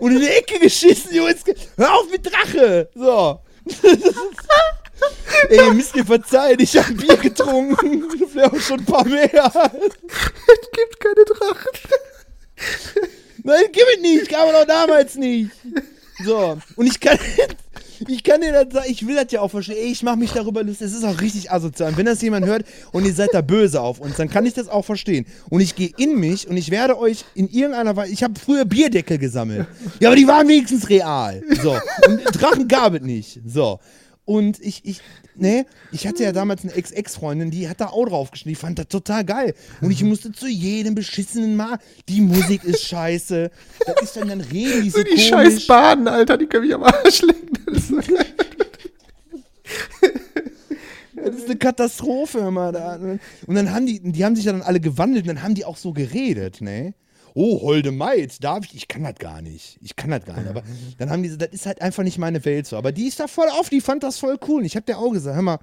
Und in die Ecke geschissen. Hör auf mit Drache. So. (laughs) (laughs) Ey, ihr müsst mir verzeihen, ich habe Bier getrunken. Vielleicht auch schon ein paar mehr. Es gibt keine Drachen. Nein, gib es nicht. Gab es auch damals nicht. So. Und ich kann. Ich kann dir das sagen, ich will das ja auch verstehen. Ey, ich mache mich darüber lustig. Es ist auch richtig asozial. Und wenn das jemand hört und ihr seid da böse auf uns, dann kann ich das auch verstehen. Und ich gehe in mich und ich werde euch in irgendeiner Weise. Ich habe früher Bierdeckel gesammelt. Ja, aber die waren wenigstens real. So. Und Drachen gab es nicht. So. Und ich, ich, ne, ich hatte ja damals eine Ex-Ex-Freundin, die hat da auch drauf geschnitten. Die fand das total geil. Und ich musste zu jedem beschissenen Mal, die Musik ist scheiße. Das ist dann, dann reden die so Die komisch. scheiß Baden, Alter, die können mich am Arsch lecken. Das ist so. Das ist eine Katastrophe immer da. Und dann haben die, die haben sich ja dann alle gewandelt und dann haben die auch so geredet, ne? Oh, holde Maid, darf ich? Ich kann das gar nicht. Ich kann das gar nicht. Aber dann haben die, so, das ist halt einfach nicht meine Welt so. Aber die ist da voll auf, die fand das voll cool. Und ich hab der auch gesagt, hör mal,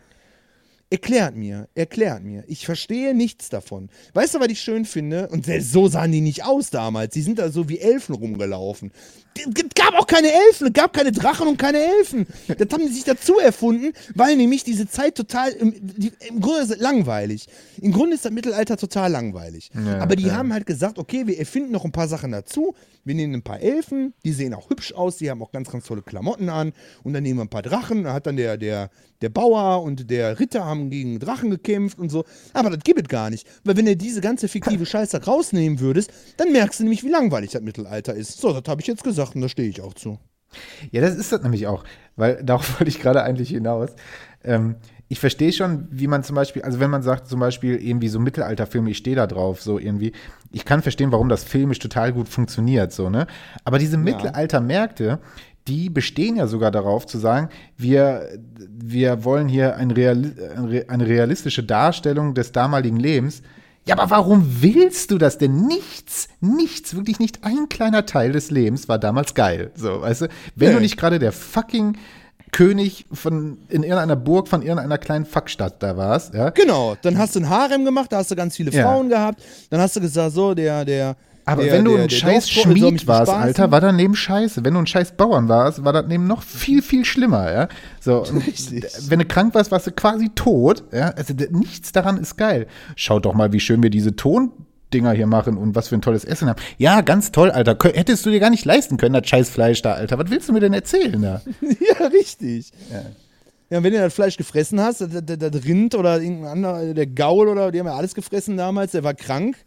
Erklärt mir, erklärt mir. Ich verstehe nichts davon. Weißt du, was ich schön finde? Und selbst so sahen die nicht aus damals. Die sind da so wie Elfen rumgelaufen. Es gab auch keine Elfen, es gab keine Drachen und keine Elfen. Das haben die sich dazu erfunden, weil nämlich diese Zeit total, im, die, im Grunde ist langweilig. Im Grunde ist das Mittelalter total langweilig. Ja, Aber die ja. haben halt gesagt, okay, wir erfinden noch ein paar Sachen dazu. Wir nehmen ein paar Elfen, die sehen auch hübsch aus, die haben auch ganz, ganz tolle Klamotten an. Und dann nehmen wir ein paar Drachen. Da hat dann der, der, der Bauer und der Ritter haben gegen Drachen gekämpft und so. Aber das gibt es gar nicht. Weil wenn du diese ganze fiktive Scheiße rausnehmen würdest, dann merkst du nämlich, wie langweilig das Mittelalter ist. So, das habe ich jetzt gesagt und da stehe ich auch zu. Ja, das ist das nämlich auch, weil (laughs) darauf wollte ich gerade eigentlich hinaus. Ähm, ich verstehe schon, wie man zum Beispiel, also wenn man sagt zum Beispiel irgendwie so Mittelalterfilme, ich stehe da drauf, so irgendwie, ich kann verstehen, warum das filmisch total gut funktioniert, so, ne? Aber diese Mittelaltermärkte, die bestehen ja sogar darauf zu sagen, wir, wir wollen hier ein Reali ein Re- eine realistische Darstellung des damaligen Lebens. Ja, aber warum willst du das denn? Nichts, nichts, wirklich nicht ein kleiner Teil des Lebens war damals geil. So, weißt du, wenn du Nee. nicht gerade der fucking König von in irgendeiner Burg von irgendeiner kleinen Fuckstadt da warst, ja. Genau, dann hast du ein Harem gemacht, da hast du ganz viele Ja. Frauen gehabt. Dann hast du gesagt, so, der, der. Aber der, wenn du der, ein der scheiß Schmied warst, bespaßen. Alter, war daneben scheiße. Wenn du ein scheiß Bauern warst, war das neben noch viel, viel schlimmer, ja. So, (laughs) wenn du krank warst, warst du quasi tot, ja. Also nichts daran ist geil. Schaut doch mal, wie schön wir diese Tondinger hier machen und was für ein tolles Essen haben. Ja, ganz toll, Alter. Hättest du dir gar nicht leisten können, das scheiß Fleisch da, Alter. Was willst du mir denn erzählen da? (laughs) Ja, richtig. Ja. und wenn du das Fleisch gefressen hast, das, das, das Rind oder irgendein anderer, der Gaul oder die haben ja alles gefressen damals, der war krank.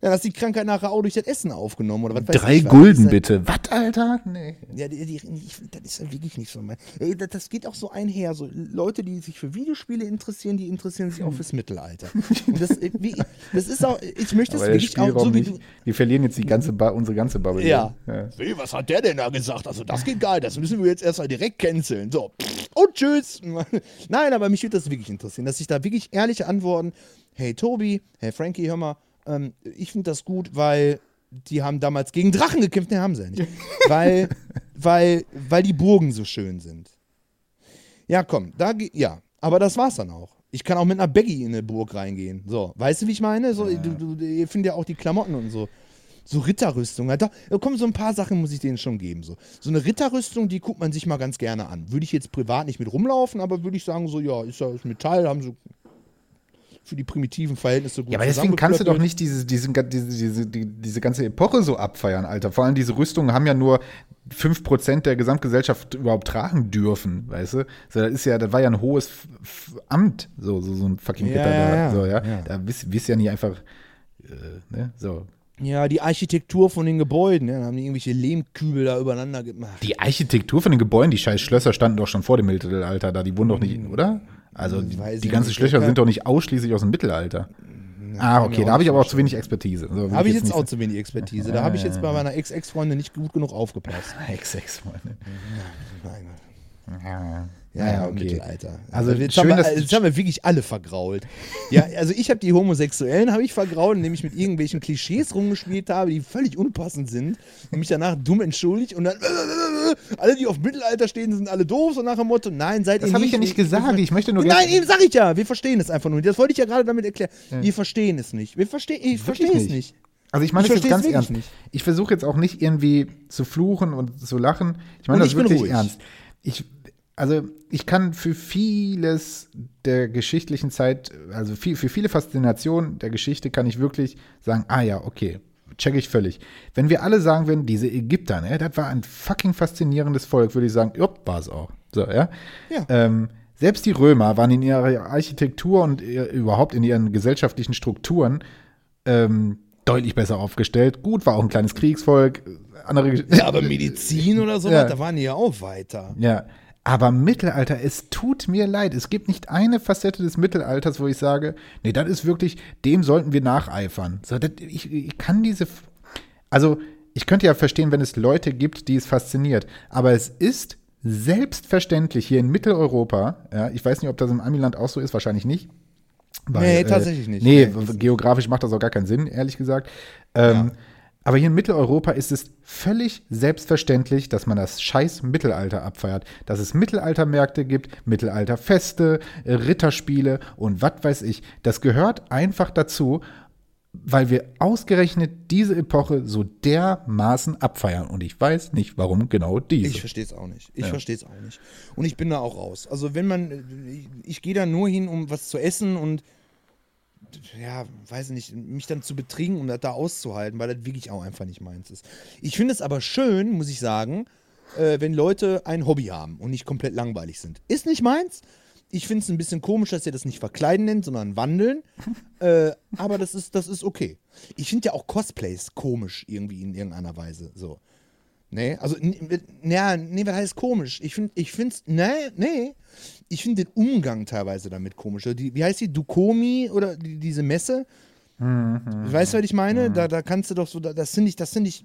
Dann hast du die Krankheit nachher auch durch das Essen aufgenommen oder was weiß Drei ich was. Gulden ja- bitte. Was, Alter? Nee. Ja, die, die, ich, das ist ja wirklich nicht so mein. Das, das geht auch so einher. So Leute, die sich für Videospiele interessieren, die interessieren sich auch fürs Mittelalter. (laughs) Und das, äh, wie, das ist auch, ich möchte es wirklich auch so wie nicht. du. Wir verlieren jetzt die ganze ba unsere ganze Bubble. Ja. hier. ja. Wie, was hat der denn da gesagt? Also das geht gar nicht. Das müssen wir jetzt erstmal direkt canceln. So, und tschüss. (laughs) Nein, aber mich würde das wirklich interessieren, dass ich da wirklich ehrliche Antworten. Hey Tobi, hey Frankie, hör mal, ähm, ich finde das gut, weil die haben damals gegen Drachen gekämpft. Ne, haben sie ja nicht. weil, (laughs) weil, weil die Burgen so schön sind. Ja, komm, da ja, aber das war's dann auch. Ich kann auch mit einer Baggy in eine Burg reingehen. So, weißt du, wie ich meine? So, du, du, ihr findet ja auch die Klamotten und so. So Ritterrüstung. Ja, da, da kommen so ein paar Sachen, muss ich denen schon geben. So. so eine Ritterrüstung, die guckt man sich mal ganz gerne an. Würde ich jetzt privat nicht mit rumlaufen, aber würde ich sagen, so, ja, ist ja ist Metall, haben so für die primitiven Verhältnisse gut Ja, aber deswegen kannst du doch nicht diese, diese, diese, diese, die, diese ganze Epoche so abfeiern, Alter. Vor allem diese Rüstungen haben ja nur 5% der Gesamtgesellschaft überhaupt tragen dürfen, weißt du? So, das ist ja, das war ja ein hohes Amt, so, so, so ein fucking Ja, Ritter da. ja, so, ja? ja. Da bist, bist ja nicht einfach, äh, ne, so. Ja, die Architektur von den Gebäuden, ja, da haben die irgendwelche Lehmkübel da übereinander gemacht. Die Architektur von den Gebäuden, die scheiß Schlösser standen doch schon vor dem Mittelalter da, die wurden doch nicht, oder? Also die, Weiß die ich ganzen Ja. sind doch nicht ausschließlich aus dem Mittelalter. ah, okay, da habe ich aber auch zu wenig Expertise. So, will Habe ich jetzt auch zu wenig Expertise. Da habe ich jetzt bei meiner Ex-Ex-Freundin nicht gut genug aufgepasst. (laughs) Ex-Ex-Freundin. Gott. Ja, Ja, ja, okay. Mittelalter. Also jetzt, schön, haben wir, dass- jetzt haben wir wirklich alle vergrault. (laughs) Ja, also ich habe die Homosexuellen habe ich vergrault, indem ich mit irgendwelchen Klischees rumgespielt habe, die völlig unpassend sind und mich danach dumm entschuldigt und dann (laughs) alle, die auf Mittelalter stehen, sind alle doof, so nach dem Motto, nein, seid Das ihr habe nicht. ich ja nicht gesagt. Ich möchte nur Nein, eben sag ich ja, wir verstehen es einfach nur. nicht. Das wollte ich ja gerade damit erklären. Wir verstehen es nicht. Wir verstehen, ich verstehe es nicht. Also ich meine Ich das jetzt ganz ernst. nicht. Ich versuche jetzt auch nicht irgendwie zu fluchen und zu lachen. Ich meine das wirklich ernst. Ich, also ich kann für vieles der geschichtlichen Zeit, also viel, für viele Faszinationen der Geschichte kann ich wirklich sagen, ah ja, okay, check ich völlig. Wenn wir alle sagen würden, diese Ägypter, ne, das war ein fucking faszinierendes Volk, würde ich sagen, ja, war es auch. So, ja. Ja. Ähm, selbst die Römer waren in ihrer Architektur und ihr, überhaupt in ihren gesellschaftlichen Strukturen ähm, deutlich besser aufgestellt. Gut, war auch ein kleines Kriegsvolk. Andere Ja, aber Medizin (laughs) oder sowas, Ja. da waren die ja auch weiter. Ja, aber Mittelalter, es tut mir leid. Es gibt nicht eine Facette des Mittelalters, wo ich sage, nee, das ist wirklich, dem sollten wir nacheifern. So, das, ich, ich kann diese, also ich könnte ja verstehen, wenn es Leute gibt, die es fasziniert, aber es ist selbstverständlich hier in Mitteleuropa, ja, ich weiß nicht, ob das im Amiland auch so ist, wahrscheinlich nicht. Weil, Nee, tatsächlich nicht. Nee, Nee. geografisch macht das auch gar keinen Sinn, ehrlich gesagt. Ähm, Aber hier in Mitteleuropa ist es völlig selbstverständlich, dass man das scheiß Mittelalter abfeiert. Dass es Mittelaltermärkte gibt, Mittelalterfeste, äh, Ritterspiele und was weiß ich. Das gehört einfach dazu, weil wir ausgerechnet diese Epoche so dermaßen abfeiern. Und ich weiß nicht, warum genau diese. Ich verstehe es auch nicht. Ich ja. verstehe es auch nicht. Und ich bin da auch raus. Also wenn man, ich, ich gehe da nur hin, um was zu essen und ja, weiß nicht, mich dann zu betrinken, um das da auszuhalten, weil das wirklich auch einfach nicht meins ist. Ich finde es aber schön, muss ich sagen, äh, wenn Leute ein Hobby haben und nicht komplett langweilig sind. Ist nicht meins. Ich finde es ein bisschen komisch, dass ihr das nicht verkleiden nennt, sondern wandeln. (laughs) äh, aber das ist, das ist okay. Ich finde ja auch Cosplays komisch irgendwie in irgendeiner Weise. So. Nee, also, ja, nee, was heißt komisch? Ich finde, ich finde nee, nee. Ich finde den Umgang teilweise damit komisch. Also die, wie heißt die? Dukomi oder die, diese Messe? Mhm, weißt du, was ich meine? Mhm. Da, da kannst du doch so, das finde ich, das finde ich,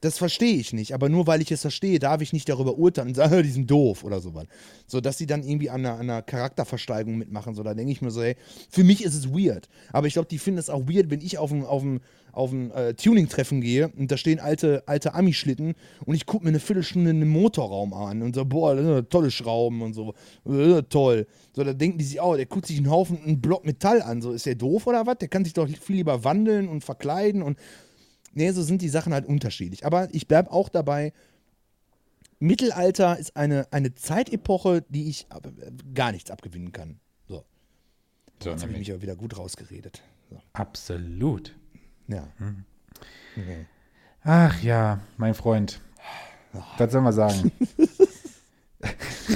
das verstehe ich nicht, aber nur weil ich es verstehe, darf ich nicht darüber urteilen und sagen, (laughs) die sind doof oder sowas. So, dass sie dann irgendwie an einer, an einer Charakterversteigerung mitmachen. So, da denke ich mir so, hey, für mich ist es weird. Aber ich glaube, die finden es auch weird, wenn ich auf ein, auf ein, auf ein äh, Tuning-Treffen gehe und da stehen alte, alte Ami-Schlitten und ich gucke mir eine Viertelstunde einen Motorraum an und so, boah, das sind tolle Schrauben und so, toll. So, da denken die sich, oh, der guckt sich einen Haufen, einen Block Metall an. So, ist der doof oder was? Der kann sich doch viel lieber wandeln und verkleiden und Nee, so sind die Sachen halt unterschiedlich. Aber ich bleibe auch dabei, Mittelalter ist eine, eine Zeitepoche, die ich gar nichts abgewinnen kann. So. so Jetzt habe ich mich aber wieder gut rausgeredet. So. Absolut. Ja. Hm. Okay. Ach ja, mein Freund. Was soll man sagen? (laughs)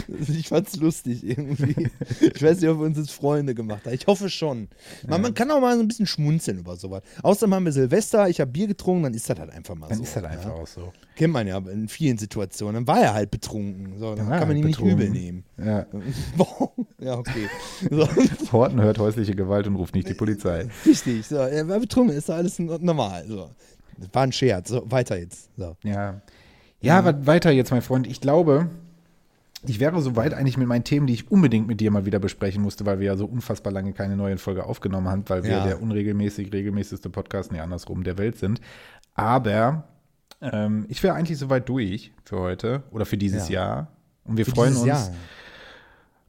(laughs) ich fand's lustig irgendwie. Ich weiß nicht, ob wir uns jetzt Freunde gemacht haben. Ich hoffe schon. Man, ja. man kann auch mal so ein bisschen schmunzeln über sowas. Außerdem haben wir Silvester, ich habe Bier getrunken, dann ist das halt einfach mal dann so. Dann ist das einfach ja. auch so. Kennt man ja in vielen Situationen. Dann war er halt betrunken. So, dann kann man halt ihn betrunken. nicht übel nehmen. Ja, (laughs) ja okay. So. (laughs) Horten hört häusliche Gewalt und ruft nicht die Polizei. Richtig, so. er war betrunken, ist alles normal. So. War ein Scherz. So, weiter jetzt. So. Ja. Ja, ja. weiter jetzt, mein Freund. Ich glaube, ich wäre soweit eigentlich mit meinen Themen, die ich unbedingt mit dir mal wieder besprechen musste, weil wir ja so unfassbar lange keine neue Folge aufgenommen haben, weil wir ja. der unregelmäßig regelmäßigste Podcast, nee, andersrum, der Welt sind. Aber ähm, ich wäre eigentlich soweit durch für heute oder für dieses ja. Jahr. Und wir für freuen uns Jahr.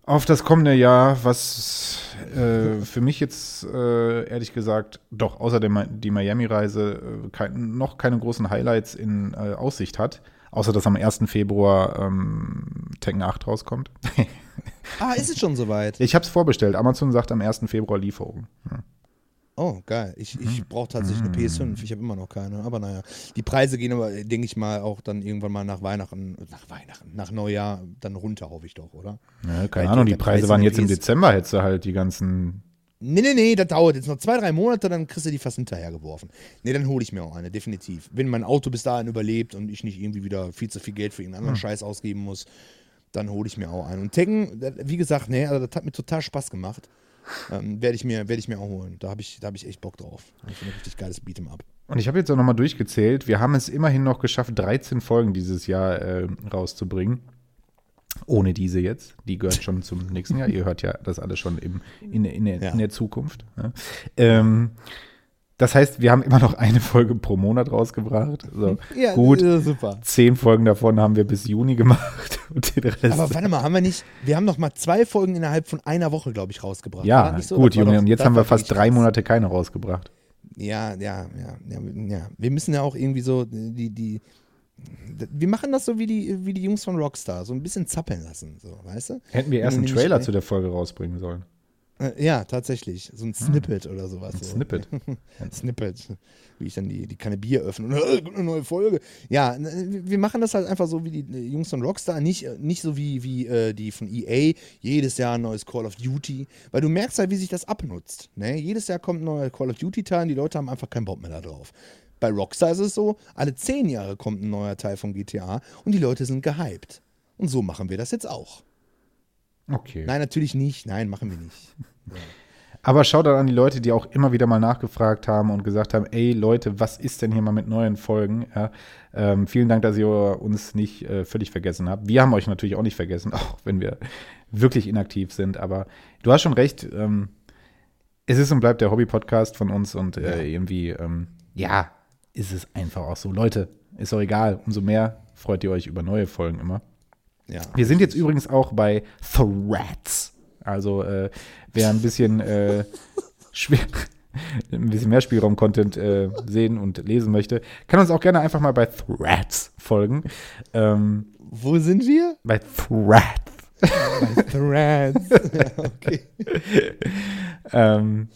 auf das kommende Jahr, was äh, für mich jetzt äh, ehrlich gesagt doch außer der, die Miami-Reise äh, kein, noch keine großen Highlights in äh, Aussicht hat. Außer dass am 1. Februar ähm, Tekken 8 rauskommt. (laughs) ah, ist es schon soweit? Ich habe es vorbestellt. Amazon sagt am 1. Februar Lieferung. Ja. Oh, geil. Ich, ich mhm. brauche tatsächlich eine PS5. Ich habe immer noch keine. Aber naja, die Preise gehen aber, denke ich mal, auch dann irgendwann mal nach Weihnachten, nach Weihnachten, nach Neujahr dann runter, hoffe ich doch, oder? Ja, keine Weil Ahnung, die Preise waren jetzt im Dezember, hättest du halt die ganzen Nee, nee, nee, das dauert jetzt noch zwei, drei Monate, dann kriegst du die fast hinterhergeworfen. Nee, dann hole ich mir auch eine, definitiv. Wenn mein Auto bis dahin überlebt und ich nicht irgendwie wieder viel zu viel Geld für irgendeinen anderen hm. Scheiß ausgeben muss, dann hole ich mir auch eine. Und Tekken, wie gesagt, nee, also das hat mir total Spaß gemacht. Ähm, Werde ich, mir, werd ich mir auch holen. Da habe ich, hab ich echt Bock drauf. Ich finde ein richtig geiles Beat'em Up. Und ich habe jetzt auch nochmal durchgezählt. Wir haben es immerhin noch geschafft, 13 Folgen dieses Jahr äh, rauszubringen. Ohne diese jetzt. Die gehört schon zum nächsten Jahr. Ihr hört ja das alles schon im, in, in, der, ja. in der Zukunft. Ja. Ähm, das heißt, wir haben immer noch eine Folge pro Monat rausgebracht. So, ja, gut. super. Zehn Folgen davon haben wir bis Juni gemacht. (laughs) Aber warte mal, haben wir nicht, wir haben noch mal zwei Folgen innerhalb von einer Woche, glaube ich, rausgebracht. Ja, so? gut, Junge, und jetzt haben wir fast drei Monate keine rausgebracht. Ja, ja, ja, ja, ja. Wir müssen ja auch irgendwie so die, die, wir machen das so wie die, wie die Jungs von Rockstar, so ein bisschen zappeln lassen, so, weißt du? Hätten wir erst einen Trailer zu der Folge rausbringen sollen. Äh, ja, tatsächlich. So ein hm. Snippet hm. oder sowas. Ein. Snippet. (laughs) ein Snippet. Wie ich dann die, die Kanne Bier öffne und äh, eine neue Folge. Ja, wir machen das halt einfach so wie die Jungs von Rockstar, nicht, nicht so wie, wie äh, die von EA, jedes Jahr ein neues Call of Duty, weil du merkst halt, wie sich das abnutzt. Ne? Jedes Jahr kommt ein neuer Call of Duty-Teil und die Leute haben einfach keinen Bock mehr da drauf. Bei Rockstar ist es so, alle zehn Jahre kommt ein neuer Teil von GTA und die Leute sind gehypt. Und so machen wir das jetzt auch. Okay. Nein, natürlich nicht. Nein, machen wir nicht. Ja. Aber schau dann an die Leute, die auch immer wieder mal nachgefragt haben und gesagt haben, ey Leute, was ist denn hier mal mit neuen Folgen? Ja, ähm, vielen Dank, dass ihr uns nicht äh, völlig vergessen habt. Wir haben euch natürlich auch nicht vergessen, (laughs) auch wenn wir wirklich inaktiv sind. Aber du hast schon recht, ähm, es ist und bleibt der Hobby-Podcast von uns und äh, ja. irgendwie, ähm, ja, ist es einfach auch so. Leute, ist doch egal. Umso mehr freut ihr euch über neue Folgen immer. Ja. Wir sind jetzt übrigens auch bei Threads. Also äh, wer ein bisschen äh, (laughs) schwer, ein bisschen mehr Spielraum-Content äh, sehen und lesen möchte, kann uns auch gerne einfach mal bei Threads folgen. Ähm, Wo sind wir? bei Threads. Bei Threads. ja, (laughs) okay. Ähm,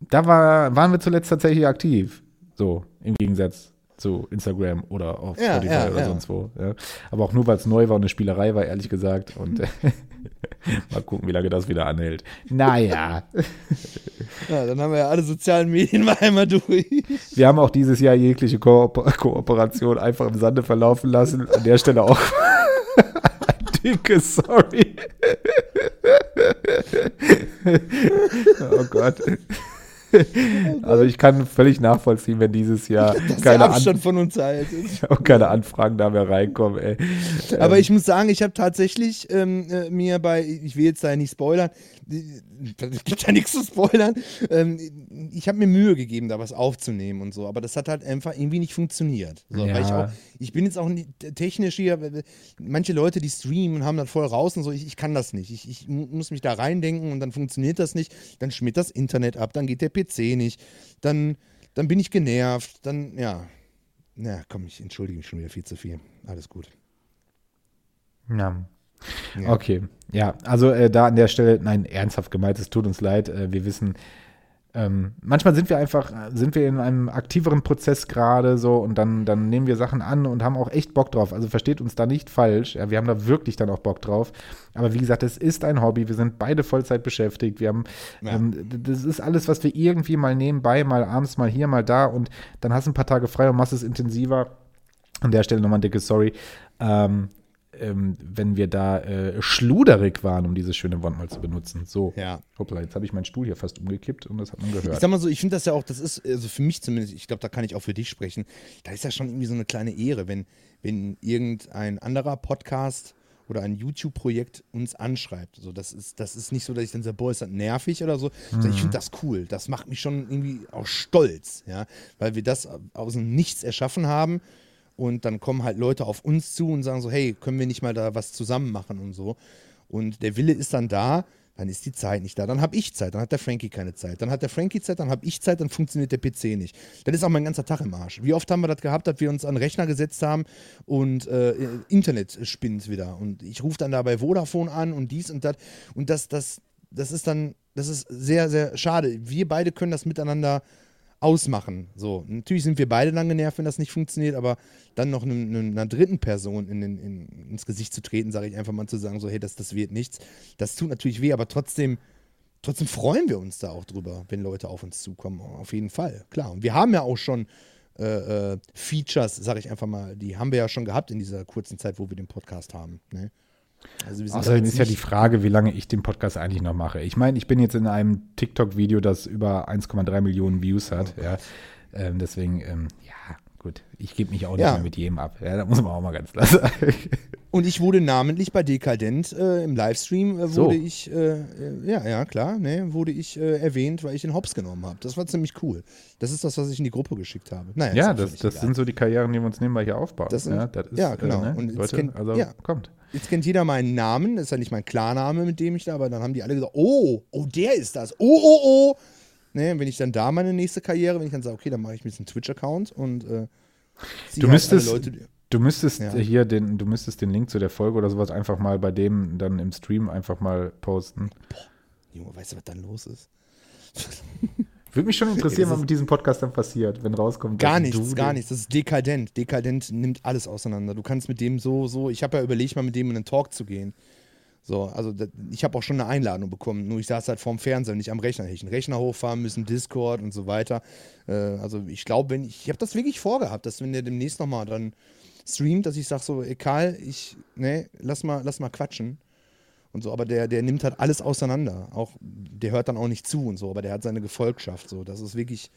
da war, waren wir zuletzt tatsächlich aktiv. So, im Gegensatz zu Instagram oder auf Ja, Spotify ja, oder ja. sonst wo. Aber auch nur, weil es neu war und eine Spielerei war, ehrlich gesagt. Und (laughs) mal gucken, wie lange das wieder anhält. Naja, (laughs) Ja, dann haben wir ja alle sozialen Medien mal einmal durch. wir haben auch dieses Jahr jegliche Kooper Kooperation einfach im Sande verlaufen lassen. An der Stelle auch (laughs) ein dickes Sorry. oh Gott. (laughs) Also ich kann völlig nachvollziehen, wenn dieses Jahr Dass keine, An Abstand von uns haltet. auch (laughs) keine Anfragen da mehr reinkommen. Ey. Aber ich muss sagen, ich habe tatsächlich ähm, äh, mir bei, ich will jetzt da nicht spoilern, es gibt ja nichts zu spoilern, ähm, ich habe mir Mühe gegeben, da was aufzunehmen und so, aber das hat halt einfach irgendwie nicht funktioniert. So, Ja. ich, auch, ich bin jetzt auch technisch hier, manche Leute, die streamen, haben das voll raus und so, ich, ich kann das nicht. Ich, ich mu- muss mich da reindenken und dann funktioniert das nicht, dann schmiert das Internet ab, dann geht der PC nicht, dann, dann bin ich genervt, dann, ja. Na komm, ich entschuldige mich schon wieder viel zu viel. Alles gut. Ja. Ja. Okay, ja, also äh, da an der Stelle, nein, ernsthaft gemeint, es tut uns leid, äh, wir wissen, ähm, manchmal sind wir einfach, sind wir in einem aktiveren Prozess gerade so und dann, dann nehmen wir Sachen an und haben auch echt Bock drauf. Also versteht uns da nicht falsch, ja, wir haben da wirklich dann auch Bock drauf. Aber wie gesagt, es ist ein Hobby, wir sind beide Vollzeit beschäftigt, wir haben, Ja. ähm, das ist alles, was wir irgendwie mal nebenbei, mal abends, mal hier, mal da und dann hast du ein paar Tage frei und machst es intensiver. An der Stelle nochmal ein dickes Sorry. Ähm, ähm, wenn wir da äh, schluderig waren, um dieses schöne Wort mal zu benutzen. So. Ja. Hoppla, jetzt habe ich meinen Stuhl hier fast umgekippt und das hat man Ich gehört. sag mal so, ich finde das ja auch, das ist, also für mich zumindest, ich glaube, da kann ich auch für dich sprechen, da ist ja schon irgendwie so eine kleine Ehre, wenn, wenn irgendein anderer Podcast oder ein YouTube-Projekt uns anschreibt. So, das, ist, das ist nicht so, dass ich dann sage, boah, ist das nervig oder so. sondern Ich finde das cool. Das macht mich schon irgendwie auch stolz, ja, weil wir das aus dem Nichts erschaffen haben. Und dann kommen halt Leute auf uns zu und sagen so, hey, können wir nicht mal da was zusammen machen und so. Und der Wille ist dann da, dann ist die Zeit nicht da. Dann habe ich Zeit, dann hat der Frankie keine Zeit. Dann hat der Frankie Zeit, dann habe ich Zeit, dann funktioniert der PC nicht. Dann ist auch mein ganzer Tag im Arsch. Wie oft haben wir das gehabt, dass wir uns an den Rechner gesetzt haben und äh, Internet spinnt wieder. Und ich rufe dann da bei Vodafone an und dies und das. Und das, das, das ist dann, das ist sehr, sehr schade. Wir beide können das miteinander ausmachen. So, natürlich sind wir beide dann genervt, wenn das nicht funktioniert, aber dann noch einem- einem- einer dritten Person in, den- in, ins Gesicht zu treten, sage ich einfach mal zu sagen, so, hey, das, das wird nichts. Das tut natürlich weh, aber trotzdem, trotzdem freuen wir uns da auch drüber, wenn Leute auf uns zukommen. Auf jeden Fall, klar. Und wir haben ja auch schon äh, äh, Features, sage ich einfach mal, die haben wir ja schon gehabt in dieser kurzen Zeit, wo wir den Podcast haben. Ne? Also Außerdem ist ja die Frage, wie lange ich den Podcast eigentlich noch mache. Ich meine, ich bin jetzt in einem TikTok-Video, das über 1,3 Millionen Views hat. Ja. Ähm, deswegen, ähm, ja, gut. Ich gebe mich auch nicht Ja. mehr mit jedem ab. Ja, da muss man auch mal ganz klar sagen. Und ich wurde namentlich bei Dekadent äh, im Livestream, äh, So. wurde ich, äh, äh, ja, ja, klar, ne, wurde ich äh, erwähnt, weil ich den Hops genommen habe. Das war ziemlich cool. Das ist das, was ich in die Gruppe geschickt habe. Naja, Ja, das, das sind so die Karrieren, die wir uns nebenbei hier aufbauen. Das sind- ja, das ist, ja, genau. Äh, ne? Und jetzt Leute, kennt- also ja. kommt. Jetzt kennt jeder meinen Namen, das ist ja nicht mein Klarname, mit dem ich da, aber dann haben die alle gesagt, oh, oh, der ist das, oh, oh, oh. Ne, wenn ich dann da meine nächste Karriere, wenn ich dann sage, okay, dann mache ich mir jetzt einen Twitch-Account und äh, Du halt müsstest, Leute, du müsstest Ja. hier den, du müsstest den Link zu der Folge oder sowas einfach mal bei dem dann im Stream einfach mal posten. Junge, weißt du, was dann los ist? (laughs) Würde mich schon interessieren, was mit diesem Podcast dann passiert, wenn rauskommt. Gar nichts, gar nichts. Das ist dekadent. Dekadent nimmt alles auseinander. Du kannst mit dem so, so. Ich habe ja überlegt, mal mit dem in einen Talk zu gehen. So, also da, ich habe auch schon eine Einladung bekommen. Nur ich saß halt vorm Fernseher, nicht am Rechner. Hätte ich einen Rechner hochfahren müssen, Discord und so weiter. Äh, also ich glaube, wenn ich, ich habe das wirklich vorgehabt, dass wenn der demnächst nochmal dann streamt, dass ich sage so, egal, ich, ne, lass mal, lass mal quatschen. Und so, aber der, der nimmt halt alles auseinander. Auch, der hört dann auch nicht zu und so, aber der hat seine Gefolgschaft. So, das ist wirklich,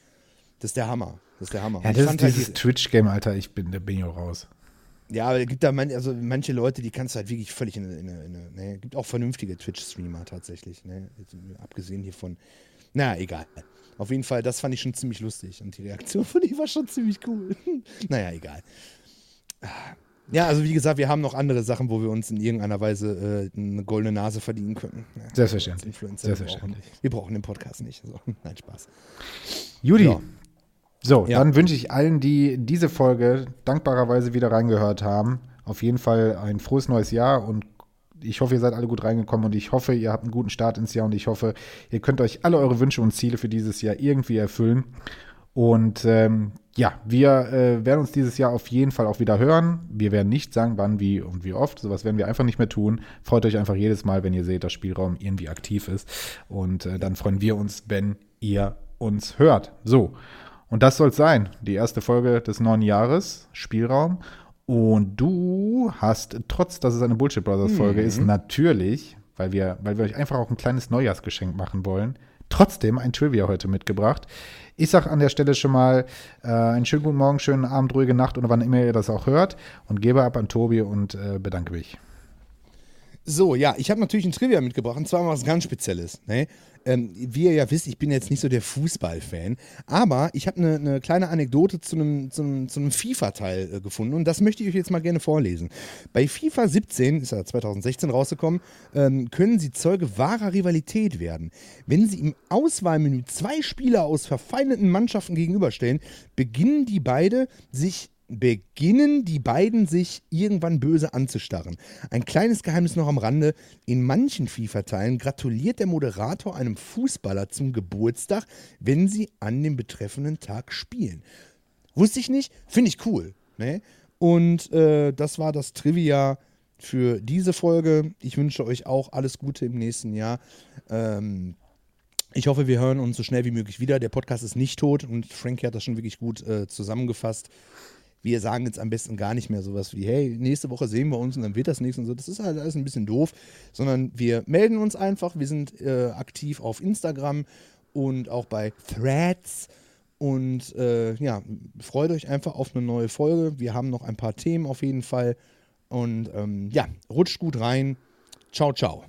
das ist der Hammer. Das ist der Hammer. Ja, das ist halt dieses die- Twitch-Game, Alter. Ich bin, da bin ich auch raus. Ja, aber es gibt da man, also manche Leute, die kannst du halt wirklich völlig in eine. In eine, in eine ne? gibt auch vernünftige Twitch-Streamer tatsächlich. Ne? Abgesehen hiervon. Na, egal. Auf jeden Fall, das fand ich schon ziemlich lustig. Und die Reaktion von ihm war schon ziemlich cool. (laughs) naja, egal. Ja, also wie gesagt, wir haben noch andere Sachen, wo wir uns in irgendeiner Weise äh, eine goldene Nase verdienen können. Ja, Selbstverständlich. Influencer, Selbstverständlich. Wir brauchen, wir brauchen den Podcast nicht. So, (laughs) nein, Spaß. Judy. Ja. So, ja. dann wünsche ich allen, die diese Folge dankbarerweise wieder reingehört haben, auf jeden Fall ein frohes neues Jahr und ich hoffe, ihr seid alle gut reingekommen und ich hoffe, ihr habt einen guten Start ins Jahr und ich hoffe, ihr könnt euch alle eure Wünsche und Ziele für dieses Jahr irgendwie erfüllen. Und ähm, ja, wir äh, werden uns dieses Jahr auf jeden Fall auch wieder hören. Wir werden nicht sagen, wann, wie und wie oft. Sowas werden wir einfach nicht mehr tun. Freut euch einfach jedes Mal, wenn ihr seht, dass Spielraum irgendwie aktiv ist. Und äh, dann freuen wir uns, wenn ihr uns hört. So. Und das soll es sein. Die erste Folge des neuen Jahres, Spielraum. Und du hast, trotz dass es eine Bullshit Brothers Folge mhm. ist, natürlich, weil wir, weil wir euch einfach auch ein kleines Neujahrsgeschenk machen wollen, trotzdem ein Trivia heute mitgebracht. Ich sage an der Stelle schon mal äh, einen schönen guten Morgen, schönen Abend, ruhige Nacht oder wann immer ihr das auch hört und gebe ab an Tobi und äh, bedanke mich. So, ja, ich habe natürlich ein Trivia mitgebracht, und zwar was ganz Spezielles. Ne? Ähm, wie ihr ja wisst, ich bin jetzt nicht so der Fußballfan, aber ich habe eine ne kleine Anekdote zu einem zu zu FIFA-Teil äh, gefunden und das möchte ich euch jetzt mal gerne vorlesen. Bei FIFA 17, ist ja 2016 rausgekommen, ähm, können sie Zeuge wahrer Rivalität werden. Wenn sie im Auswahlmenü zwei Spieler aus verfeindeten Mannschaften gegenüberstellen, beginnen die beide sich beginnen die beiden sich irgendwann böse anzustarren. Ein kleines Geheimnis noch am Rande. In manchen FIFA-Teilen gratuliert der Moderator einem Fußballer zum Geburtstag, wenn sie an dem betreffenden Tag spielen. Wusste ich nicht, finde ich cool. Ne? Und äh, das war das Trivia für diese Folge. Ich wünsche euch auch alles Gute im nächsten Jahr. Ähm, ich hoffe, wir hören uns so schnell wie möglich wieder. Der Podcast ist nicht tot und Frankie hat das schon wirklich gut äh, zusammengefasst wir sagen jetzt am besten gar nicht mehr sowas wie, hey, nächste Woche sehen wir uns und dann wird das nichts und so. Das ist halt alles ein bisschen doof, sondern wir melden uns einfach. Wir sind äh, aktiv auf Instagram und auch bei Threads. Und äh, ja, freut euch einfach auf eine neue Folge. Wir haben noch ein paar Themen auf jeden Fall. Und ähm, ja, rutscht gut rein. Ciao, ciao.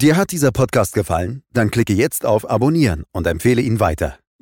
Dir hat dieser Podcast gefallen? Dann klicke jetzt auf Abonnieren und empfehle ihn weiter.